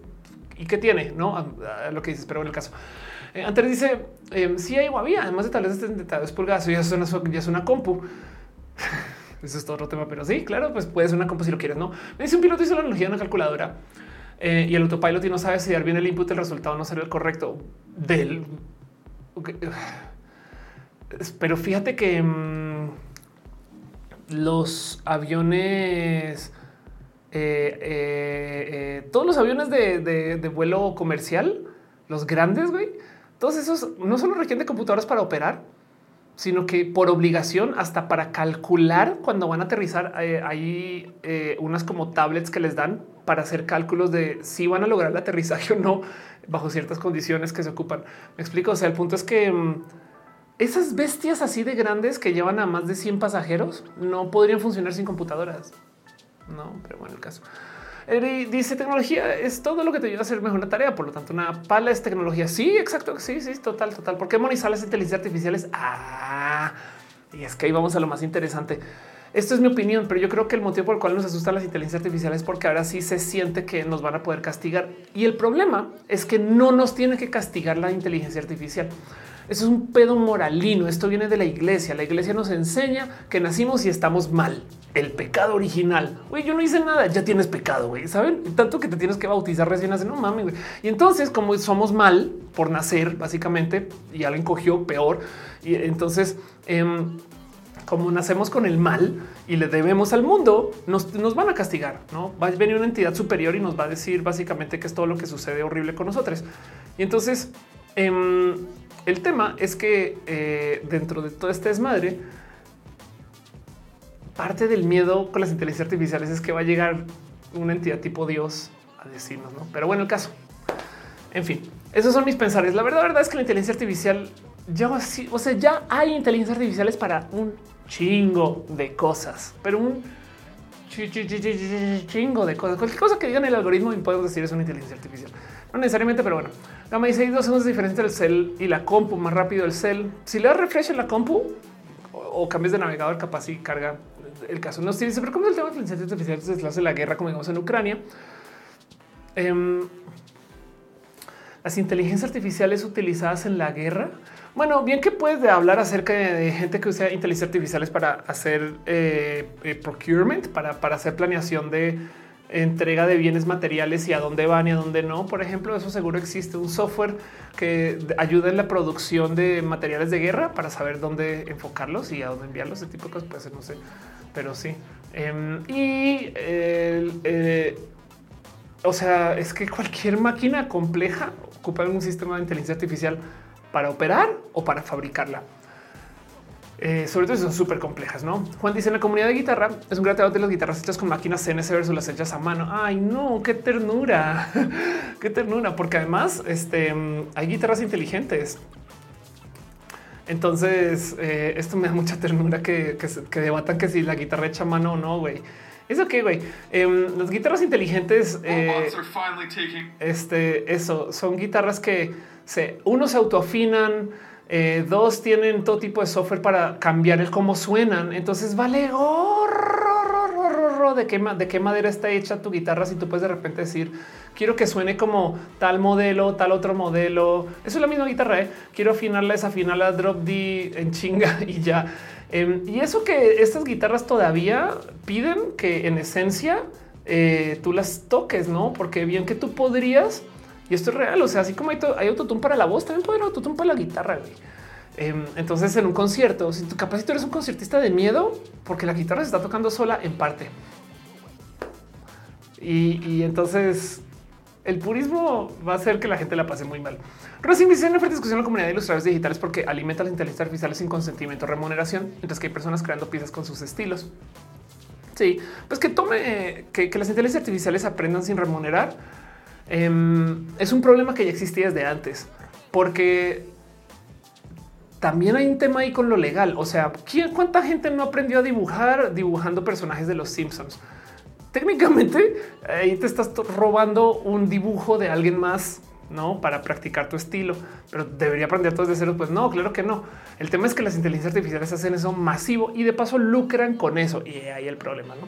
Speaker 1: y qué tiene, no lo que dices, pero en el caso. Eh, antes dice si hay o había, además de tal vez 72 pulgadas, ya es una, ya es una compu. *laughs* Eso es todo otro tema, pero sí, claro, pues puede ser una compu si lo quieres. No me dice un piloto hizo la analogía de una calculadora eh, y el autopilot y no sabe si dar bien el input, el resultado no será el correcto del. Pero fíjate que mm, los aviones, eh, eh, todos los aviones de, vuelo comercial, los grandes, güey, todos esos no solo requieren de computadoras para operar, sino que por obligación, hasta para calcular cuando van a aterrizar, hay unas como tablets que les dan para hacer cálculos de si van a lograr el aterrizaje o no bajo ciertas condiciones que se ocupan. Me explico. O sea, el punto es que mm, esas bestias así de grandes que llevan a más de 100 pasajeros no podrían funcionar sin computadoras. No, pero bueno, el caso. Dice tecnología es todo lo que te ayuda a hacer mejor una tarea. Por lo tanto, una pala es tecnología. Sí, exacto. Sí, sí, total, total. ¿Por qué monizar las inteligencias artificiales? Ah, y es que ahí vamos a lo más interesante. Esto es mi opinión, pero yo creo que el motivo por el cual nos asustan las inteligencias artificiales es porque ahora sí se siente que nos van a poder castigar. Y el problema es que no nos tiene que castigar la inteligencia artificial. Eso es un pedo moralino. Esto viene de la iglesia. La iglesia nos enseña que nacimos y estamos mal. El pecado original. Güey, yo no hice nada. Ya tienes pecado, güey. Saben tanto que te tienes que bautizar recién nace. No mames. Güey. Y entonces, como somos mal por nacer, básicamente, y alguien cogió peor. Y entonces, eh, como nacemos con el mal y le debemos al mundo, nos, van a castigar. No va a venir una entidad superior y nos va a decir básicamente que es todo lo que sucede horrible con nosotros. Y entonces em, el tema es que eh, dentro de todo este desmadre, parte del miedo con las inteligencias artificiales es que va a llegar una entidad tipo Dios a decirnos, ¿no? Pero bueno, el caso. En fin, esos son mis pensares. La verdad, la verdad es que la inteligencia artificial ya, o sea, ya hay inteligencias artificiales para un chingo de cosas, pero un chingo de cosas. Cualquier cosa que digan el algoritmo y podemos decir es una inteligencia artificial. No necesariamente, pero bueno. Gama dice dos segundos diferentes del cel y la compu más rápido el cel. Si le das refresh en la compu o, cambias de navegador, capaz y carga el caso. No se dice, pero como el tema de inteligencia artificial hace la guerra, como digamos en Ucrania. Em, las inteligencias artificiales utilizadas en la guerra bueno, bien que puedes hablar acerca de gente que usa inteligencia artificiales para hacer eh, eh, procurement, para, hacer planeación de entrega de bienes materiales y a dónde van y a dónde no. Por ejemplo, eso seguro existe un software que ayuda en la producción de materiales de guerra para saber dónde enfocarlos y a dónde enviarlos. Ese tipo de cosas, pues no sé, pero sí. Em, y eh, o sea, es que cualquier máquina compleja ocupa un sistema de inteligencia artificial para operar o para fabricarla. Eh, sobre todo si son súper complejas, ¿no? Juan dice en la comunidad de guitarra es un gran de las guitarras hechas con máquinas CNC versus las hechas a mano. Ay, no, qué ternura, *laughs* qué ternura, porque además este, hay guitarras inteligentes. Entonces, eh, esto me da mucha ternura que, debatan que si la guitarra hecha a mano o no, güey. Eso que, güey, em, las guitarras inteligentes, eh, este, eso, son guitarras que se, uno se autoafinan, eh, dos tienen todo tipo de software para cambiar el cómo suenan. Entonces vale de qué, de qué madera está hecha tu guitarra. Si tú puedes de repente decir quiero que suene como tal modelo, tal otro modelo. Eso es la misma guitarra. ¿eh? Quiero afinarla, desafinarla, drop D en chinga *laughs* y ya. Em, y eso que estas guitarras todavía piden que en esencia eh, tú las toques, no? Porque bien que tú podrías y esto es real. O sea, así como hay, hay autotune para la voz, también puede haber autotune para la guitarra. Em, entonces, en un concierto, si tu capaz eres un conciertista de miedo, porque la guitarra se está tocando sola en parte. Y, entonces el purismo va a hacer que la gente la pase muy mal. Recién dice fuerte discusión en la comunidad de ilustradores digitales porque alimenta las inteligencias artificiales sin consentimiento, remuneración, mientras que hay personas creando piezas con sus estilos. Sí, pues que tome que, las inteligencias artificiales aprendan sin remunerar Em, es un problema que ya existía desde antes, porque también hay un tema ahí con lo legal. O sea, ¿cuánta gente no aprendió a dibujar dibujando personajes de los Simpsons? Técnicamente ahí te estás robando un dibujo de alguien más, no para practicar tu estilo, pero debería aprender todo desde cero. Pues no, claro que no. El tema es que las inteligencias artificiales hacen eso masivo y de paso lucran con eso. Y ahí el problema, no?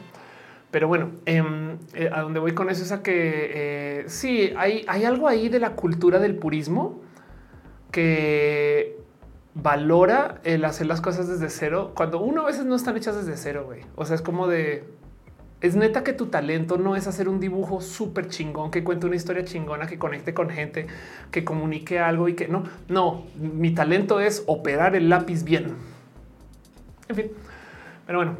Speaker 1: Pero bueno, em, eh, a donde voy con eso es a que eh, sí hay, hay algo ahí de la cultura del purismo que valora el hacer las cosas desde cero cuando uno a veces no están hechas desde cero. güey. O sea, es como de es neta que tu talento no es hacer un dibujo súper chingón que cuente una historia chingona, que conecte con gente, que comunique algo y que no, no, mi talento es operar el lápiz bien. En fin, pero bueno,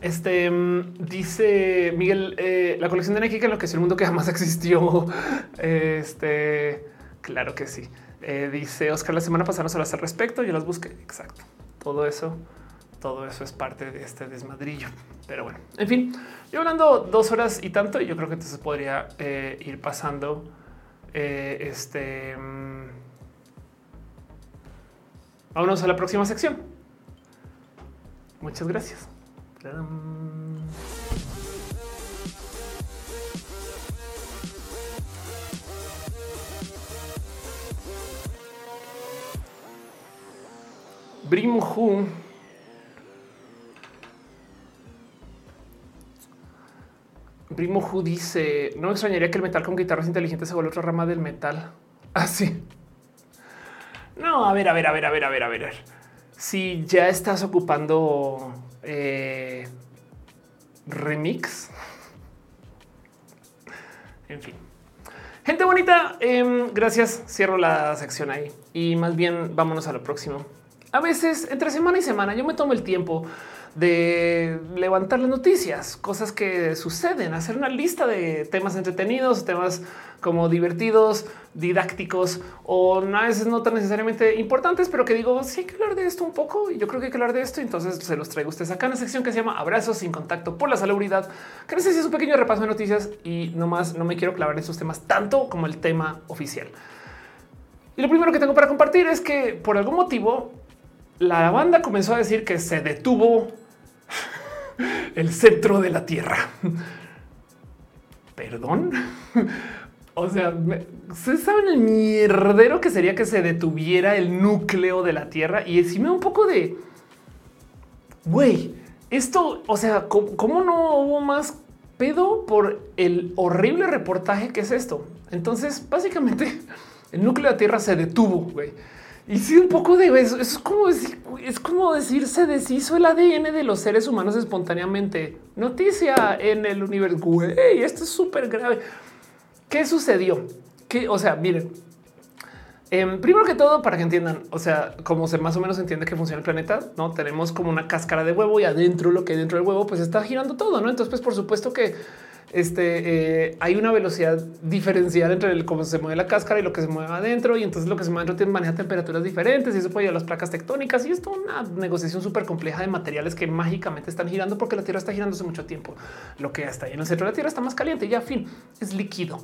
Speaker 1: este mm, dice Miguel, eh, la colección de Nike que es el mundo que jamás *laughs* existió. Este, claro que sí. Eh, dice Oscar, la semana pasada nos hablaste al respecto. Yo las busqué. Exacto. Todo eso, todo eso es parte de este desmadrillo. Pero bueno, en fin, yo hablando dos horas y tanto, y yo creo que entonces podría eh, ir pasando este. Mm, vámonos a la próxima sección. Muchas gracias. Brimhu Brimhu dice: No me extrañaría que el metal con guitarras inteligentes se vuelva otra rama del metal. Así. *laughs* Ah, no, a ver, a ver, a ver, a ver, a ver, a ver. Si ya estás ocupando eh, remix. En fin. Gente bonita, em, gracias. Cierro la sección ahí y más bien vámonos a lo próximo. A veces entre semana y semana yo me tomo el tiempo de levantar las noticias, cosas que suceden, hacer una lista de temas entretenidos, temas como divertidos, didácticos o a veces no tan necesariamente importantes, pero que digo, sí hay que hablar de esto un poco y yo creo que hay que hablar de esto. Entonces se los traigo a ustedes acá en la sección que se llama Abrazos sin contacto por la salubridad, que no es un pequeño repaso de noticias y no más no me quiero clavar en estos temas tanto como el tema oficial. Y lo primero que tengo para compartir es que por algún motivo la banda comenzó a decir que se detuvo el centro de la Tierra. Perdón. O sea, se saben el mierdero que sería que se detuviera el núcleo de la Tierra y decime un poco de güey, esto, o sea, ¿cómo, no hubo más pedo por el horrible reportaje que es esto? Entonces, básicamente, el núcleo de la Tierra se detuvo. güey. Y sí, un poco de eso. Es como decir, es como decir, se deshizo el ADN de los seres humanos espontáneamente. Noticia en el universo. Güey, esto es súper grave. ¿Qué sucedió? Que, o sea, miren, em, primero que todo, para que entiendan, o sea, como se más o menos entiende que funciona el planeta, no tenemos como una cáscara de huevo y adentro lo que hay dentro del huevo, pues está girando todo. No, entonces, pues por supuesto que este, eh, hay una velocidad diferencial entre el cómo se mueve la cáscara y lo que se mueve adentro. Y entonces lo que se mueve adentro maneja temperaturas diferentes y eso puede llevar a las placas tectónicas. Y esto es una negociación súper compleja de materiales que mágicamente están girando porque la Tierra está girando hace mucho tiempo. Lo que está ahí en el centro de la Tierra está más caliente y ya fin es líquido.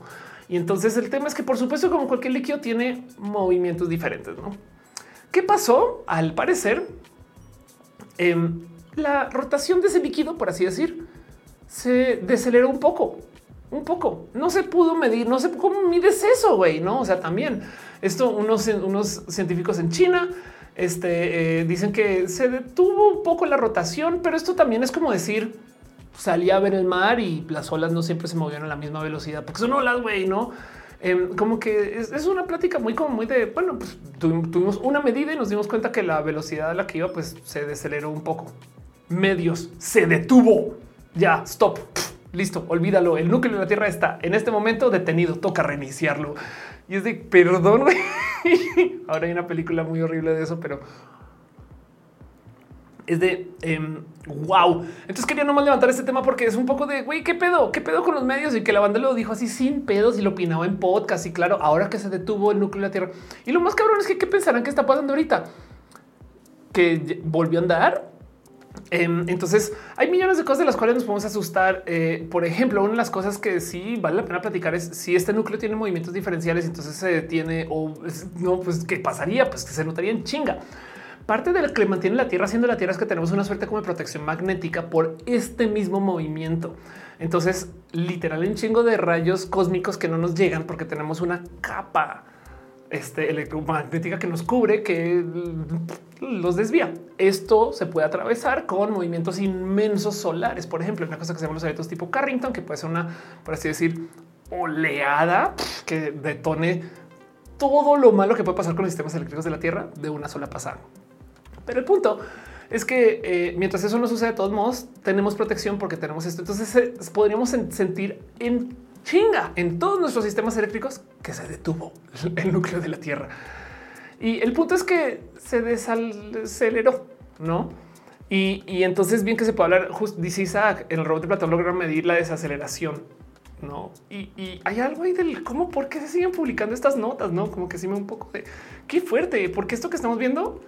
Speaker 1: Y entonces el tema es que por supuesto como cualquier líquido tiene movimientos diferentes. ¿no? ¿Qué pasó? Al parecer, em, la rotación de ese líquido, por así decir, se deceleró un poco, un poco. No se pudo medir, no sé cómo mides eso, güey, no? O sea, también esto, unos, unos científicos en China este, eh, dicen que se detuvo un poco la rotación, pero esto también es como decir, salía a ver el mar y las olas no siempre se movían a la misma velocidad, porque son olas, güey, ¿no? Em, como que es, una plática muy como muy de bueno, pues tuvimos una medida y nos dimos cuenta que la velocidad a la que iba, pues se deceleró un poco. Medios se detuvo ya, stop, listo, olvídalo. El núcleo de la Tierra está en este momento detenido, toca reiniciarlo. Y es de perdón. *laughs* Ahora hay una película muy horrible de eso, pero es de wow. Em, Entonces quería nomás levantar este tema porque es un poco de güey, qué pedo, qué pedo con los medios y que la banda lo dijo así sin pedos y lo opinaba en podcast. Y claro, ahora que se detuvo el núcleo de la Tierra y lo más cabrón es que qué pensarán que está pasando ahorita que volvió a andar entonces hay millones de cosas de las cuales nos podemos asustar. Eh, por ejemplo, una de las cosas que sí vale la pena platicar es si este núcleo tiene movimientos diferenciales, entonces se detiene o no, pues qué pasaría, pues que se notaría en chinga. Parte de lo que mantiene la Tierra siendo la Tierra es que tenemos una suerte como de protección magnética por este mismo movimiento. Entonces, literal, en chingo de rayos cósmicos que no nos llegan porque tenemos una capa este, electromagnética que nos cubre, que los desvía. Esto se puede atravesar con movimientos inmensos solares. Por ejemplo, una cosa que se llama los eventos tipo Carrington, que puede ser una, por así decir, oleada que detone todo lo malo que puede pasar con los sistemas eléctricos de la Tierra de una sola pasada. Pero el punto es que eh, mientras eso no sucede, de todos modos, tenemos protección porque tenemos esto. Entonces eh, podríamos sentir en chinga en todos nuestros sistemas eléctricos que se detuvo *laughs* el núcleo de la Tierra. Y el punto es que se desaceleró, ¿no? Y, entonces bien que se puede hablar, dice Isaac, el robot de Platón logra medir la desaceleración, ¿no? Y, hay algo ahí del cómo, por qué se siguen publicando estas notas, ¿no? Como que sí me un poco de qué fuerte, porque esto que estamos viendo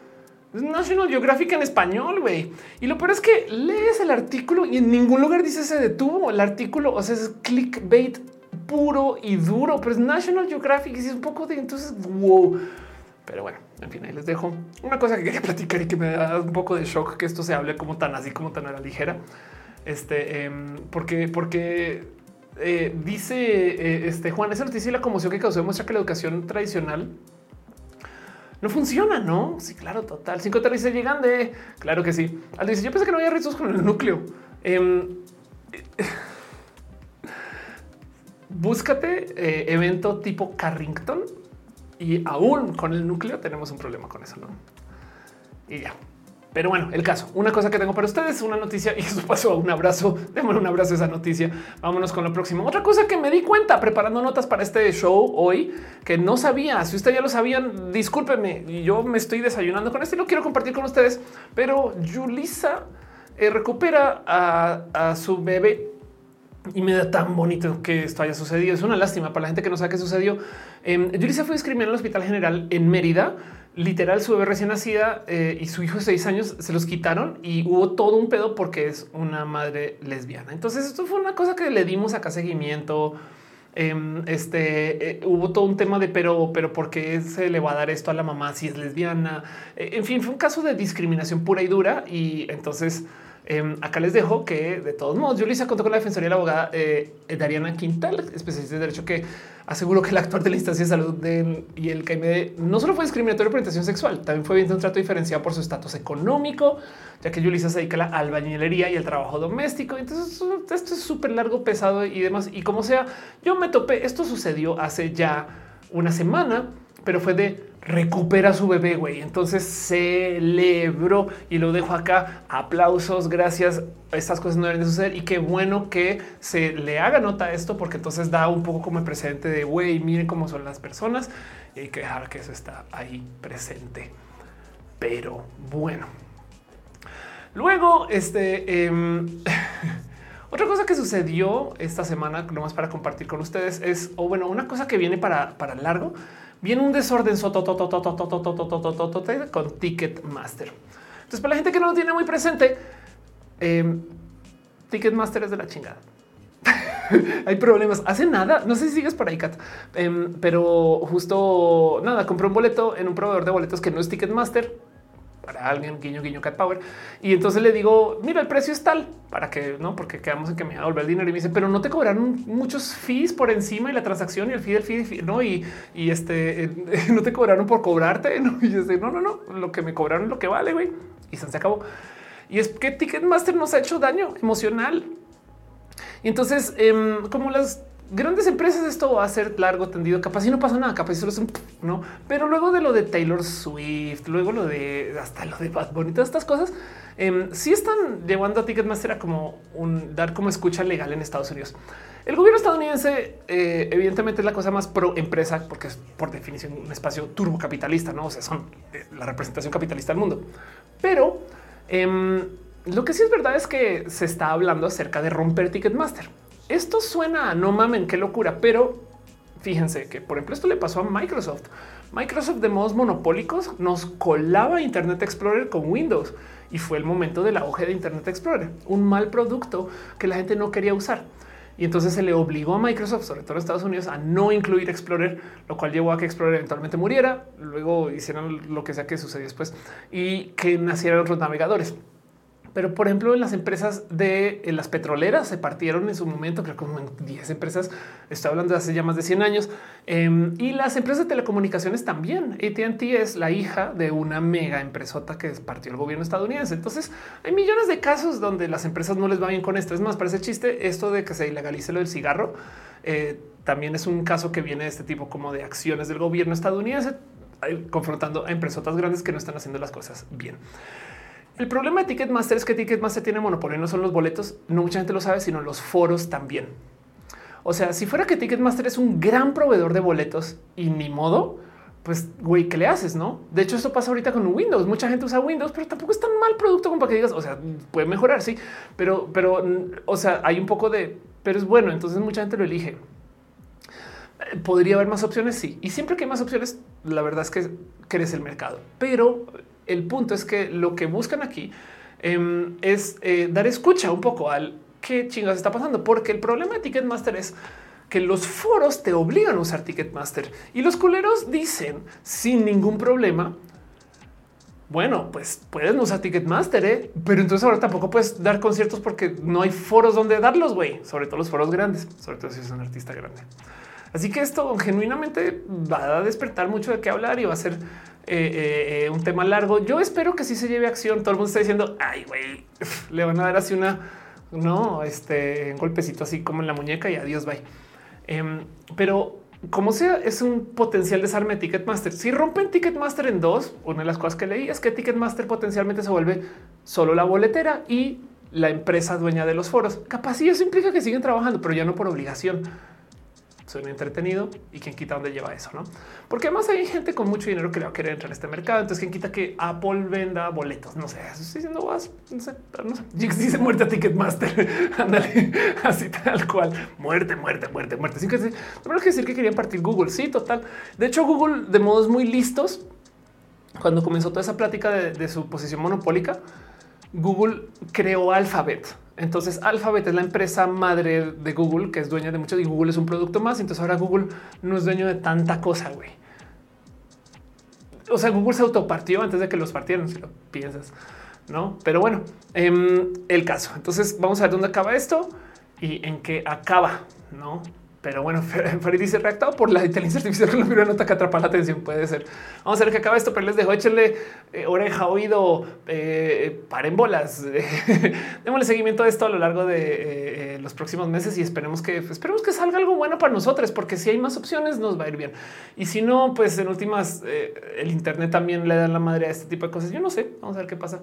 Speaker 1: National Geographic en español, güey. Y lo peor es que lees el artículo y en ningún lugar dice se detuvo el artículo. O sea, es clickbait puro y duro, pero es National Geographic y es un poco de entonces wow. Pero bueno, en fin, ahí les dejo una cosa que quería platicar y que me da un poco de shock que esto se hable como tan así, como tan a la ligera. Este, em, porque, porque eh, dice eh, este Juan, esa noticia y la conmoción que causó demuestra que la educación tradicional no funciona, ¿no? Sí, claro, total. Cinco dice llegan de... Claro que sí. Al dice, yo pensé que no había rizos con el núcleo. Em, *laughs* búscate eh, evento tipo Carrington y aún con el núcleo tenemos un problema con eso, ¿no? Y ya. Pero bueno, el caso, una cosa que tengo para ustedes, una noticia y *laughs* eso pasó. Un abrazo, démosle un abrazo a esa noticia. Vámonos con lo próximo. Otra cosa que me di cuenta preparando notas para este show hoy que no sabía. Si ustedes ya lo sabían, discúlpeme. Yo me estoy desayunando con esto y lo quiero compartir con ustedes. Pero Julissa eh, recupera a, su bebé y me da tan bonito que esto haya sucedido. Es una lástima para la gente que no sabe qué sucedió. Eh, Julissa fue inscribida en el Hospital General en Mérida literal su bebé recién nacida eh, y su hijo de seis años se los quitaron y hubo todo un pedo porque es una madre lesbiana. Entonces esto fue una cosa que le dimos acá seguimiento. Em, este eh, hubo todo un tema de pero, pero por qué se le va a dar esto a la mamá si es lesbiana. Eh, en fin, fue un caso de discriminación pura y dura. Y entonces em, acá les dejo que de todos modos, les contó con la defensoría de la abogada Dariana Quintal, especialista de derecho que aseguró que el actor de la instancia de salud de y el KMD no solo fue discriminatorio por orientación sexual, también fue viendo un trato diferenciado por su estatus económico, ya que Yulisa se dedica a la albañilería y el trabajo doméstico. Entonces esto es súper largo, pesado y demás. Y como sea, yo me topé. Esto sucedió hace ya una semana, pero fue de recupera su bebé, güey. Entonces celebró y lo dejo acá. Aplausos, gracias. Estas cosas no deben de suceder y qué bueno que se le haga nota esto porque entonces da un poco como el precedente de güey, miren cómo son las personas y que dejar que eso está ahí presente. Pero bueno, luego este em, *laughs* otra cosa que sucedió esta semana, nomás para compartir con ustedes, es o bueno, una cosa que viene para, para largo viene un desorden con Ticketmaster. Entonces, para la gente que no lo tiene muy presente, Ticketmaster es de la chingada. Hay problemas. Hace nada. No sé si sigues por ahí, Kat, pero justo nada. Compré un boleto en un proveedor de boletos que no es Ticketmaster para alguien, guiño, guiño, cat power. Y entonces le digo, mira, el precio es tal para que no, porque quedamos en que me va a volver el dinero y me dice, pero no te cobraron muchos fees por encima y la transacción y el fee del fee, no, y, y este *laughs* no te cobraron por cobrarte. ¿no? Y yo sé, no, no, no, lo que me cobraron es lo que vale, güey. Y se acabó. Y es que Ticketmaster nos ha hecho daño emocional. Y entonces, em, como las grandes empresas esto va a ser largo tendido, capaz y no pasa nada, capaz solo es un no, pero luego de lo de Taylor Swift, luego lo de hasta lo de Bad Bunny, todas estas cosas, eh, sí están llevando a Ticketmaster a como un dar como escucha legal en Estados Unidos. El gobierno estadounidense eh, evidentemente es la cosa más pro empresa porque es por definición un espacio turbocapitalista, no o sea, son eh, la representación capitalista del mundo, pero em, lo que sí es verdad es que se está hablando acerca de romper Ticketmaster. Esto suena a no mamen, qué locura, pero fíjense que, por ejemplo, esto le pasó a Microsoft. Microsoft de modos monopólicos nos colaba Internet Explorer con Windows y fue el momento del auge de Internet Explorer, un mal producto que la gente no quería usar. Y entonces se le obligó a Microsoft, sobre todo en Estados Unidos, a no incluir Explorer, lo cual llevó a que Explorer eventualmente muriera. Luego hicieron lo que sea que sucedió después y que nacieran otros navegadores. Pero por ejemplo, en las empresas de las petroleras se partieron en su momento, creo que como en 10 empresas, estoy hablando de hace ya más de 100 años, em, y las empresas de telecomunicaciones también. ATT es la hija de una mega empresota que partió el gobierno estadounidense. Entonces hay millones de casos donde las empresas no les va bien con esto. Es más, parece chiste esto de que se ilegalice lo del cigarro. Eh, también es un caso que viene de este tipo como de acciones del gobierno estadounidense eh, confrontando a empresotas grandes que no están haciendo las cosas bien. El problema de Ticketmaster es que Ticketmaster tiene monopolio, no son los boletos, no mucha gente lo sabe, sino los foros también. O sea, si fuera que Ticketmaster es un gran proveedor de boletos y ni modo, pues güey, ¿qué le haces? No? De hecho, esto pasa ahorita con Windows. Mucha gente usa Windows, pero tampoco es tan mal producto como para que digas, o sea, puede mejorar, sí, pero, pero, o sea, hay un poco de, pero es bueno. Entonces, mucha gente lo elige. Podría haber más opciones, sí. Y siempre que hay más opciones, la verdad es que crece el mercado, pero el punto es que lo que buscan aquí em, es eh, dar escucha un poco al qué chingas está pasando, porque el problema de Ticketmaster es que los foros te obligan a usar Ticketmaster y los culeros dicen sin ningún problema. Bueno, pues pueden usar Ticketmaster, ¿eh? pero entonces ahora tampoco puedes dar conciertos porque no hay foros donde darlos, güey. Sobre todo los foros grandes, sobre todo si es un artista grande. Así que esto genuinamente va a despertar mucho de qué hablar y va a ser eh, eh, eh, un tema largo. Yo espero que sí se lleve acción. Todo el mundo está diciendo, ay, güey, *laughs* le van a dar así una, no, este un golpecito así como en la muñeca y adiós, bye. Em, pero como sea, es un potencial desarme de Ticketmaster. Si rompen Ticketmaster en dos, una de las cosas que leí es que Ticketmaster potencialmente se vuelve solo la boletera y la empresa dueña de los foros. Capaz y eso implica que siguen trabajando, pero ya no por obligación suena entretenido y quien quita dónde lleva eso, no? Porque además hay gente con mucho dinero que le va a querer entrar en este mercado. Entonces, quien quita que Apple venda boletos, no sé, estoy diciendo vas, no sé, no sé. *laughs* dice muerte a Ticketmaster. *laughs* Ándale, *laughs* así tal cual. Muerte, muerte, muerte, muerte. Sin que decir, que decir que querían partir Google. Sí, total. De hecho, Google, de modos muy listos, cuando comenzó toda esa plática de, de su posición monopólica, Google creó Alphabet entonces Alphabet es la empresa madre de Google que es dueña de mucho y Google es un producto más. Entonces ahora Google no es dueño de tanta cosa, güey. O sea, Google se autopartió antes de que los partieran, si lo piensas, no? Pero bueno, em, el caso. Entonces vamos a ver dónde acaba esto y en qué acaba, no? Pero bueno, *laughs* Farid dice reactado por la inteligencia artificial con la nota que atrapa la atención. Puede ser. Vamos a ver que acaba esto, pero les dejo échenle eh, oreja, oído, eh, paren bolas. *laughs* Démosle seguimiento a esto a lo largo de eh, los próximos meses y esperemos que esperemos que salga algo bueno para nosotros, porque si hay más opciones nos va a ir bien. Y si no, pues en últimas el Internet también le da la madre a este tipo de cosas. Yo no sé. Vamos a ver qué pasa.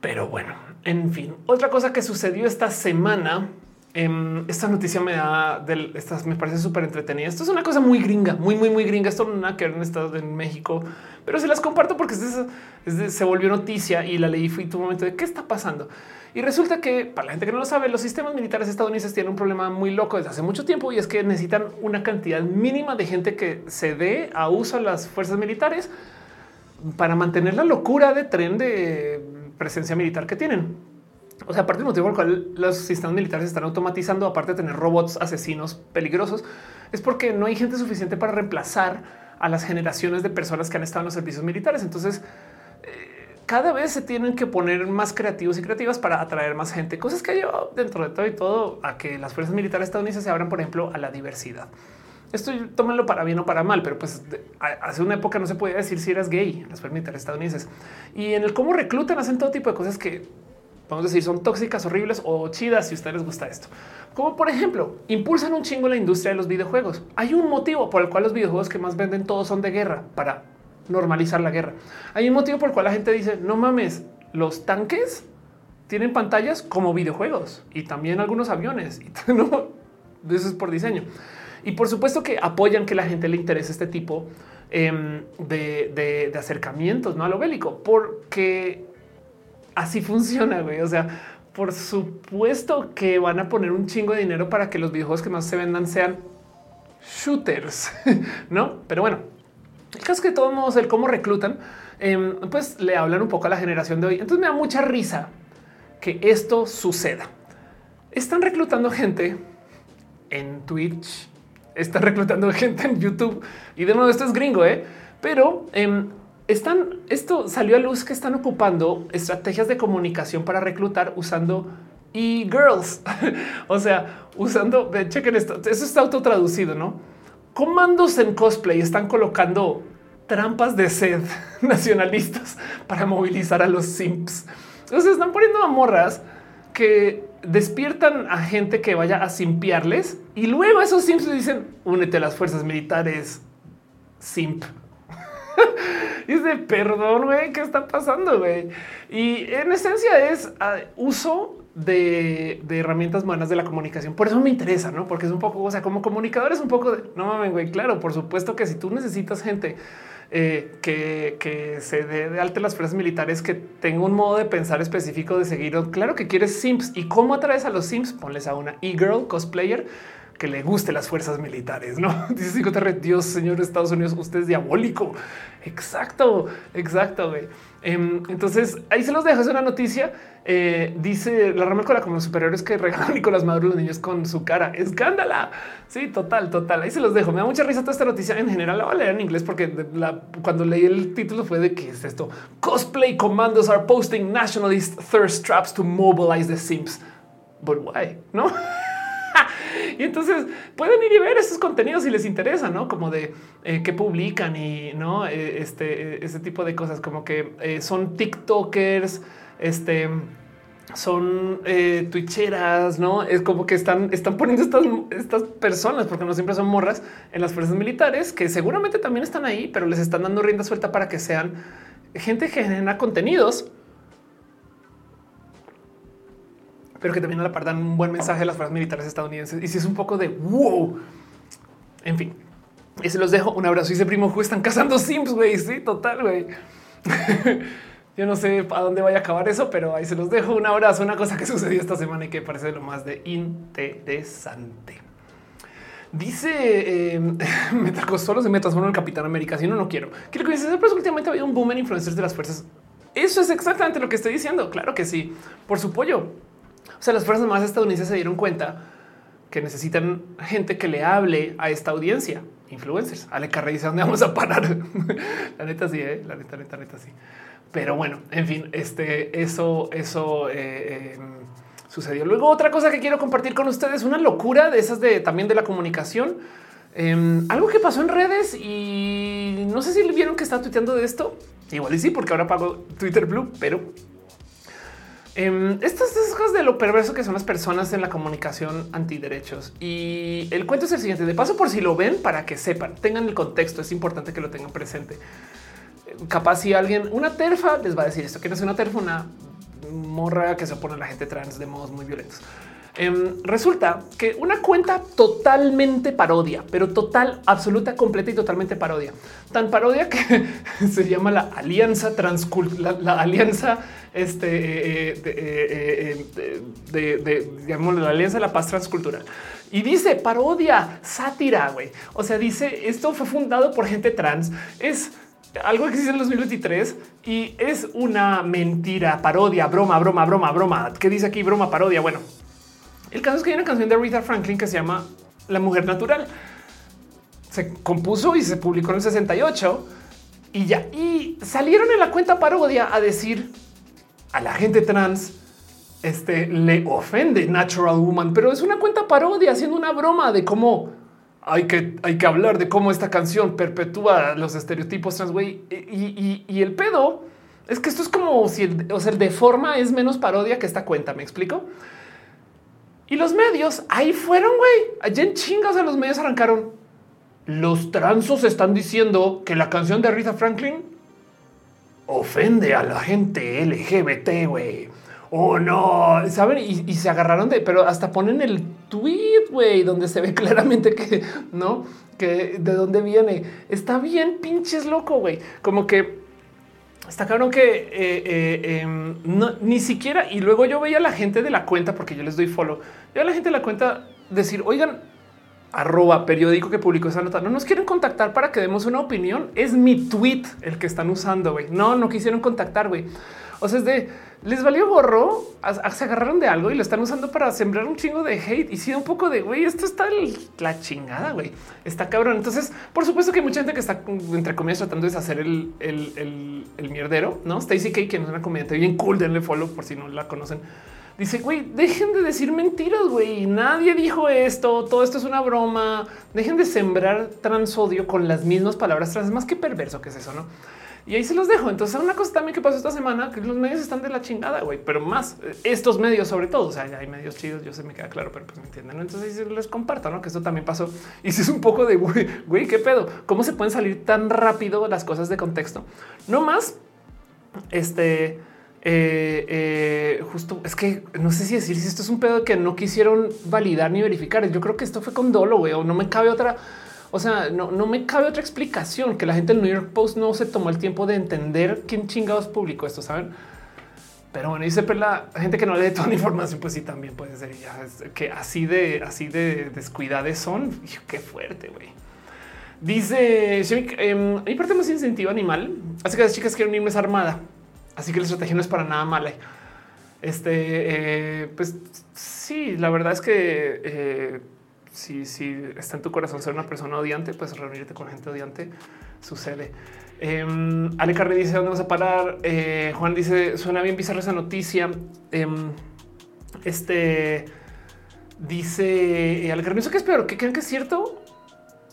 Speaker 1: Pero bueno, en fin, otra cosa que sucedió esta semana Em, esta noticia me da del, estas me parece súper entretenida. Esto es una cosa muy gringa, muy, muy, muy gringa. Esto no nada que ver en Estados en México, pero se las comparto porque se volvió noticia y la leí. Fui tu momento de qué está pasando. Y resulta que para la gente que no lo sabe, los sistemas militares estadounidenses tienen un problema muy loco desde hace mucho tiempo y es que necesitan una cantidad mínima de gente que se dé a uso a las fuerzas militares para mantener la locura de tren de presencia militar que tienen. O sea, aparte del motivo por el cual los sistemas militares están automatizando, aparte de tener robots asesinos peligrosos, es porque no hay gente suficiente para reemplazar a las generaciones de personas que han estado en los servicios militares. Entonces, eh, cada vez se tienen que poner más creativos y creativas para atraer más gente, cosas que yo dentro de todo y todo a que las fuerzas militares estadounidenses se abran, por ejemplo, a la diversidad. Esto tómenlo para bien o para mal, pero pues hace una época no se podía decir si eras gay en las militares estadounidenses y en el cómo reclutan hacen todo tipo de cosas que a decir, son tóxicas, horribles o chidas si ustedes les gusta esto. Como por ejemplo, impulsan un chingo la industria de los videojuegos. Hay un motivo por el cual los videojuegos que más venden todos son de guerra para normalizar la guerra. Hay un motivo por el cual la gente dice no mames, los tanques tienen pantallas como videojuegos y también algunos aviones *laughs* y no, eso es por diseño. Y por supuesto que apoyan que la gente le interese este tipo em, de, de acercamientos ¿no? a lo bélico, porque así funciona, güey. O sea, por supuesto que van a poner un chingo de dinero para que los videojuegos que más se vendan sean shooters, *laughs* no? Pero bueno, el caso es que de todos modos, el cómo reclutan, em, pues le hablan un poco a la generación de hoy. Entonces me da mucha risa que esto suceda. Están reclutando gente en Twitch, están reclutando *laughs* gente en YouTube y de nuevo esto es gringo, ¿eh? pero em, están, esto salió a luz que están ocupando estrategias de comunicación para reclutar usando e-girls. *laughs* o sea, usando, chequen esto, eso está autotraducido, ¿no? Comandos en cosplay están colocando trampas de sed *laughs* nacionalistas para movilizar a los simps. Entonces están poniendo a morras que despiertan a gente que vaya a simpiarles y luego esos simps le dicen únete a las fuerzas militares simp. *laughs* Dice, perdón, güey, ¿qué está pasando, güey? Y en esencia es ah, uso de, herramientas buenas de la comunicación. Por eso me interesa, ¿no? Porque es un poco, o sea, como comunicador es un poco de, no mames, güey, claro, por supuesto que si tú necesitas gente eh, que, se dé de alta las fuerzas militares, que tenga un modo de pensar específico de seguir, claro que quieres Sims. ¿Y cómo atraes a los Sims? Ponles a una e-girl cosplayer que le guste las fuerzas militares, ¿no? *laughs* Dice Psicoterre, Dios, señor Estados Unidos, usted es diabólico. Exacto, exacto. Em, entonces, ahí se los dejo, es una noticia. Eh, dice la rama la como superiores que regalan *laughs* Nicolás Maduro los niños con su cara. Escándala. Sí, total, total. Ahí se los dejo. Me da mucha risa toda esta noticia. En general la voy a leer en inglés porque cuando leí el título fue de qué es esto. Cosplay commandos are posting nationalist thirst traps to mobilize the Sims. But why? No? *laughs* *laughs* y entonces pueden ir y ver esos contenidos si les interesa, no como de eh, que publican y no eh, este, eh, ese tipo de cosas, como que son TikTokers, este son twitcheras, no es como que están, están poniendo estas, estas personas, porque no siempre son morras en las fuerzas militares que seguramente también están ahí, pero les están dando rienda suelta para que sean gente que genera contenidos pero que también a la par un buen mensaje a las fuerzas militares estadounidenses. Y si es un poco de wow, en fin, y se los dejo. Un abrazo. Y ese primo juez están cazando Sims, güey. Sí, total, güey. *laughs* Yo no sé a dónde vaya a acabar eso, pero ahí se los dejo. Un abrazo, una cosa que sucedió esta semana y que parece lo más de interesante. Dice eh, *laughs* me solo se me transforma en Capitán América. Si no, no quiero. Quiero que dices, pero últimamente ha habido un boom en influencers de las fuerzas. Eso es exactamente lo que estoy diciendo. Claro que sí. Por su pollo. O sea, las fuerzas más estadounidenses se dieron cuenta que necesitan gente que le hable a esta audiencia, influencers. Ale Carrey dónde vamos a parar. *laughs* la neta sí, ¿eh? la neta, neta, neta sí. Pero bueno, en fin, este, eso, eso, eh, em, sucedió. Luego otra cosa que quiero compartir con ustedes, una locura de esas de también de la comunicación. Em, algo que pasó en redes y no sé si vieron que está tuiteando de esto. Igual y sí, porque ahora pago Twitter Blue, pero em, estas, estas cosas de lo perverso que son las personas en la comunicación antiderechos. Y el cuento es el siguiente. De paso, por si lo ven, para que sepan, tengan el contexto. Es importante que lo tengan presente. Capaz si alguien, una terfa, les va a decir esto. que no es una terfa? Una morra que se opone a la gente trans de modos muy violentos. Em, resulta que una cuenta totalmente parodia, pero total, absoluta, completa y totalmente parodia. Tan parodia que *laughs* se llama la Alianza Transcult, la, Alianza este, eh, eh, eh, de, digamos, la Alianza de la Paz Transcultural. Y dice parodia, sátira, güey. O sea, dice esto fue fundado por gente trans. Es algo que existe en 2023 y es una mentira, parodia, broma, broma, broma, broma. ¿Qué dice aquí? Broma, parodia. Bueno, el caso es que hay una canción de Rita Franklin que se llama La Mujer Natural. Se compuso y se publicó en el 68 y ya. Y salieron en la cuenta parodia a decir a la gente trans este le ofende Natural Woman, pero es una cuenta parodia haciendo una broma de cómo hay que, hay que hablar de cómo esta canción perpetúa los estereotipos trans. Y, y, el pedo es que esto es como si o sea, el de forma es menos parodia que esta cuenta. Me explico. Y los medios ahí fueron, güey. Allá en chingas de los medios arrancaron. Los transos están diciendo que la canción de Rita Franklin ofende a la gente LGBT, güey. Oh no, saben? Y, se agarraron de, pero hasta ponen el tweet, güey, donde se ve *laughs* claramente que no, que de dónde viene. Está bien, pinches loco, güey. Como que está claro que eh, eh, em, ni siquiera. Y luego yo veía a la gente de la cuenta, porque yo les doy follow. Yo a la gente de la cuenta decir, oigan, arroba periódico que publicó esa nota. No nos quieren contactar para que demos una opinión. Es mi tweet el que están usando. güey. No, no quisieron contactar. güey. O sea, es de les valió gorro, se agarraron de algo y lo están usando para sembrar un chingo de hate y sí, un poco de güey, esto está la chingada, güey, está cabrón. Entonces, por supuesto que hay mucha gente que está entre comillas tratando de deshacer el, el, el, mierdero, no? Stacy K, quien es una comediante bien cool, denle follow por si no la conocen. Dice, güey, dejen de decir mentiras, güey. Nadie dijo esto. Todo esto es una broma. Dejen de sembrar transodio con las mismas palabras trans. Más que perverso que es eso, no? Y ahí se los dejo. Entonces, una cosa también que pasó esta semana, que los medios están de la chingada, güey, pero más eh, estos medios sobre todo. O sea, hay medios chidos, yo sé, me queda claro, pero pues me entienden. Entonces les comparto, ¿no? Que esto también pasó. Y si es un poco de, güey, güey, qué pedo. ¿Cómo se pueden salir tan rápido las cosas de contexto? No más, este... Eh, eh, justo es que no sé si decir si esto es un pedo que no quisieron validar ni verificar. Yo creo que esto fue con dolo, güey, o no me cabe otra o sea, no, me cabe otra explicación que la gente del New York Post no se tomó el tiempo de entender quién chingados publicó esto, saben? Pero bueno, dice la gente que no lee toda la información, pues sí, también puede ser que así de así de descuidades son. qué fuerte, güey. Dice eh, hay parte más incentivo animal, así que las chicas quieren irme armada, así que la estrategia no es para nada mala. Este, eh, pues sí, la verdad es que eh, si, si está en tu corazón ser una persona odiante, pues reunirte con gente odiante sucede. Eh, Ale Carre dice dónde vas a parar. Eh, Juan dice suena bien bizarra esa noticia. Em, este dice eh, Ale Carre, ¿eso qué es peor? ¿Que creen que es cierto?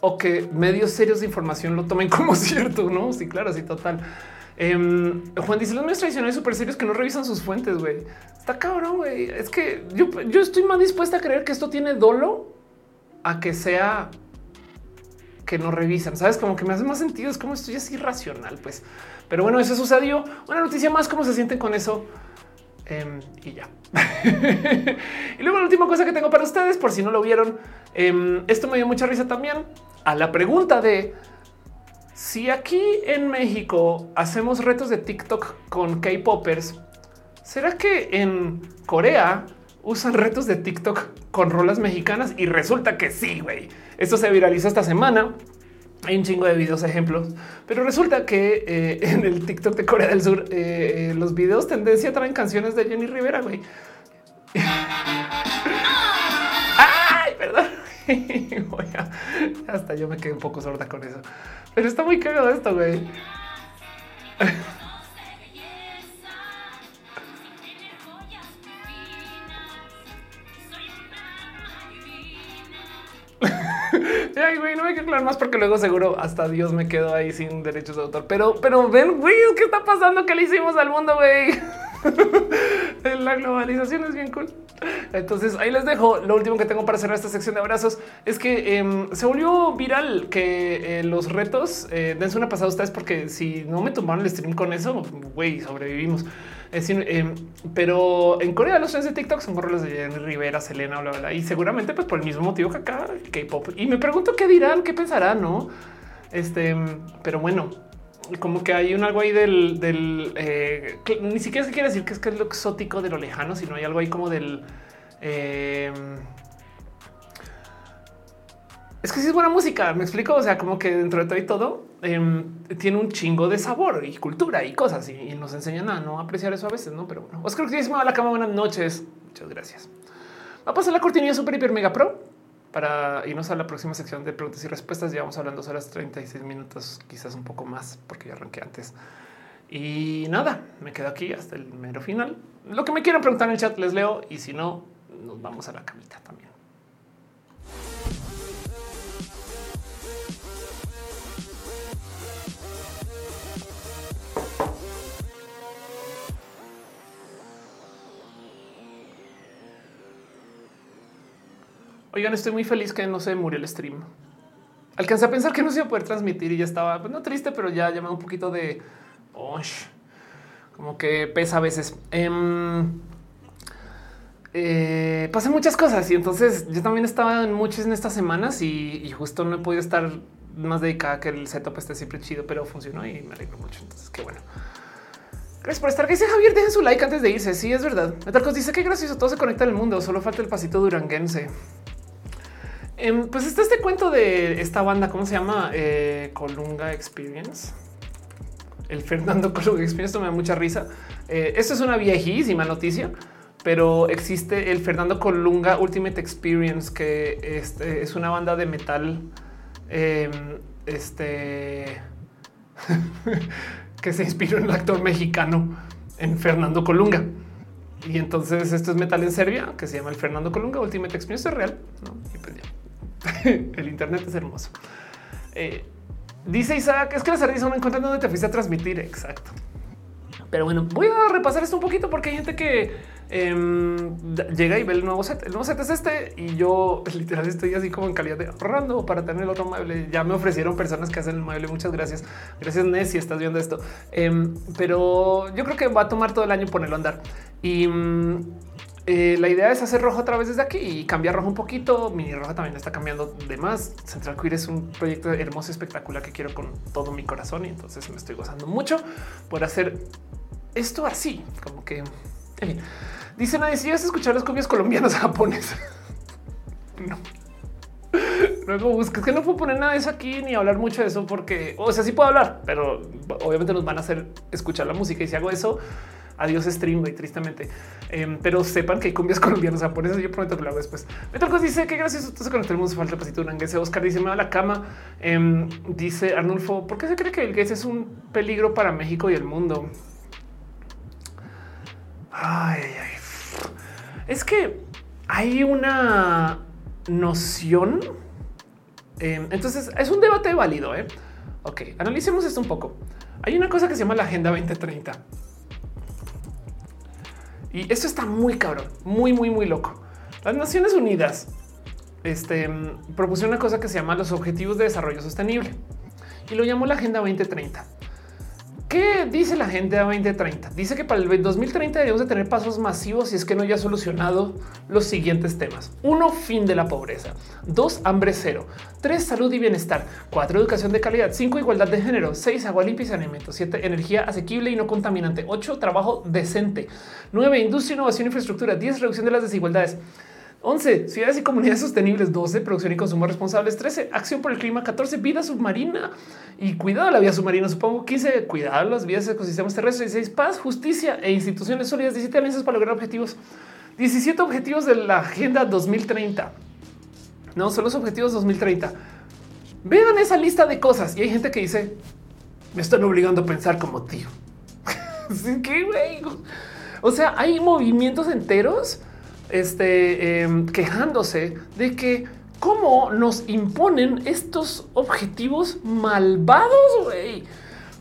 Speaker 1: O que medios serios de información lo tomen *laughs* como cierto, no? Sí, claro, sí, total. Em, Juan dice los medios tradicionales súper serios que no revisan sus fuentes. Güey, está cabrón. Güey, es que yo, yo estoy más dispuesta a creer que esto tiene dolo a que sea que no revisan. Sabes como que me hace más sentido. Es como esto ya es irracional, pues. Pero bueno, eso sucedió. Una noticia más. ¿Cómo se sienten con eso? Em, y ya. *laughs* y luego la última cosa que tengo para ustedes, por si no lo vieron, em, esto me dio mucha risa también a la pregunta de si aquí en México hacemos retos de TikTok con K-Poppers, ¿será que en Corea usan retos de TikTok con rolas mexicanas y resulta que sí, güey. Esto se viralizó esta semana. Hay un chingo de videos ejemplos, pero resulta que eh, *laughs* en el TikTok de Corea del Sur eh, los videos tendencia traen canciones de Jenny Rivera, güey. *laughs* Ay, perdón. *laughs* hasta yo me quedé un poco sorda con eso, pero está muy cagado esto, güey. *laughs* Ay, güey, no hay que hablar más porque luego seguro hasta Dios me quedo ahí sin derechos de autor. Pero, pero ven, güey, ¿qué está pasando? ¿Qué le hicimos al mundo, güey? *laughs* La globalización es bien cool. Entonces ahí les dejo. Lo último que tengo para cerrar esta sección de abrazos es que em, se volvió viral que eh, los retos eh, dense una pasada a ustedes, porque si no me tomaron el stream con eso, güey, sobrevivimos. Em, pero en Corea los trends de TikTok son los de Jenny Rivera, Selena, bla, bla, y seguramente pues por el mismo motivo que acá K-pop. Y me pregunto qué dirán, qué pensarán, no? Este, pero bueno, como que hay un algo ahí del, eh, ni siquiera se quiere decir que es que es lo exótico de lo lejano, sino hay algo ahí como del em, es que sí es buena música. Me explico. O sea, como que dentro de todo y todo em, tiene un chingo de sabor y cultura y cosas y, nos enseñan a no apreciar eso a veces, no? Pero bueno, Oscar que a la cama. Buenas noches. Muchas gracias. Va a pasar la cortinilla super hiper mega pro para irnos a la próxima sección de preguntas y respuestas. Llevamos hablando dos horas 36 minutos, quizás un poco más, porque ya arranqué antes. Y nada, me quedo aquí hasta el mero final. Lo que me quieran preguntar en el chat les leo y si no, nos vamos a la camita también. Oigan, estoy muy feliz que no se murió el stream. Alcancé a pensar que no se iba a poder transmitir y ya estaba, pues triste, pero ya llamaba un poquito de como que pesa a veces. Em, eh, pasé muchas cosas y entonces yo también estaba en muchas en estas semanas y, justo no he podido estar más dedicada que el setup esté siempre chido, pero funcionó y me alegro mucho. Entonces, qué bueno. Gracias por estar. Que dice Javier, dejen su like antes de irse. Sí, es verdad. Metalcos dice que gracioso todo se conecta el mundo. Solo falta el pasito duranguense. Em, pues está este cuento de esta banda, ¿cómo se llama? Eh, Colunga Experience. El Fernando *laughs* Colunga Experience, me da mucha risa. Eh, esto es una viejísima noticia, pero existe el Fernando Colunga Ultimate Experience, que este, es una banda de metal em, este, *laughs* que se inspiró en el actor mexicano, en Fernando Colunga. Y entonces esto es metal en Serbia, que se llama el Fernando Colunga Ultimate Experience, es real. Y pues ya. *laughs* el Internet es hermoso. Eh, dice Isaac, es que las ardillas no encuentran donde te fuiste a transmitir. Exacto. Pero bueno, voy a repasar esto un poquito porque hay gente que em, llega y ve el nuevo set. El nuevo set es este y yo *laughs* literal estoy así como en calidad de ahorrando para tener el otro mueble. Ya me ofrecieron personas que hacen el mueble. Muchas gracias. Gracias, Ness, si estás viendo esto. Em, pero yo creo que va a tomar todo el año ponerlo a andar. Y mm, eh, la idea es hacer rojo a través desde aquí y cambiar rojo un poquito. Mini roja también está cambiando de más. Central Queer es un proyecto hermoso, espectacular que quiero con todo mi corazón y entonces me estoy gozando mucho por hacer esto así, como que en fin. Dice nadie si vas a escuchar las cumbias colombianas japonesas. *laughs* no. Luego buscas que no puedo poner nada de eso aquí ni hablar mucho de eso porque, o sea, sí puedo hablar, pero obviamente nos van a hacer escuchar la música y si hago eso, Adiós stream, y tristemente. Em, pero sepan que hay cumbias *laughs* colombianas japonesas. Yo prometo que lo hago después. Metalcos dice que gracias a se mundo. Falta pasito un Oscar dice me va a la cama. Em, dice Arnulfo, ¿por qué se cree que el gays es un peligro para México y el mundo? Ay, ay. Es que hay una noción. Em, entonces es un debate válido. ¿eh? Ok, analicemos esto un poco. Hay una cosa que se llama la Agenda 2030 y esto está muy cabrón, muy, muy, muy loco. Las Naciones Unidas este, propusieron una cosa que se llama los Objetivos de Desarrollo Sostenible y lo llamó la Agenda 2030. ¿Qué dice la Agenda 2030? Dice que para el 2030 debemos de tener pasos masivos si es que no haya solucionado los siguientes temas. Uno, fin de la pobreza. Dos, hambre cero. Tres, salud y bienestar. Cuatro, educación de calidad. Cinco, igualdad de género. Seis, agua limpia y saneamiento. Siete, energía asequible y no contaminante. Ocho, trabajo decente. Nueve, industria, innovación, infraestructura. Diez, reducción de las desigualdades. 11. Ciudades y comunidades sostenibles. 12. Producción y consumo responsables. 13. Acción por el clima. 14. Vida submarina y cuidado de la vida submarina. Supongo 15. Cuidado las vías ecosistemas terrestres. 16. Paz, justicia e instituciones sólidas. 17. Alianzas para lograr objetivos. 17 objetivos de la Agenda 2030. No, son los objetivos 2030. Vean esa lista de cosas y hay gente que dice me están obligando a pensar como tío. *laughs* ¿Qué? O sea, hay movimientos enteros este, em, quejándose de que cómo nos imponen estos objetivos malvados.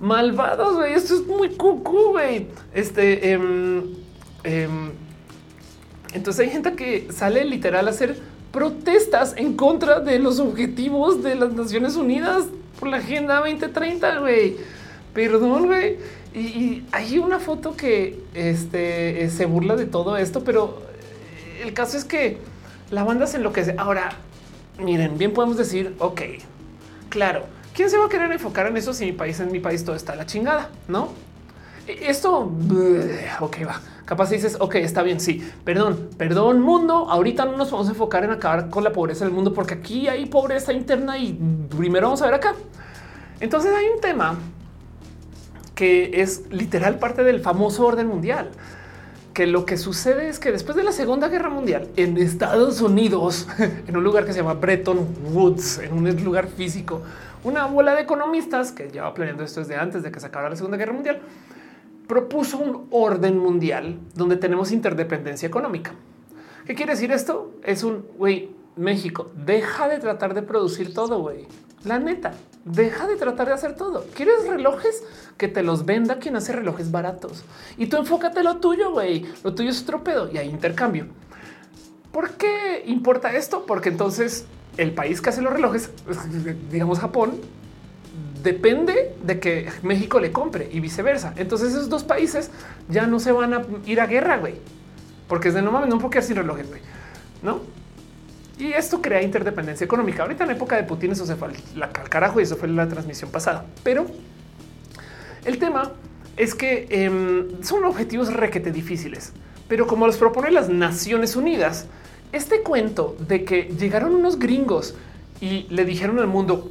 Speaker 1: Malvados. Esto es muy cucú, güey. Este, em, em, entonces hay gente que sale literal a hacer protestas en contra de los objetivos de las Naciones Unidas por la Agenda 2030, güey. Perdón, güey. Y, hay una foto que este, se burla de todo esto, pero el caso es que la banda se enloquece. Ahora, miren, bien podemos decir, ok, claro, ¿quién se va a querer enfocar en eso si mi país, en mi país todo está la chingada? No? E, esto, ok, va. Capaz dices, ok, está bien, sí, perdón, perdón mundo, ahorita no nos vamos a enfocar en acabar con la pobreza del mundo porque aquí hay pobreza interna y primero vamos a ver acá. Entonces hay un tema que es literal parte del famoso orden mundial que lo que sucede es que después de la Segunda Guerra Mundial en Estados Unidos, *laughs* en un lugar que se llama Bretton Woods, en un lugar físico, una bola de economistas que lleva planeando esto desde antes de que se acabara la Segunda Guerra Mundial, propuso un orden mundial donde tenemos interdependencia económica. ¿Qué quiere decir esto? Es un güey, México, deja de tratar de producir todo, güey. La neta, deja de tratar de hacer todo. ¿Quieres relojes? Que te los venda quien hace relojes baratos. Y tú enfócate lo tuyo, güey. Lo tuyo es otro pedo y hay intercambio. ¿Por qué importa esto? Porque entonces el país que hace los relojes, digamos Japón, depende de que México le compre y viceversa. Entonces esos dos países ya no se van a ir a guerra, güey. Porque es de no mames, no quedar sin relojes, güey. ¿No? Y esto crea interdependencia económica. Ahorita en época de Putin eso se fue la carajo y eso fue la transmisión pasada. Pero el tema es que em, son objetivos requete difíciles, pero como los propone las Naciones Unidas, este cuento de que llegaron unos gringos y le dijeron al mundo,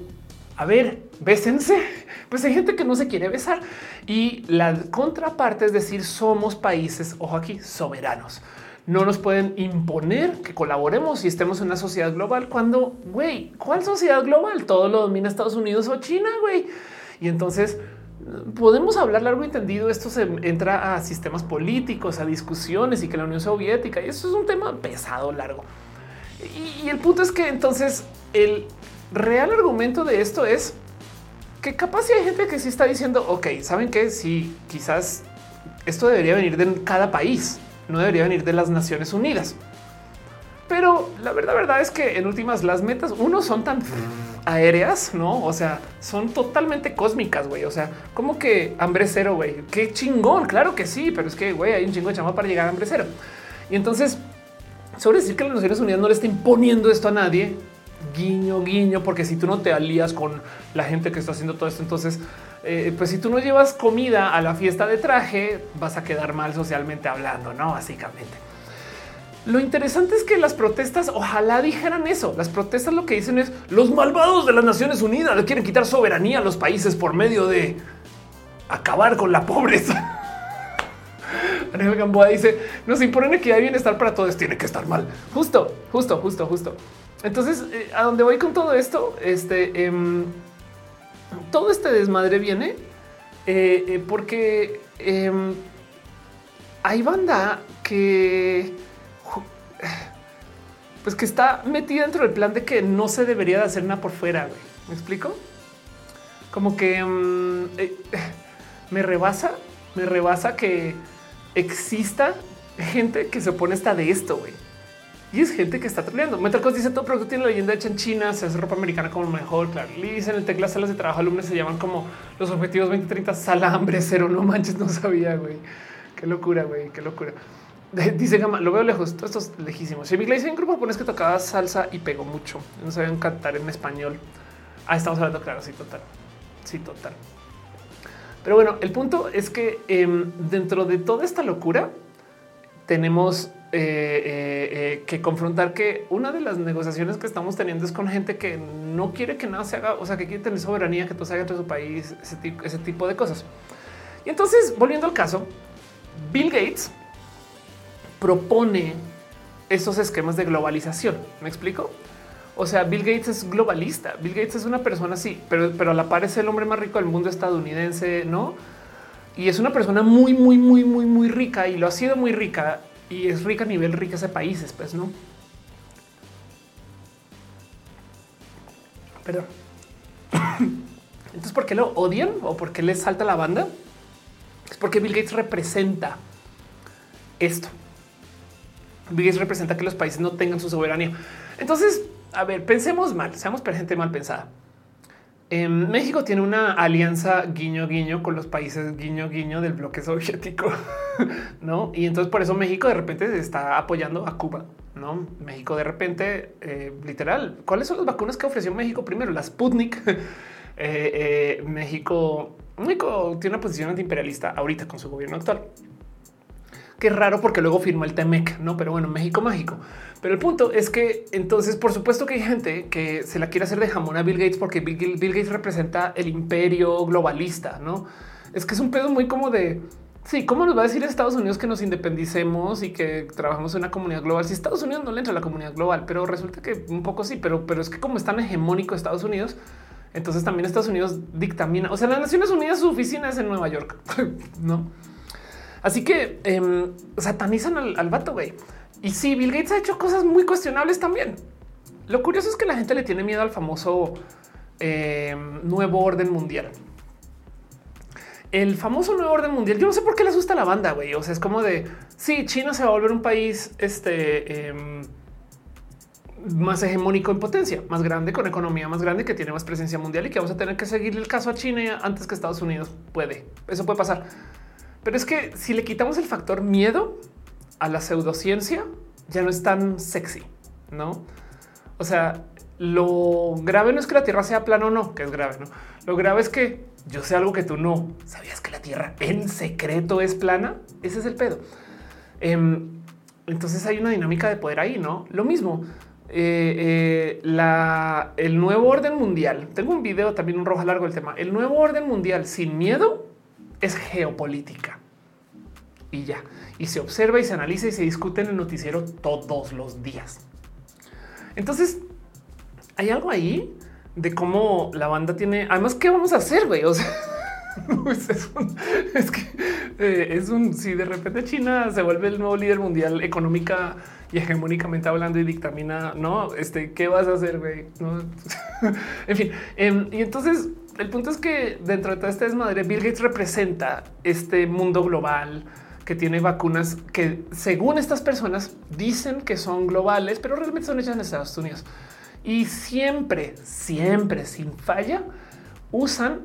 Speaker 1: a ver, bésense, *laughs* pues hay gente que no se quiere besar y la contraparte es decir, somos países, ojo aquí, soberanos no nos pueden imponer que colaboremos y estemos en una sociedad global cuando, güey, ¿cuál sociedad global? Todo lo domina Estados Unidos o China, güey. Y entonces podemos hablar largo y entendido. Esto se entra a sistemas políticos, a discusiones y que la Unión Soviética, y eso es un tema pesado, largo. Y, y el punto es que entonces el real argumento de esto es que capaz si hay gente que sí está diciendo, ok, saben que si quizás esto debería venir de cada país no debería venir de las Naciones Unidas. Pero la verdad, verdad es que en últimas las metas, uno son tan aéreas, no? O sea, son totalmente cósmicas, güey. O sea, como que hambre cero, güey. Qué chingón. Claro que sí, pero es que, güey, hay un chingo de chama para llegar a hambre cero. Y entonces, sobre decir que las Naciones Unidas no le está imponiendo esto a nadie, guiño, guiño, porque si tú no te alías con la gente que está haciendo todo esto, entonces eh, pues si tú no llevas comida a la fiesta de traje, vas a quedar mal socialmente hablando, no? Básicamente. Lo interesante es que las protestas ojalá dijeran eso. Las protestas lo que dicen es los malvados de las Naciones Unidas le quieren quitar soberanía a los países por medio de acabar con la pobreza. *laughs* Daniel Gamboa dice nos imponen equidad y bienestar para todos. Tiene que estar mal. Justo, justo, justo, justo. Entonces, eh, a dónde voy con todo esto, este em, todo este desmadre viene eh, eh, porque em, hay banda que pues que está metida dentro del plan de que no se debería de hacer nada por fuera. ¿Me explico? Como que em, eh, me rebasa, me rebasa que exista gente que se opone hasta de esto. güey y es gente que está troleando. Metal dice todo producto tiene la leyenda hecha en China, se hace ropa americana como mejor. Claro, dice en el tecla salas de trabajo alumnos se llaman como los objetivos 2030 sala hambre cero. No manches, no sabía, güey. Qué locura, güey, qué locura. Dice Gama, lo veo lejos. Todo esto es lejísimo. Si mi dice un grupo pones que tocaba salsa y pegó mucho. No sabían cantar en español. Ah, estamos hablando, claro, sí, total. Sí, total. Pero bueno, el punto es que em, dentro de toda esta locura tenemos eh, eh, eh, que confrontar que una de las negociaciones que estamos teniendo es con gente que no quiere que nada se haga, o sea, que quiere tener soberanía, que todo se haga entre su país, ese tipo, ese tipo de cosas. Y entonces, volviendo al caso, Bill Gates propone esos esquemas de globalización. ¿Me explico? O sea, Bill Gates es globalista. Bill Gates es una persona así, pero, pero a la par es el hombre más rico del mundo estadounidense, ¿no? Y es una persona muy, muy, muy, muy, muy rica y lo ha sido muy rica y es rica a nivel riqueza de países, pues no. Perdón. *coughs* Entonces, ¿por qué lo odian o por qué les salta la banda? Es porque Bill Gates representa esto. Bill Gates representa que los países no tengan su soberanía. Entonces, a ver, pensemos mal, seamos gente mal pensada. En México tiene una alianza guiño guiño con los países guiño guiño del bloque soviético, *laughs* no? Y entonces por eso México de repente está apoyando a Cuba, no? México de repente, eh, literal, ¿cuáles son las vacunas que ofreció México primero? Las Sputnik. *laughs* Eh, eh, México, México tiene una posición antiimperialista ahorita con su gobierno actual. Qué raro porque luego firmó el TEMEC, no? Pero bueno, México mágico. Pero el punto es que entonces, por supuesto que hay gente que se la quiere hacer de jamón a Bill Gates porque Bill, Gates representa el imperio globalista, no? Es que es un pedo muy como de sí, cómo nos va a decir Estados Unidos que nos independicemos y que trabajamos en una comunidad global. Si Estados Unidos no le entra a la comunidad global, pero resulta que un poco sí, pero, pero es que como es tan hegemónico Estados Unidos, entonces también Estados Unidos dictamina. O sea, las Naciones Unidas, su oficina es en Nueva York, *laughs* no? Así que em, satanizan al, vato, güey. Y sí, Bill Gates ha hecho cosas muy cuestionables también. Lo curioso es que la gente le tiene miedo al famoso em, nuevo orden mundial. El famoso nuevo orden mundial. Yo no sé por qué le asusta a la banda, güey. O sea, es como de sí, China se va a volver un país este em, más hegemónico en potencia, más grande, con economía más grande, que tiene más presencia mundial y que vamos a tener que seguir el caso a China antes que Estados Unidos. Puede, eso puede pasar. Pero es que si le quitamos el factor miedo a la pseudociencia, ya no es tan sexy, ¿no? O sea, lo grave no es que la Tierra sea plana o no, que es grave, ¿no? Lo grave es que yo sé algo que tú no. ¿Sabías que la Tierra en secreto es plana? Ese es el pedo. Em, entonces hay una dinámica de poder ahí, ¿no? Lo mismo, eh, eh, el nuevo orden mundial. Tengo un video también un rojo largo el tema. El nuevo orden mundial sin miedo es geopolítica y ya. Y se observa y se analiza y se discute en el noticiero todos los días. Entonces, hay algo ahí de cómo la banda tiene. Además, ¿qué vamos a hacer, güey? *laughs* Es, que eh, es un si de repente China se vuelve el nuevo líder mundial económica y hegemónicamente hablando y dictamina, no, este, ¿qué vas a hacer, güey? *laughs* en fin, em, y entonces el punto es que dentro de toda esta desmadre, Bill Gates representa este mundo global que tiene vacunas que según estas personas dicen que son globales, pero realmente son hechas en Estados Unidos. Y siempre, siempre, sin falla, usan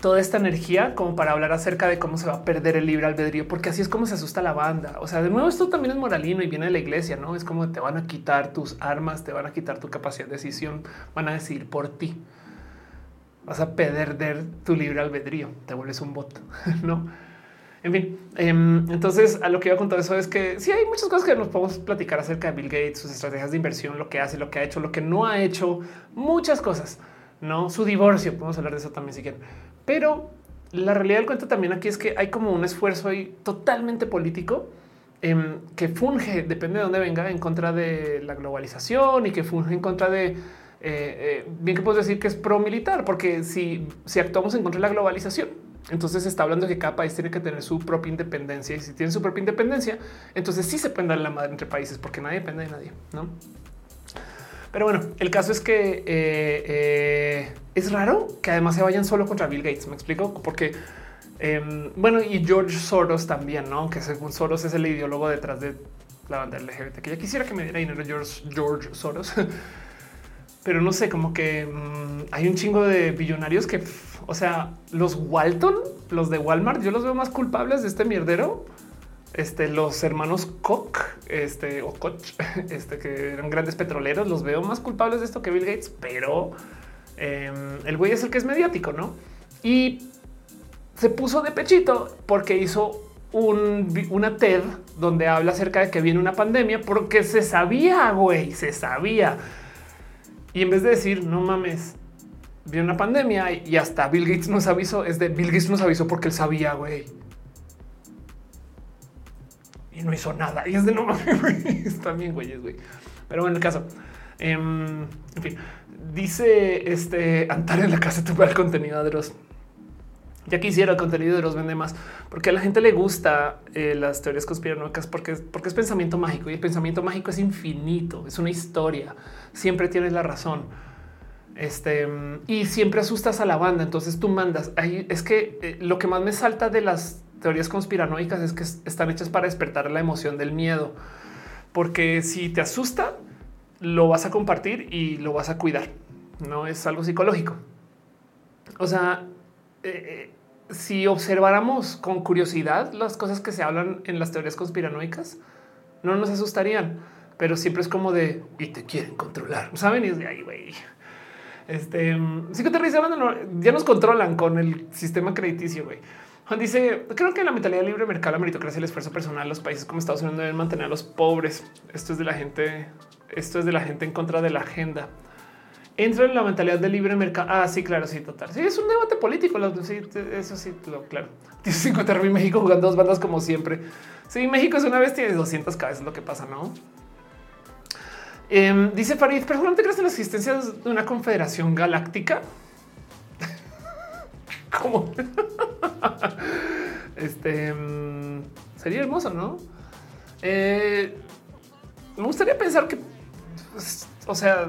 Speaker 1: toda esta energía como para hablar acerca de cómo se va a perder el libre albedrío, porque así es como se asusta la banda. O sea, de nuevo, esto también es moralino y viene de la iglesia, no es como te van a quitar tus armas, te van a quitar tu capacidad de decisión, van a decidir por ti vas a perder tu libre albedrío, te vuelves un bot, *laughs* no? En fin, em, entonces a lo que iba con todo eso es que sí hay muchas cosas que nos podemos platicar acerca de Bill Gates, sus estrategias de inversión, lo que hace, lo que ha hecho, lo que no ha hecho, muchas cosas, no su divorcio. Podemos hablar de eso también si quieren, pero la realidad del cuento también aquí es que hay como un esfuerzo ahí totalmente político em, que funge, depende de dónde venga, en contra de la globalización y que funge en contra de eh, eh, bien que puedo decir que es pro militar, porque si, si actuamos en contra de la globalización, entonces está hablando de que cada país tiene que tener su propia independencia y si tiene su propia independencia, entonces sí se pueden dar la madre entre países porque nadie depende de nadie, no? Pero bueno, el caso es que eh, es raro que además se vayan solo contra Bill Gates. Me explico porque em, bueno, y George Soros también, no? Que según Soros es el ideólogo detrás de la banda LGBT, que ya quisiera que me diera dinero George, George Soros. *laughs* pero no sé, como que mm, hay un chingo de billonarios que, o sea, los Walton, los de Walmart, yo los veo más culpables de este mierdero. Este, los hermanos Koch, este o Koch, *laughs* este que eran grandes petroleros, los veo más culpables de esto que Bill Gates, pero em, el güey es el que es mediático, no? Y se puso de pechito porque hizo un, una TED donde habla acerca de que viene una pandemia porque se sabía, güey, se sabía y en vez de decir no mames, viene una pandemia y hasta Bill Gates nos avisó, es de Bill Gates nos avisó porque él sabía, güey. Y no hizo nada. Y es de no mames, güey. *laughs* Está bien, güey. Pero bueno, el caso. Em, en fin, dice este Antar en la casa tuve el contenido de los ya quisiera el contenido de los vende más, porque a la gente le gusta eh, las teorías conspiranoicas porque, porque es pensamiento mágico y el pensamiento mágico es infinito, es una historia, siempre tienes la razón. Este y siempre asustas a la banda. Entonces tú mandas ahí. Es que eh, lo que más me salta de las teorías conspiranoicas es que están hechas para despertar la emoción del miedo, porque si te asusta, lo vas a compartir y lo vas a cuidar. No es algo psicológico. O sea, eh, eh, si observáramos con curiosidad las cosas que se hablan en las teorías conspiranoicas, no nos asustarían, pero siempre es como de y te quieren controlar. Saben? Y es de ahí, güey. Este ya nos controlan con el sistema crediticio. Güey. Juan dice: Creo que la mentalidad libre mercado, la meritocracia, el esfuerzo personal, los países como Estados Unidos deben mantener a los pobres. Esto es de la gente, esto es de la gente en contra de la agenda. Entra en la mentalidad del libre mercado. Ah, sí, claro, sí, total. Sí, es un debate político. Eso sí, lo, claro. Dice 50 mil México jugando dos bandas como siempre. Sí, México es una bestia de 200 cabezas, lo que pasa, no? Em, dice Farid, ¿personalmente crees en la existencia de una confederación galáctica? *laughs* ¿Cómo? *laughs* este em, sería hermoso, ¿no? Eh, me gustaría pensar que, pues, o sea,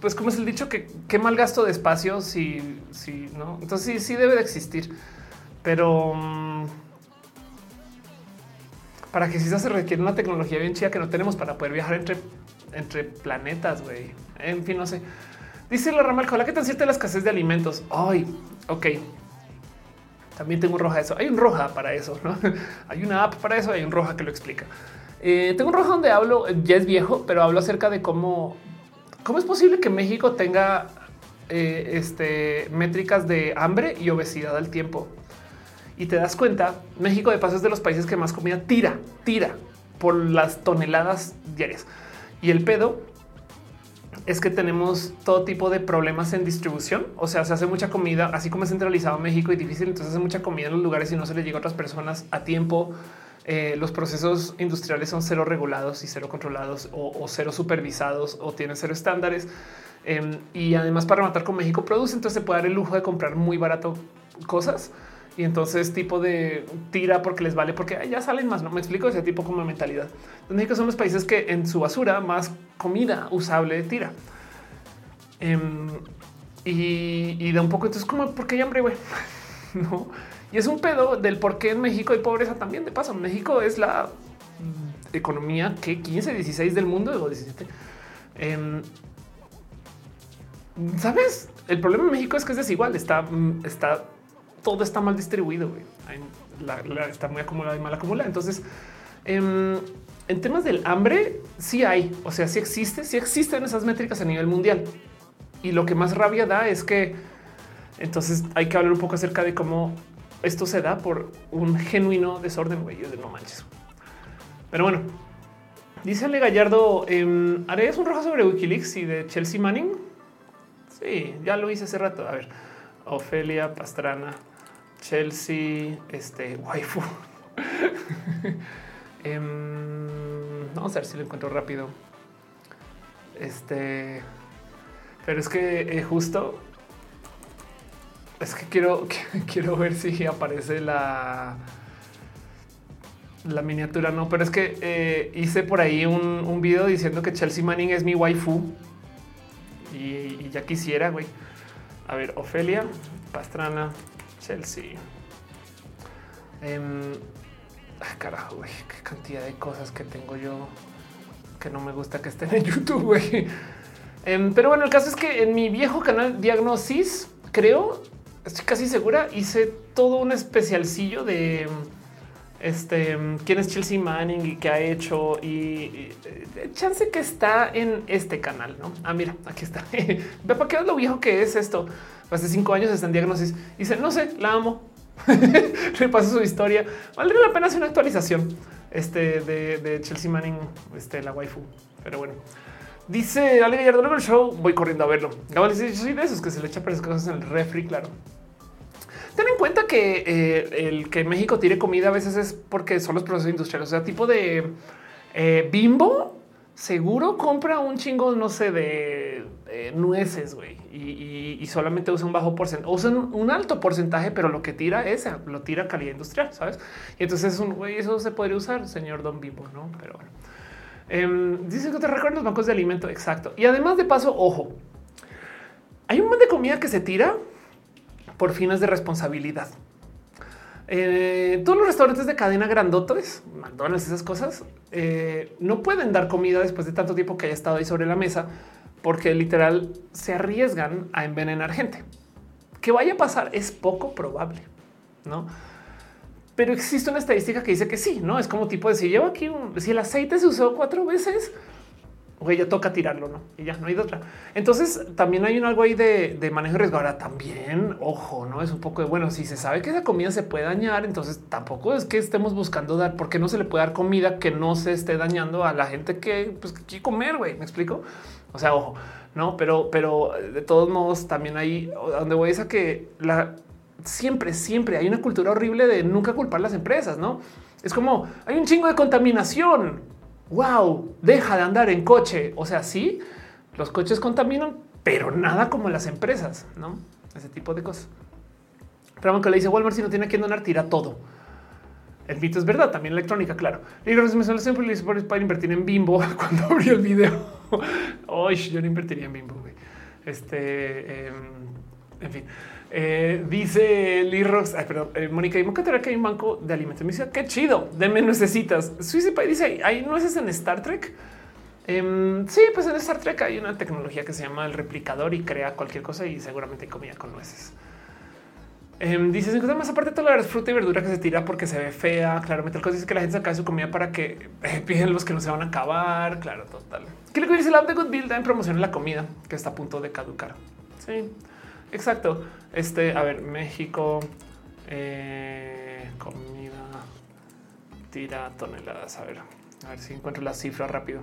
Speaker 1: pues como es el dicho que qué mal gasto de espacio si, si no. Entonces sí, sí debe de existir, pero mm, para que si se requiere una tecnología bien chida que no tenemos para poder viajar entre, entre planetas. güey. En fin, no sé. Dice la rama ¿qué tan cierta la escasez de alimentos? Ay, ok. También tengo un roja eso. Hay un roja para eso. ¿no? *laughs* hay una app para eso. Hay un roja que lo explica. Eh, tengo un roja donde hablo, ya es viejo, pero hablo acerca de cómo ¿Cómo es posible que México tenga eh, este, métricas de hambre y obesidad al tiempo? Y te das cuenta, México de paso es de los países que más comida tira, tira por las toneladas diarias. Y el pedo es que tenemos todo tipo de problemas en distribución. O sea, se hace mucha comida, así como es centralizado México y difícil, entonces hace mucha comida en los lugares y no se le llega a otras personas a tiempo. Eh, los procesos industriales son cero regulados y cero controlados o, cero supervisados o tienen cero estándares. Em, y además para matar con México produce, entonces se puede dar el lujo de comprar muy barato cosas. Y entonces tipo de tira porque les vale porque ya salen más. No me explico ese tipo como mentalidad. México son los países que en su basura más comida usable tira. Em, y, y, da un poco. Entonces, como porque hay hambre, güey. *laughs* no y es un pedo del por qué en México hay pobreza también. De paso, México es la economía que 15, 16 del mundo o 17. Em, Sabes, el problema en México es que es desigual. Está, está, todo está mal distribuido. está muy acumulado y mal acumulado. Entonces, em, en temas del hambre, sí hay, o sea, sí existe, sí existen esas métricas a nivel mundial. Y lo que más rabia da es que entonces hay que hablar un poco acerca de cómo esto se da por un genuino desorden, güey, no manches. Pero bueno, dice Ale Gallardo, eh, ¿harías un rojo sobre Wikileaks y de Chelsea Manning? Sí, ya lo hice hace rato. A ver, Ofelia Pastrana, Chelsea, este, waifu. *laughs* Em, vamos a ver si lo encuentro rápido. Este, pero es que eh, justo es que quiero, *laughs* quiero ver si aparece la, la miniatura. No, pero es que eh, hice por ahí un, un, video diciendo que Chelsea Manning es mi waifu y, ya quisiera, güey. A ver, Ofelia Pastrana, Chelsea. Eh, carajo, güey, qué cantidad de cosas que tengo yo que no me gusta que estén en *laughs* YouTube, güey. Em, pero bueno, el caso es que en mi viejo canal Diagnosis, creo, estoy casi segura, hice todo un especialcillo de este quién es Chelsea Manning y qué ha hecho y, eh, chance que está en este canal. No, ah, mira, aquí está. *laughs* Ve para qué lo viejo que es esto. Hace cinco años está en diagnosis. Dice, no sé, la amo. *laughs* Repaso su historia. Valdría la pena hacer una actualización este, de, Chelsea Manning, este, la waifu. Pero bueno, Dice Ale Gallardo, luego el show voy corriendo a verlo. Gabal dice, yo soy de esos que se le echa cosas en el refri, claro. Ten en cuenta que eh, el que México tire comida a veces es porque son los procesos industriales. O sea, tipo de eh, bimbo, seguro compra un chingo, no sé, de, nueces, güey, y, solamente usa un bajo porcentaje, usa un, alto porcentaje, pero lo que tira es, lo tira calidad industrial, ¿sabes? Y entonces es un güey, eso se podría usar, señor Don Bimbo, ¿no? Pero bueno. Em, dice que te recuerdan los bancos de alimento. Exacto. Y además de paso, ojo, hay un montón de comida que se tira por fines de responsabilidad. Eh, todos los restaurantes de cadena grandotes, McDonald's, esas cosas, eh, no pueden dar comida después de tanto tiempo que haya estado ahí sobre la mesa, porque literal se arriesgan a envenenar gente. Que vaya a pasar es poco probable, ¿no? Pero existe una estadística que dice que sí, ¿no? Es como tipo de si llevo aquí, un, si el aceite se usó cuatro veces, o ya toca tirarlo, ¿no? Y ya no hay de otra. Entonces también hay un algo ahí de, manejo de riesgo. Ahora también, ojo, no es un poco de bueno, si se sabe que esa comida se puede dañar, entonces tampoco es que estemos buscando dar, porque no se le puede dar comida que no se esté dañando a la gente que, pues, quiere comer, güey, me explico. O sea, ojo, no, pero, pero de todos modos también hay donde voy a que la siempre, siempre hay una cultura horrible de nunca culpar las empresas, no? Es como hay un chingo de contaminación wow, deja de andar en coche. O sea, sí, los coches contaminan, pero nada como las empresas, no? Ese tipo de cosas. Pero aunque le dice Walmart, si no tiene que donar, tira todo. El mito es verdad, también electrónica, claro. Y me siempre le para invertir en bimbo *laughs* cuando abrió el video. Hoy yo no invertiría en bimbo. Este, em, en fin. Eh, dice Lee Rox, ay, perdón, eh, Mónica, y Moca que hay un banco de alimentos. Me dice, qué chido, deme nuecesitas. Suicide dice, ¿hay nueces en Star Trek? Em, sí, pues en Star Trek hay una tecnología que se llama el replicador y crea cualquier cosa y seguramente hay comida con nueces. Um, dice, más aparte de toda la fruta y verdura que se tira porque se ve fea. Claramente el cosa dice que la gente saca su comida para que eh, *laughs* piden los que no se van a acabar. Claro, total. ¿Qué le dice el app de Good Build en promoción la comida que está a punto de caducar? Sí. Exacto. Este, a ver, México, eh, comida, tira toneladas. A ver, a ver si encuentro la cifra rápido.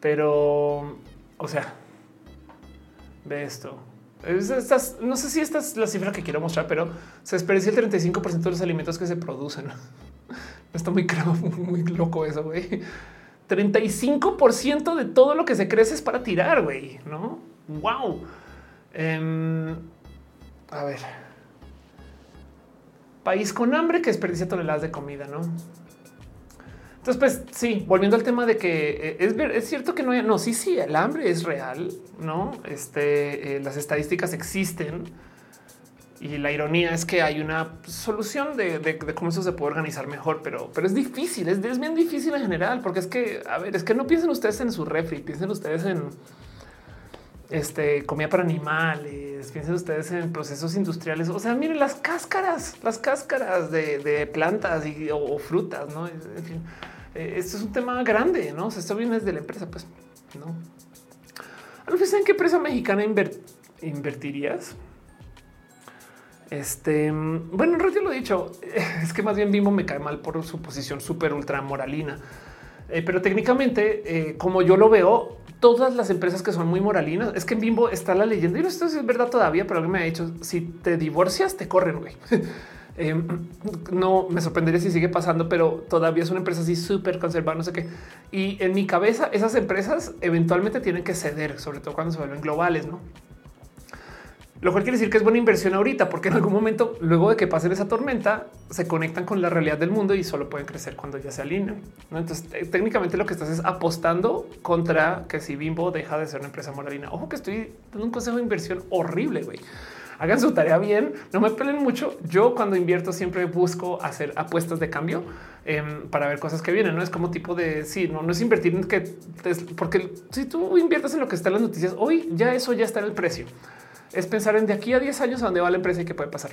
Speaker 1: Pero, o sea, ve esto. no sé si esta es la cifra que quiero mostrar, pero se desperdicia el 35 de los alimentos que se producen. *laughs* Está muy, *laughs* muy loco eso, güey. 35 de todo lo que se crece es para tirar, güey, ¿no? Wow. Em, a ver. País con hambre que desperdicia toneladas de comida, ¿no? Entonces, pues sí, volviendo al tema de que eh, es, cierto que no hay, no, sí, sí, el hambre es real, ¿no? Este, eh, las estadísticas existen y la ironía es que hay una solución de, cómo eso se puede organizar mejor, pero, pero es difícil, es, es bien difícil en general, porque es que, a ver, es que no piensen ustedes en su refri, piensen ustedes en este, comida para animales, piensen ustedes en procesos industriales, o sea, miren las cáscaras, las cáscaras de, plantas y, o, frutas, ¿no? En fin, eh, esto es un tema grande, ¿no? O sea, esto viene desde la empresa, pues, ¿no? ¿En qué empresa mexicana invertirías? Este, bueno, en realidad lo he dicho, *laughs* es que más bien Bimbo me cae mal por su posición súper ultra moralina. Eh, pero técnicamente, eh, como yo lo veo, todas las empresas que son muy moralinas, es que en Bimbo está la leyenda y no sé si es verdad todavía, pero alguien me ha dicho, si te divorcias, te corren, güey. *laughs* Em, no me sorprendería si sigue pasando, pero todavía es una empresa así súper conservada, no sé qué. Y en mi cabeza, esas empresas eventualmente tienen que ceder, sobre todo cuando se vuelven globales, ¿no? Lo cual quiere decir que es buena inversión ahorita, porque en algún momento, luego de que pasen esa tormenta, se conectan con la realidad del mundo y solo pueden crecer cuando ya se alinean. Entonces, eh, técnicamente lo que estás es apostando contra que si Bimbo deja de ser una empresa moralina. Ojo que estoy dando un consejo de inversión horrible, güey. Hagan su tarea bien, no me peleen mucho. Yo cuando invierto siempre busco hacer apuestas de cambio em, para ver cosas que vienen. No es como tipo de sí, no, no es invertir en que porque si tú inviertes en lo que está en las noticias hoy, ya eso ya está en el precio es pensar en de aquí a 10 años a dónde va la empresa y qué puede pasar.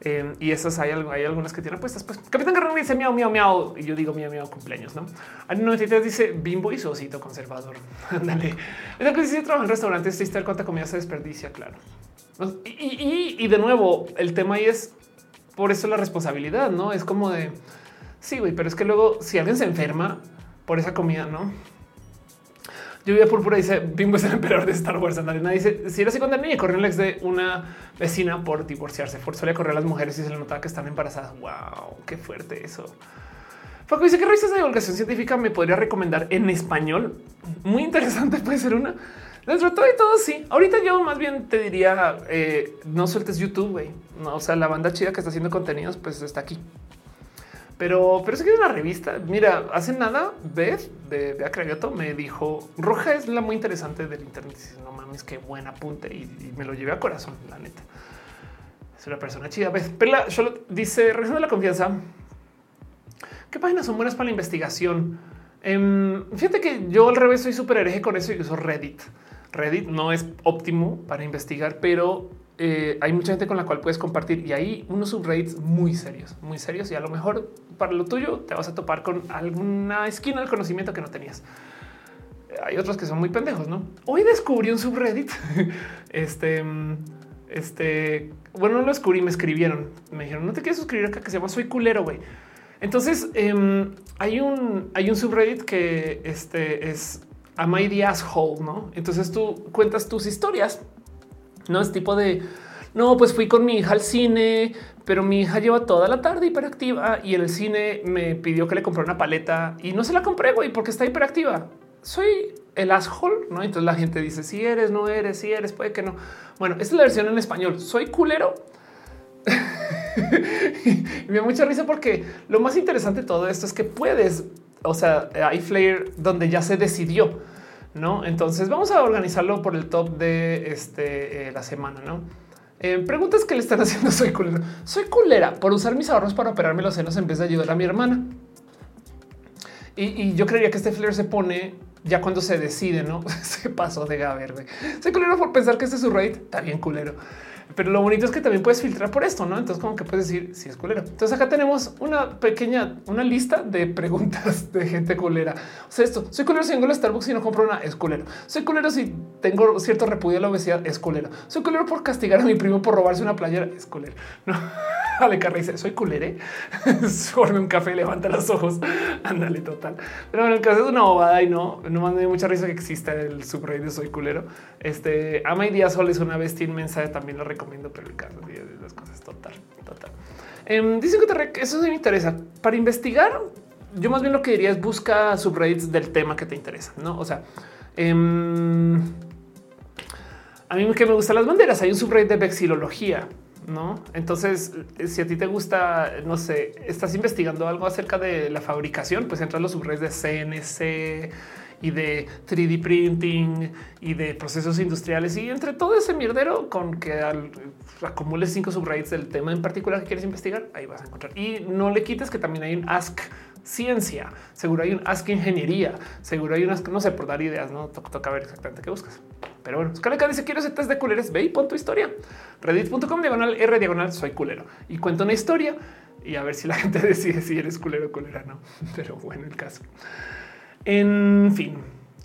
Speaker 1: Eh, y esas hay, hay algunas que tienen puestas. Pues Capitán Guerrero dice miau, miau, miau. Y yo digo miau, miau, cumpleaños. No hay 93 dice bimbo y su osito conservador. *laughs* Ándale. En que dice trabaja en restaurantes, triste cuánta comida se desperdicia. Claro. Y, y, de nuevo, el tema ahí es por eso la responsabilidad, no es como de sí, güey, pero es que luego si alguien se enferma por esa comida, no? Lluvia Púrpura dice Bimbo es el emperador de Star Wars. Andalina dice si era así cuando niña corrió el ex de una vecina por divorciarse. Forzó a correr a las mujeres y se le notaba que están embarazadas. Wow, qué fuerte eso. Paco dice que revistas de divulgación científica me podría recomendar en español. Muy interesante. Puede ser una dentro de todo y todo. Sí, ahorita yo más bien te diría eh, no sueltes YouTube. güey. No, o sea, la banda chida que está haciendo contenidos, pues está aquí. Pero, pero es que es una revista. Mira, hace nada, Beth de, de me dijo roja es la muy interesante del Internet. no mames, qué buen apunte y, me lo llevé a corazón, la neta. Es una persona chida. Beth Perla dice: Región de la confianza. ¿Qué páginas son buenas para la investigación? Em, fíjate que yo al revés soy súper hereje con eso y uso Reddit. Reddit no es óptimo para investigar, pero eh, hay mucha gente con la cual puedes compartir y hay unos subreddits muy serios, muy serios y a lo mejor para lo tuyo te vas a topar con alguna esquina del conocimiento que no tenías. Hay otros que son muy pendejos, ¿no? Hoy descubrí un subreddit. *laughs* este, este, bueno, no lo descubrí, me escribieron. Me dijeron, no te quieres suscribir acá que se llama Soy culero, güey. Entonces em, hay un hay un subreddit que este es a my the asshole, no? Entonces tú cuentas tus historias, no es tipo de no, pues fui con mi hija al cine, pero mi hija lleva toda la tarde hiperactiva y en el cine me pidió que le comprara una paleta y no se la compré, güey, porque está hiperactiva. Soy el asshole, no? Entonces la gente dice si eres, no eres, si eres, puede que no. Bueno, esta es la versión en español. Soy culero. *laughs* me da mucha risa porque lo más interesante de todo esto es que puedes, o sea, hay flare donde ya se decidió, no? Entonces vamos a organizarlo por el top de este, eh, la semana, no? Eh, preguntas que le están haciendo. *laughs* Soy culera. Soy culera por usar mis ahorros para operarme los senos en vez de ayudar a mi hermana. Y, yo creería que este flare se pone ya cuando se decide, no *laughs* se pasó de verde. Soy culero por pensar que este es su rate. Está bien culero. Pero lo bonito es que también puedes filtrar por esto, ¿no? Entonces como que puedes decir si es culero. Entonces acá tenemos una pequeña, una lista de *laughs* preguntas de gente culera. O sea, esto, soy culero si vengo a Starbucks y no compro una, es culero. Soy culero si tengo cierto repudio a la obesidad, es culero. Soy culero por castigar a mi primo por robarse una playera, es culero. *laughs* No. Ale Carra dice, soy culere. *laughs* Sorbe un café, levanta los ojos. Ándale, total. Pero en el caso es una bobada y no, no me mucha risa que exista el subrey de soy culero. Este, Ama y Díaz Sol es una bestia inmensa, también lo recomiendo, de las cosas total, total. Eh, dicen que eso me interesa. Para investigar, yo más bien lo que diría es busca subreddits del tema que te interesa, ¿no? O sea, em, a mí que me gustan las banderas, hay un subreddit de vexilología no? Entonces, eh, si a ti te gusta, no sé, estás investigando algo acerca de la fabricación, pues entras a los subreddits de CNC y de 3D printing y de procesos industriales y entre todo ese mierdero con que acumules cinco subreddits del tema en particular que quieres investigar, ahí vas a encontrar. Y no le quites que también hay un ask ciencia, seguro hay un ask ingeniería, seguro hay unas, no sé, por dar ideas, no toca ver exactamente qué buscas. Pero bueno, Scaleca dice quiero hacer test de culeres. Ve y pon tu historia. Reddit.com diagonal R diagonal soy culero y cuento una historia y a ver si la *laughs* gente decide si eres culero o culera. No, *laughs* pero bueno, el caso. En fin,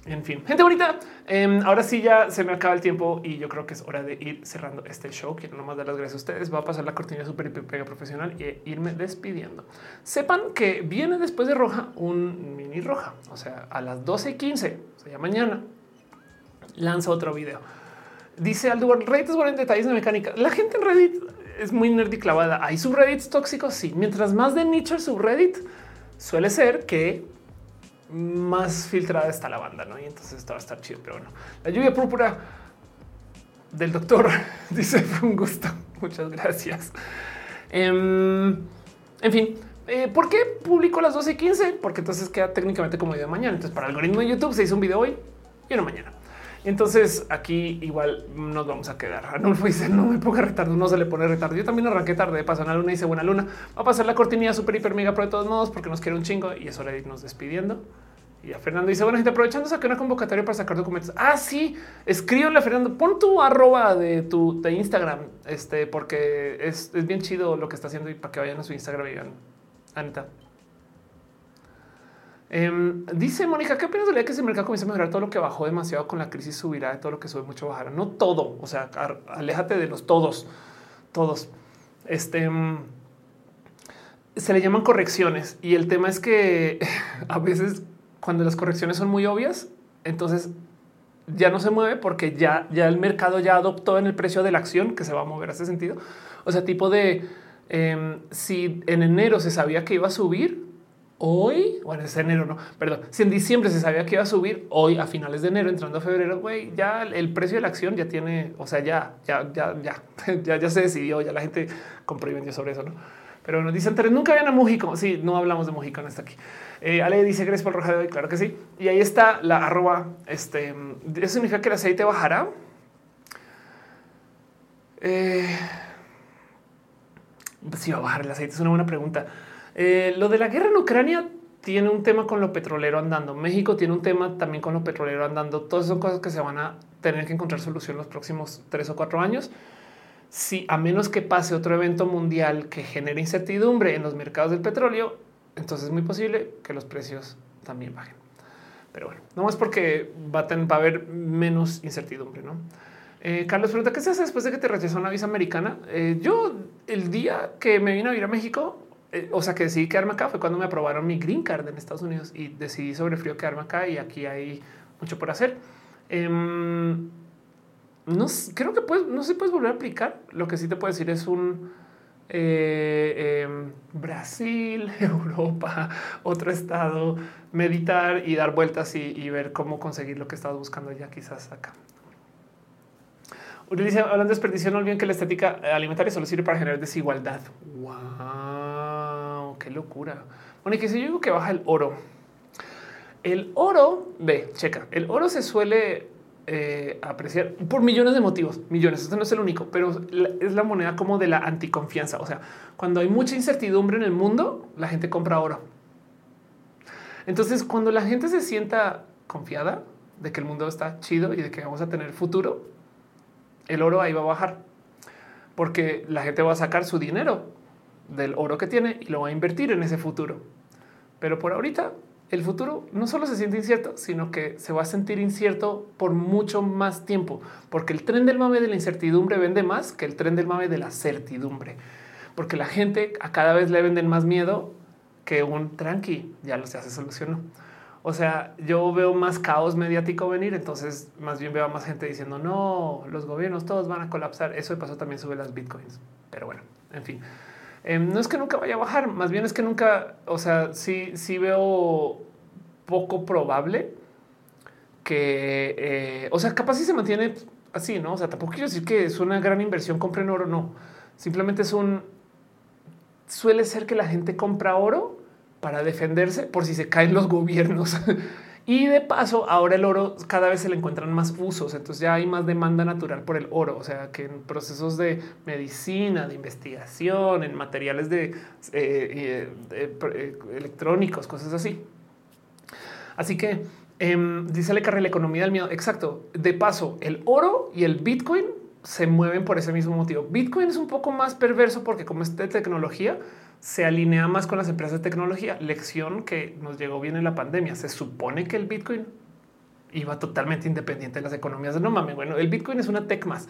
Speaker 1: en fin, gente bonita. Em, ahora sí ya se me acaba el tiempo y yo creo que es hora de ir cerrando este show. Quiero nomás dar las gracias a ustedes. Va a pasar la cortina súper pega profesional y irme despidiendo. Sepan que viene después de roja un mini roja, o sea, a las 12 y 15, o sea, ya mañana lanza otro video. Dice Aldo, Reddit es bueno en detalles de mecánica. La gente en Reddit es muy nerd y clavada. Hay subreddits tóxicos, sí. Mientras más de nicho el subreddit, suele ser que más filtrada está la banda, ¿no? Y entonces esto va a estar chido, pero bueno. La lluvia púrpura del doctor *laughs* dice, fue un gusto. *laughs* Muchas gracias. Em, en fin, eh, ¿por qué publico las 12 y 15? Porque entonces queda técnicamente como video mañana. Entonces, para el algoritmo de YouTube se hizo un video hoy y uno mañana. Entonces aquí igual nos vamos a quedar. Arnulfo dice no me ponga retardo, no se le pone retardo. Yo también arranqué tarde, pasó una luna, dice buena luna. Va a pasar la cortinilla super hiper mega pro de todos modos porque nos quiere un chingo y es hora de irnos despidiendo. Y a Fernando dice, bueno, gente, aprovechando sacar una convocatoria para sacar documentos. Ah, sí, a Fernando, pon tu arroba de tu de Instagram, este, porque es, es bien chido lo que está haciendo y para que vayan a su Instagram y digan, Anita, Em, dice Mónica, ¿qué opinas de la que ese mercado comienza a mejorar todo lo que bajó demasiado con la crisis subirá de todo lo que sube mucho bajará? No todo, o sea, aléjate de los todos, todos. Este em, se le llaman correcciones y el tema es que *laughs* a veces cuando las correcciones son muy obvias, entonces ya no se mueve porque ya, ya el mercado ya adoptó en el precio de la acción que se va a mover a ese sentido. O sea, tipo de em, si en enero se sabía que iba a subir, hoy, bueno, es enero, no, perdón, si en diciembre se sabía que iba a subir, hoy a finales de enero, entrando a febrero, güey, ya el precio de la acción ya tiene, o sea, ya, ya, ya, ya, *laughs* ya, ya se decidió, ya la gente compró y vendió sobre eso, ¿no? Pero nos dicen, nunca vayan a México. Sí, no hablamos de México en esta aquí. Eh, Ale dice Grace por roja de hoy. Claro que sí. Y ahí está la arroba. Este eso significa que el aceite bajará. Eh, si va a bajar el aceite es una buena pregunta. Eh, lo de la guerra en Ucrania tiene un tema con lo petrolero andando. México tiene un tema también con lo petrolero andando. Todas son cosas que se van a tener que encontrar solución los próximos tres o cuatro años. Si a menos que pase otro evento mundial que genere incertidumbre en los mercados del petróleo, entonces es muy posible que los precios también bajen. Pero bueno, no más porque va a, haber menos incertidumbre. ¿no? Eh, Carlos pregunta qué se hace después de que te rechazó una visa americana. Eh, yo el día que me vine a vivir a México, eh, o sea que decidí quedarme acá fue cuando me aprobaron mi green card en Estados Unidos y decidí sobre frío quedarme acá y aquí hay mucho por hacer. Em, no creo que puedes, no se puedes volver a aplicar. Lo que sí te puedo decir es un em, Brasil, *laughs* Europa, otro estado, meditar y dar vueltas y, ver cómo conseguir lo que estás buscando ya quizás acá. Utiliza, hablando de desperdicio, no olviden que la estética alimentaria solo sirve para generar desigualdad. Wow, qué locura. Bueno, y que si yo digo que baja el oro, el oro, ve, checa, el oro se suele eh, apreciar por millones de motivos, millones. Esto no es el único, pero es la moneda como de la anticonfianza. O sea, cuando hay mucha incertidumbre en el mundo, la gente compra oro. Entonces, cuando la gente se sienta confiada de que el mundo está chido y de que vamos a tener futuro, el oro ahí va a bajar porque la gente va a sacar su dinero del oro que tiene y lo va a invertir en ese futuro. Pero por ahorita el futuro no solo se siente incierto, sino que se va a sentir incierto por mucho más tiempo, porque el tren del mame de la incertidumbre vende más que el tren del mame de la certidumbre, porque la gente a cada vez le venden más miedo que un tranqui, ya lo se hace solucionó. O sea, yo veo más caos mediático venir, entonces más bien veo a más gente diciendo no, los gobiernos todos van a colapsar. Eso de paso también sube las bitcoins, pero bueno, en fin. Em, no es que nunca vaya a bajar, más bien es que nunca, o sea, sí, sí veo poco probable que, eh, o sea, capaz si se mantiene así, no? O sea, tampoco quiero decir que es una gran inversión, compren oro, no. Simplemente es un, suele ser que la gente compra oro para defenderse por si se caen los gobiernos. *laughs* Y de paso, ahora el oro cada vez se le encuentran más usos, entonces ya hay más demanda natural por el oro, o sea que en procesos de medicina, de investigación, en materiales de, eh, eh, electrónicos, cosas así. Así que em, dice le carrera la economía del miedo. Exacto. De paso, el oro y el Bitcoin se mueven por ese mismo motivo. Bitcoin es un poco más perverso porque como es de tecnología, se alinea más con las empresas de tecnología. Lección que nos llegó bien en la pandemia. Se supone que el Bitcoin iba totalmente independiente de las economías. No mames, bueno, el Bitcoin es una tech más.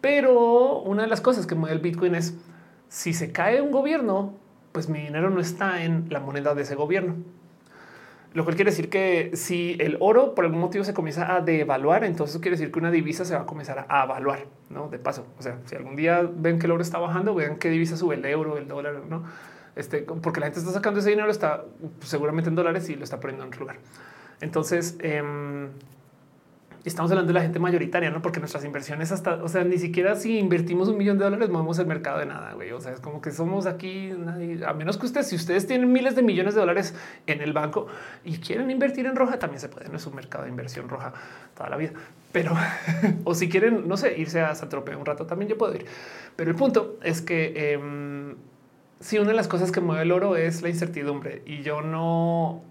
Speaker 1: Pero una de las cosas que mueve el Bitcoin es si se cae un gobierno, pues mi dinero no está en la moneda de ese gobierno. Lo cual quiere decir que si el oro por algún motivo se comienza a devaluar, entonces quiere decir que una divisa se va a comenzar a evaluar, no de paso. O sea, si algún día ven que el oro está bajando, vean qué divisa sube el euro, el dólar, no? Este, porque la gente está sacando ese dinero, está pues, seguramente en dólares y lo está poniendo en otro lugar. Entonces, eh, estamos hablando de la gente mayoritaria, no porque nuestras inversiones hasta, o sea, ni siquiera si invertimos un millón de dólares movemos el mercado de nada. Güey. O sea, es como que somos aquí, a menos que ustedes, si ustedes tienen miles de millones de dólares en el banco y quieren invertir en roja, también se puede. No es un mercado de inversión roja toda la vida, pero *laughs* o si quieren, no sé, irse a Satropea un rato, también yo puedo ir. Pero el punto es que em, si una de las cosas que mueve el oro es la incertidumbre y yo no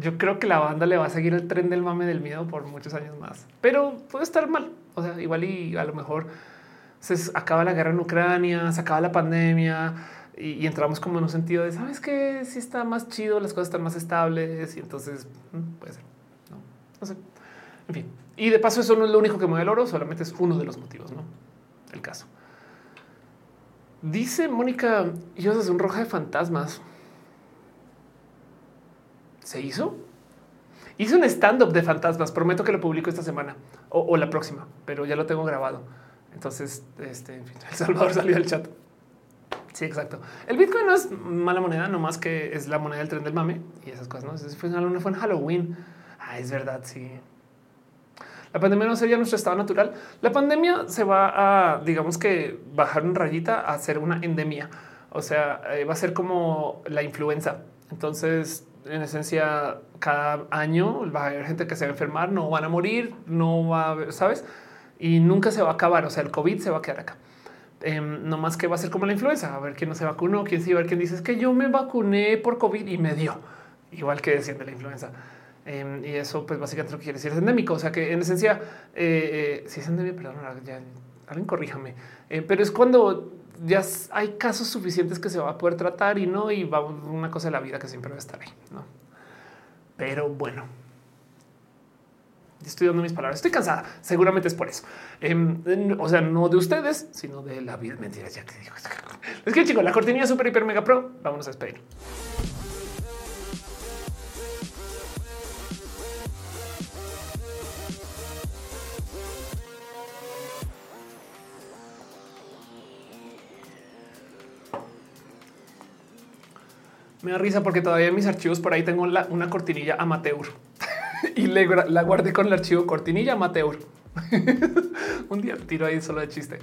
Speaker 1: yo creo que la banda le va a seguir el tren del mame del miedo por muchos años más, pero puede estar mal. O sea, igual y a lo mejor se acaba la guerra en Ucrania, se acaba la pandemia y, entramos como en un sentido de sabes que si está más chido, las cosas están más estables y entonces mm, puede ser. No, no sé. En fin, y de paso, eso no es lo único que mueve el oro, solamente es uno de los motivos, no el caso. Dice Mónica, yo soy un roja de fantasmas se hizo. Hice un stand-up de fantasmas. Prometo que lo publico esta semana o, la próxima, pero ya lo tengo grabado. Entonces, este, fin, *laughs* El Salvador salió del chat. Sí, exacto. El Bitcoin no es mala moneda, no más que es la moneda del tren del mame y esas cosas. No fue, fue en Halloween. Ah, es verdad. Sí. La pandemia no sería nuestro estado natural. La pandemia se va a, digamos que bajar un rayita a ser una endemia O sea, eh, va a ser como la influenza. Entonces, en esencia, cada año va a haber gente que se va a enfermar, no van a morir, no va a haber, ¿sabes? Y nunca se va a acabar. O sea, el COVID se va a quedar acá. Em, no más que va a ser como la influenza, a ver quién no se vacunó, quién sí, a ver quién dice es que yo me vacuné por COVID y me dio, igual que decían de la influenza. Em, y eso, pues básicamente lo que quiere decir es endémico. O sea que en esencia, eh, eh, si es endémico, perdón, ya alguien corríjame, eh, pero es cuando ya hay casos suficientes que se va a poder tratar y no, y va una cosa de la vida que siempre va a estar ahí. No, pero bueno, estoy dando mis palabras. Estoy cansada. Seguramente es por eso. Em, o sea, no de ustedes, sino de la vida. Mentiras, ya te digo. *laughs* Es que chicos, la cortinilla super hiper mega pro. Vámonos a despedir. Me da risa porque todavía en mis archivos por ahí tengo una cortinilla amateur *laughs* y la guardé con el archivo cortinilla amateur. *laughs* Un día tiro ahí solo de chiste.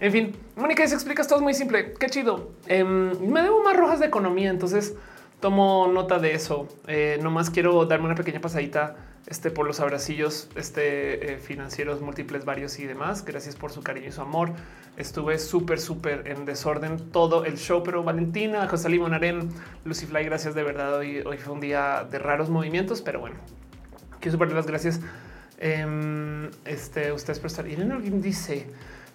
Speaker 1: En fin, Mónica, se explicas todo es muy simple. Qué chido. Em, me debo más rojas de economía, entonces tomo nota de eso. Eh, nomás quiero darme una pequeña pasadita este, por los abracillos este, eh, financieros múltiples, varios y demás. Gracias por su cariño y su amor. Estuve súper, súper en desorden todo el show, pero Valentina, José Limonaren, Lucy Fly, gracias de verdad. Hoy, hoy fue un día de raros movimientos, pero bueno, quiero super las gracias. Eh, este, ustedes por estar. Irene alguien dice: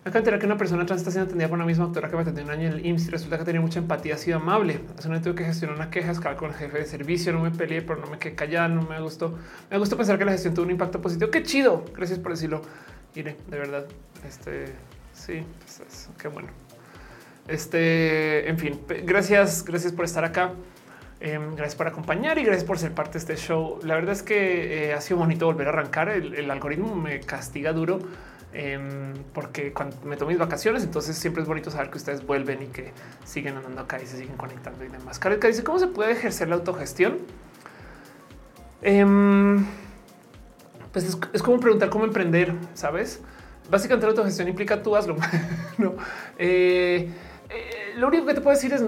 Speaker 1: De enterar que una persona trans está siendo atendida por una misma doctora que me atendió un año en el IMSS resulta que tenía mucha empatía, ha sido amable. Hace un tuve que gestionar una queja, escalar con el jefe de servicio, no me peleé, pero no me quedé callada, no me gustó. Me gustó pensar que la gestión tuvo un impacto positivo. Qué chido. Gracias por decirlo. Irene, de verdad. Este sí, pues qué bueno. Este, en fin, gracias, gracias por estar acá. Em, gracias por acompañar y gracias por ser parte de este show. La verdad es que eh, ha sido bonito volver a arrancar. El, algoritmo me castiga duro em, porque cuando me tomo mis vacaciones, entonces siempre es bonito saber que ustedes vuelven y que siguen andando acá y se siguen conectando y demás. Carlos dice cómo se puede ejercer la autogestión. Em, pues es, como preguntar cómo emprender, sabes? Básicamente la autogestión implica tú hazlo. *laughs* no, eh, eh, lo único que te puedo decir es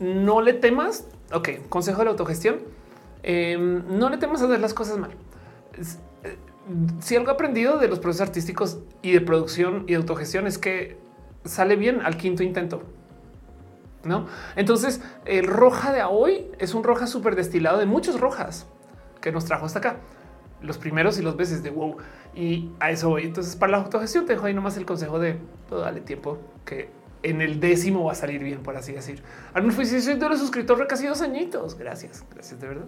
Speaker 1: no le temas Ok, consejo de la autogestión. Em, no le temas a hacer las cosas mal. Si algo aprendido de los procesos artísticos y de producción y de autogestión es que sale bien al quinto intento. No, entonces el roja de hoy es un roja súper destilado de muchos rojas que nos trajo hasta acá. Los primeros y los veces de wow. Y a eso voy. Entonces, para la autogestión, te dejo ahí nomás el consejo de todo dale tiempo que en el décimo va a salir bien, por así decir. Menos si soy de los suscriptores casi dos añitos. Gracias, gracias de verdad.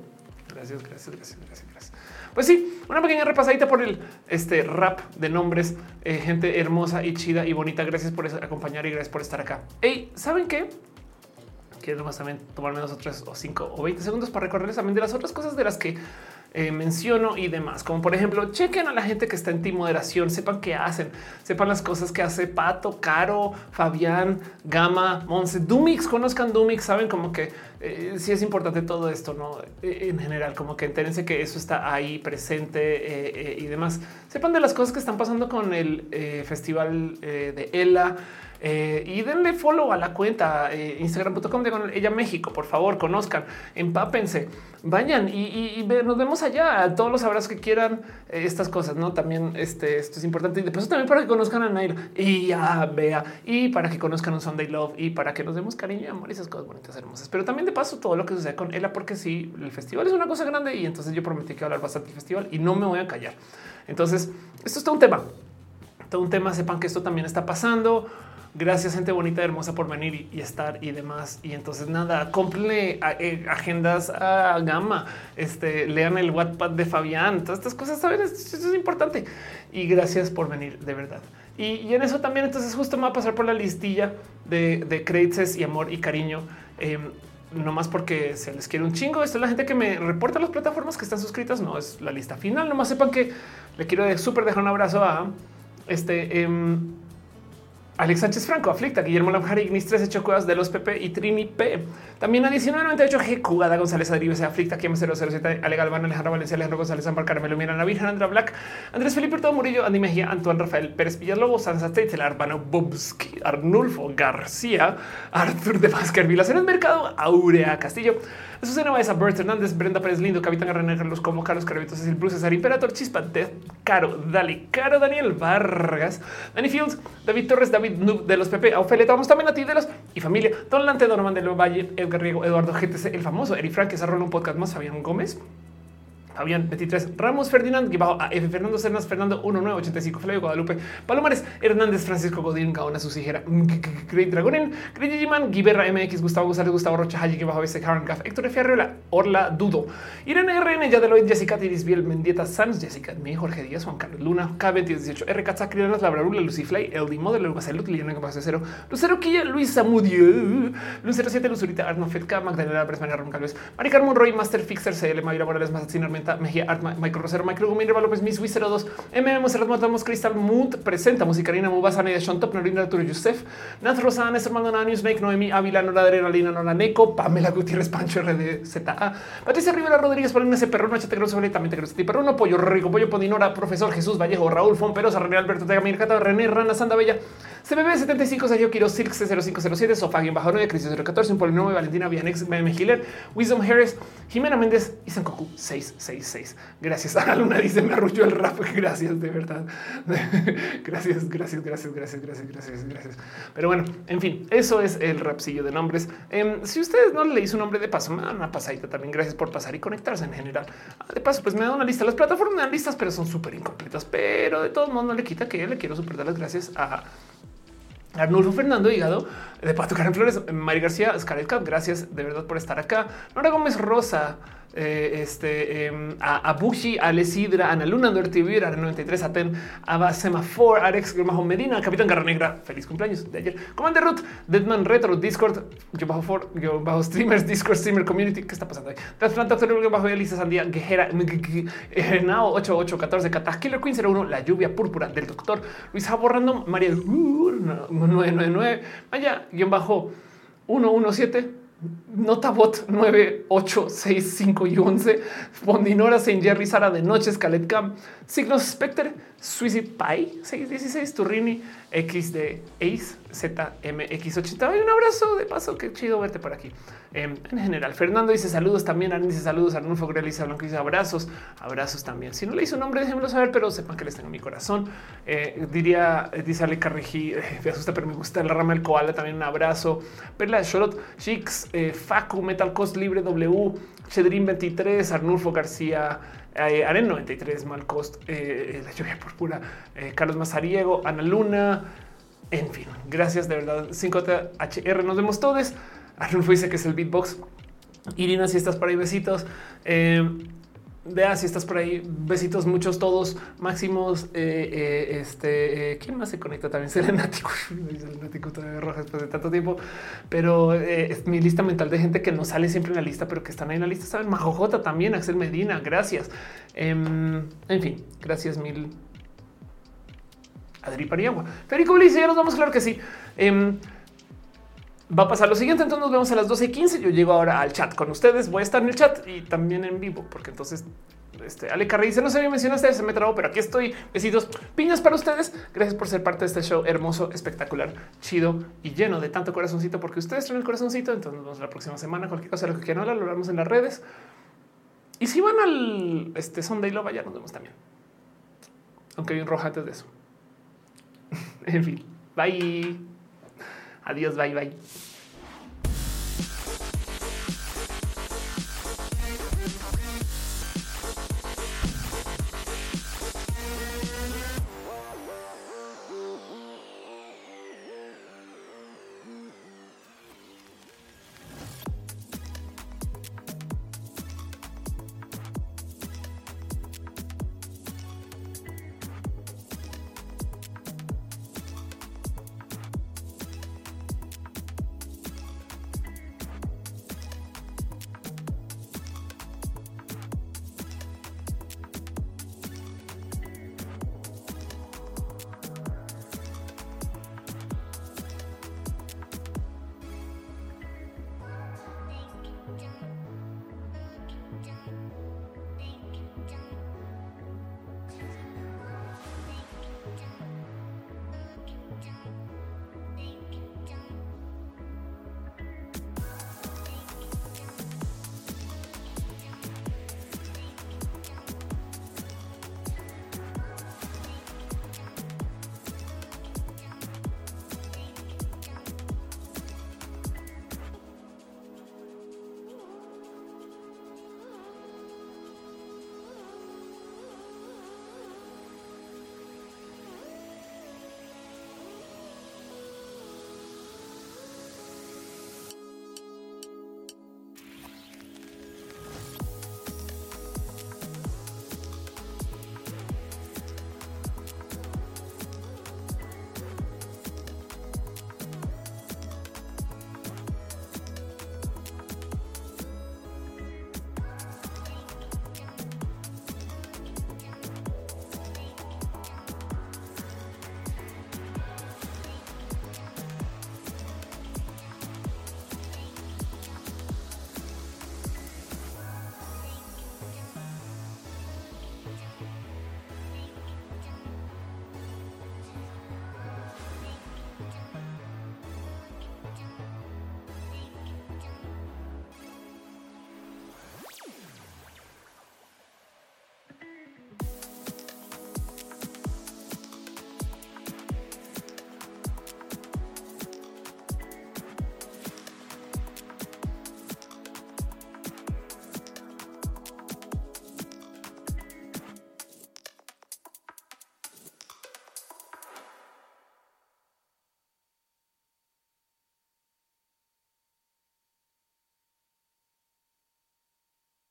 Speaker 1: Gracias, gracias, gracias, gracias, gracias. Pues sí, una pequeña repasadita por el este rap de nombres, eh, gente hermosa y chida y bonita. Gracias por acompañar y gracias por estar acá. Hey, ¿saben qué? Quiero más también tomarme o tres o cinco o 20 segundos para recordarles también de las otras cosas de las que eh, menciono y demás, como por ejemplo, chequen a la gente que está en ti moderación, sepan qué hacen, sepan las cosas que hace Pato, Caro, Fabián, Gama, Monse, Dumix, conozcan Dumix, saben como que eh, sí es importante todo esto, no eh, en general, como que entérense que eso está ahí presente y demás. Sepan de las cosas que están pasando con el festival de ELA. Eh, y denle follow a la cuenta eh, instagram.com de ella México. Por favor, conozcan, empápense, vayan y, nos vemos allá. Todos los abrazos que quieran eh, estas cosas. No también este, esto es importante y de paso también para que conozcan a Nair y a Bea y para que conozcan un Sunday Love y para que nos demos cariño y amor y esas cosas bonitas, hermosas. Pero también de paso todo lo que sucede con ella, porque sí, el festival es una cosa grande y entonces yo prometí que hablar bastante del festival y no me voy a callar. Entonces, esto es todo un tema, todo un tema. Sepan que esto también está pasando. Gracias, gente bonita, hermosa por venir y, estar y demás. Y entonces nada, cómprenle eh, agendas a Gama, este, lean el WhatsApp de Fabián, todas estas cosas, saben, eso es importante. Y gracias por venir, de verdad. Y, en eso también, entonces justo me va a pasar por la listilla de, de créditos y amor y cariño. Eh, no más porque se les quiere un chingo. Esta es la gente que me reporta las plataformas que están suscritas. No es la lista final. Nomás sepan que le quiero súper dejar un abrazo a este. Em, Alex Sánchez Franco, Aflicta, Guillermo Lamjara, Ignis 13 Chocuas de los PP y Trini P. También a 1998 G. Cugada González Adribe, Aflicta, Kim 007, Ale Galván, Alejandro Valencia, Alejandro González, Ampar Carmelo Mira, La Andra Black, Andrés Felipe Todo Murillo, Andy Mejía, Antoine Rafael Pérez Villalobos, Sansa Teitzel, Arbano Bobski, Arnulfo García, Artur de Vázquez, Vilaciones Mercado, Aurea Castillo, Susana Baeza, Bert Hernández, Brenda Pérez Lindo, Capitán René Carlos Como, Carlos Carabitos, Cecil Bruce, César Imperator, Chispa, Caro, Dali, Caro, Daniel Vargas, Danny Fields, David Torres, David Nub de los PP, Ofelia, vamos también a ti de los y familia, Don Lante, Donovan de Valle, Edgar Riego, Eduardo GTC, el famoso Eric Frank, que se un podcast más, Fabián Gómez. Fabián 23, Ramos Ferdinand, a F. Fernando Cernas, Fernando 1985, Flavio Guadalupe, Palomares, Hernández, Francisco Godín, Gaona, Susijera, Great Dragonin, Great Giman, Guiberra MX, Gustavo González, Gustavo Rocha, Hayi, bajo ese Karen Gaff, Héctor F. Arreola, Orla Dudo, Irene RN, Yadeloid, Jessica Tiris, Biel, Mendieta, Sanz, Jessica Mi, Jorge Díaz, Juan Carlos Luna, K2018, R. Katzacrianas, Labrarula, Luciflay, Eldi Model, Salud, Liliana Capaz Cero, Lucero Quilla, Luis Samudio, Lucero 7, Luzurita, Arno Fetka, Magdalena Bresmania, Ron Calves, Maricar Monroy, Master Fixer, CL, Mayra Morales, Mazatzin Armenta, Mejía, Artma, Michael Rosero, Michael Gumir, López, Miss Wizero 2, MM, Monserrat Matamos, Crystal Mood, presenta Musicarina, Mubasana de Sean Top, Norina Arturo Yusef, Naz Rosana, Néstor Maldonado, Newsmake, Noemi, Ávila, Nora Adrenalina, Nora Neco, Pamela Gutiérrez, Pancho RDZA, Patricia Rivera Rodríguez, Paulina C. Perro, Noche Tegro, también Tegro, Perro, Pollo Rico, Pollo Podinora, Profesor Jesús Vallejo, Raúl Fon Perosa, René Alberto Tegamir, Cata, René Rana, Santa Bella, CBB 75, Sergio Quiro, Silk 0507, Sofá, Bajo 9, Crisis 014, un polinomio, Valentina Vianex, Meme Hiller, Wisdom Harris, Jimena Méndez y Sankoku 666. Gracias. *laughs* A Luna dice me arrulló el rap. Gracias, de verdad. *laughs* gracias, gracias, gracias, gracias, gracias, gracias, gracias. Pero bueno, en fin, eso es el rapsillo de nombres. Eh, si ustedes no leí su nombre de paso, me dan una pasadita también. Gracias por pasar y conectarse en general. Ah, de paso, pues me da una lista. Las plataformas me dan listas, pero son súper incompletas. Pero de todos modos no le quita que le quiero super dar las gracias a Arnulfo Fernando Hígado, de Pato Karen Flores, Mari García, Scarlett Cap, gracias de verdad por estar acá. Nora Gómez Rosa, eh, este, eh, a, a Bushi, a Lesidra, Luna, Duerte Vivir, 93, Aten, Aba Semafor, Arex, Majo Medina, Capitán Garra Negra, feliz cumpleaños de ayer. Commander Ruth, Deadman Retro, Discord, yo bajo for, yo bajo streamers, Discord, streamer community. ¿Qué está pasando ahí? Deathplant, Doctor bajo Elisa Sandía, Guejera, Nao 8814, Catás, Killer Queen 01, La Lluvia Púrpura del Doctor, Luis Jaborrando, María 999, Vaya, guion bajo 117. Notabot 9, 8, 6, 5 y 11. Fondinora Saint Jerry Sara de Noche, Scalet Signos Spectre, Suicide Pi 616, Turrini, X de Ace, ZMX80. Y un abrazo de paso. Qué chido verte por aquí. Em, en general, Fernando dice saludos también. Aaron dice saludos. Arnulfo Grel dice Blanco dice abrazos, abrazos también. Si no le hizo un nombre, déjenmelo saber, pero sepan que les tengo mi corazón. Eh, diría, eh, dice Ale Carrejí, *laughs* eh, me asusta, pero me gusta la rama del koala. También un abrazo. Perla Sholot, Chicks, Facu, Metal Cost Libre W, Chedrin 23, Arnulfo García. Aren 93, Malcost, la lluvia púrpura, Carlos Mazariego, Ana Luna, en fin, gracias de verdad. 5HR, nos vemos todos. Arnulfo dice que es el beatbox. Irina, si estás por ahí, besitos. Eh, Vea si estás por ahí. Besitos, muchos, todos máximos. Eh, eh, este, ¿quién más se conecta también? *laughs* Selenático, Selenático todavía roja después de tanto tiempo. Pero es mi lista mental de gente que no sale siempre en la lista, pero que están ahí en la lista. Saben, Majojota también, Axel Medina, gracias. Em, en fin, gracias mil. Adri Paniagua. Federico dice, ya nos vamos, claro que sí. Va a pasar lo siguiente. Entonces nos vemos a las 12 y 15. Yo llego ahora al chat con ustedes. Voy a estar en el chat y también en vivo, porque entonces este Ale Carrey dice: No sé, mencionaste, se me trabó, pero aquí estoy. Besitos, piñas para ustedes. Gracias por ser parte de este show hermoso, espectacular, chido y lleno de tanto corazoncito, porque ustedes tienen el corazoncito. Entonces nos vemos la próxima semana. Cualquier cosa, lo que quieran, lo hablamos en las redes. Y si van al este Sunday Love, ya nos vemos también. Aunque hay un rojo antes de eso. *laughs* en fin, bye. Adiós, bye, bye.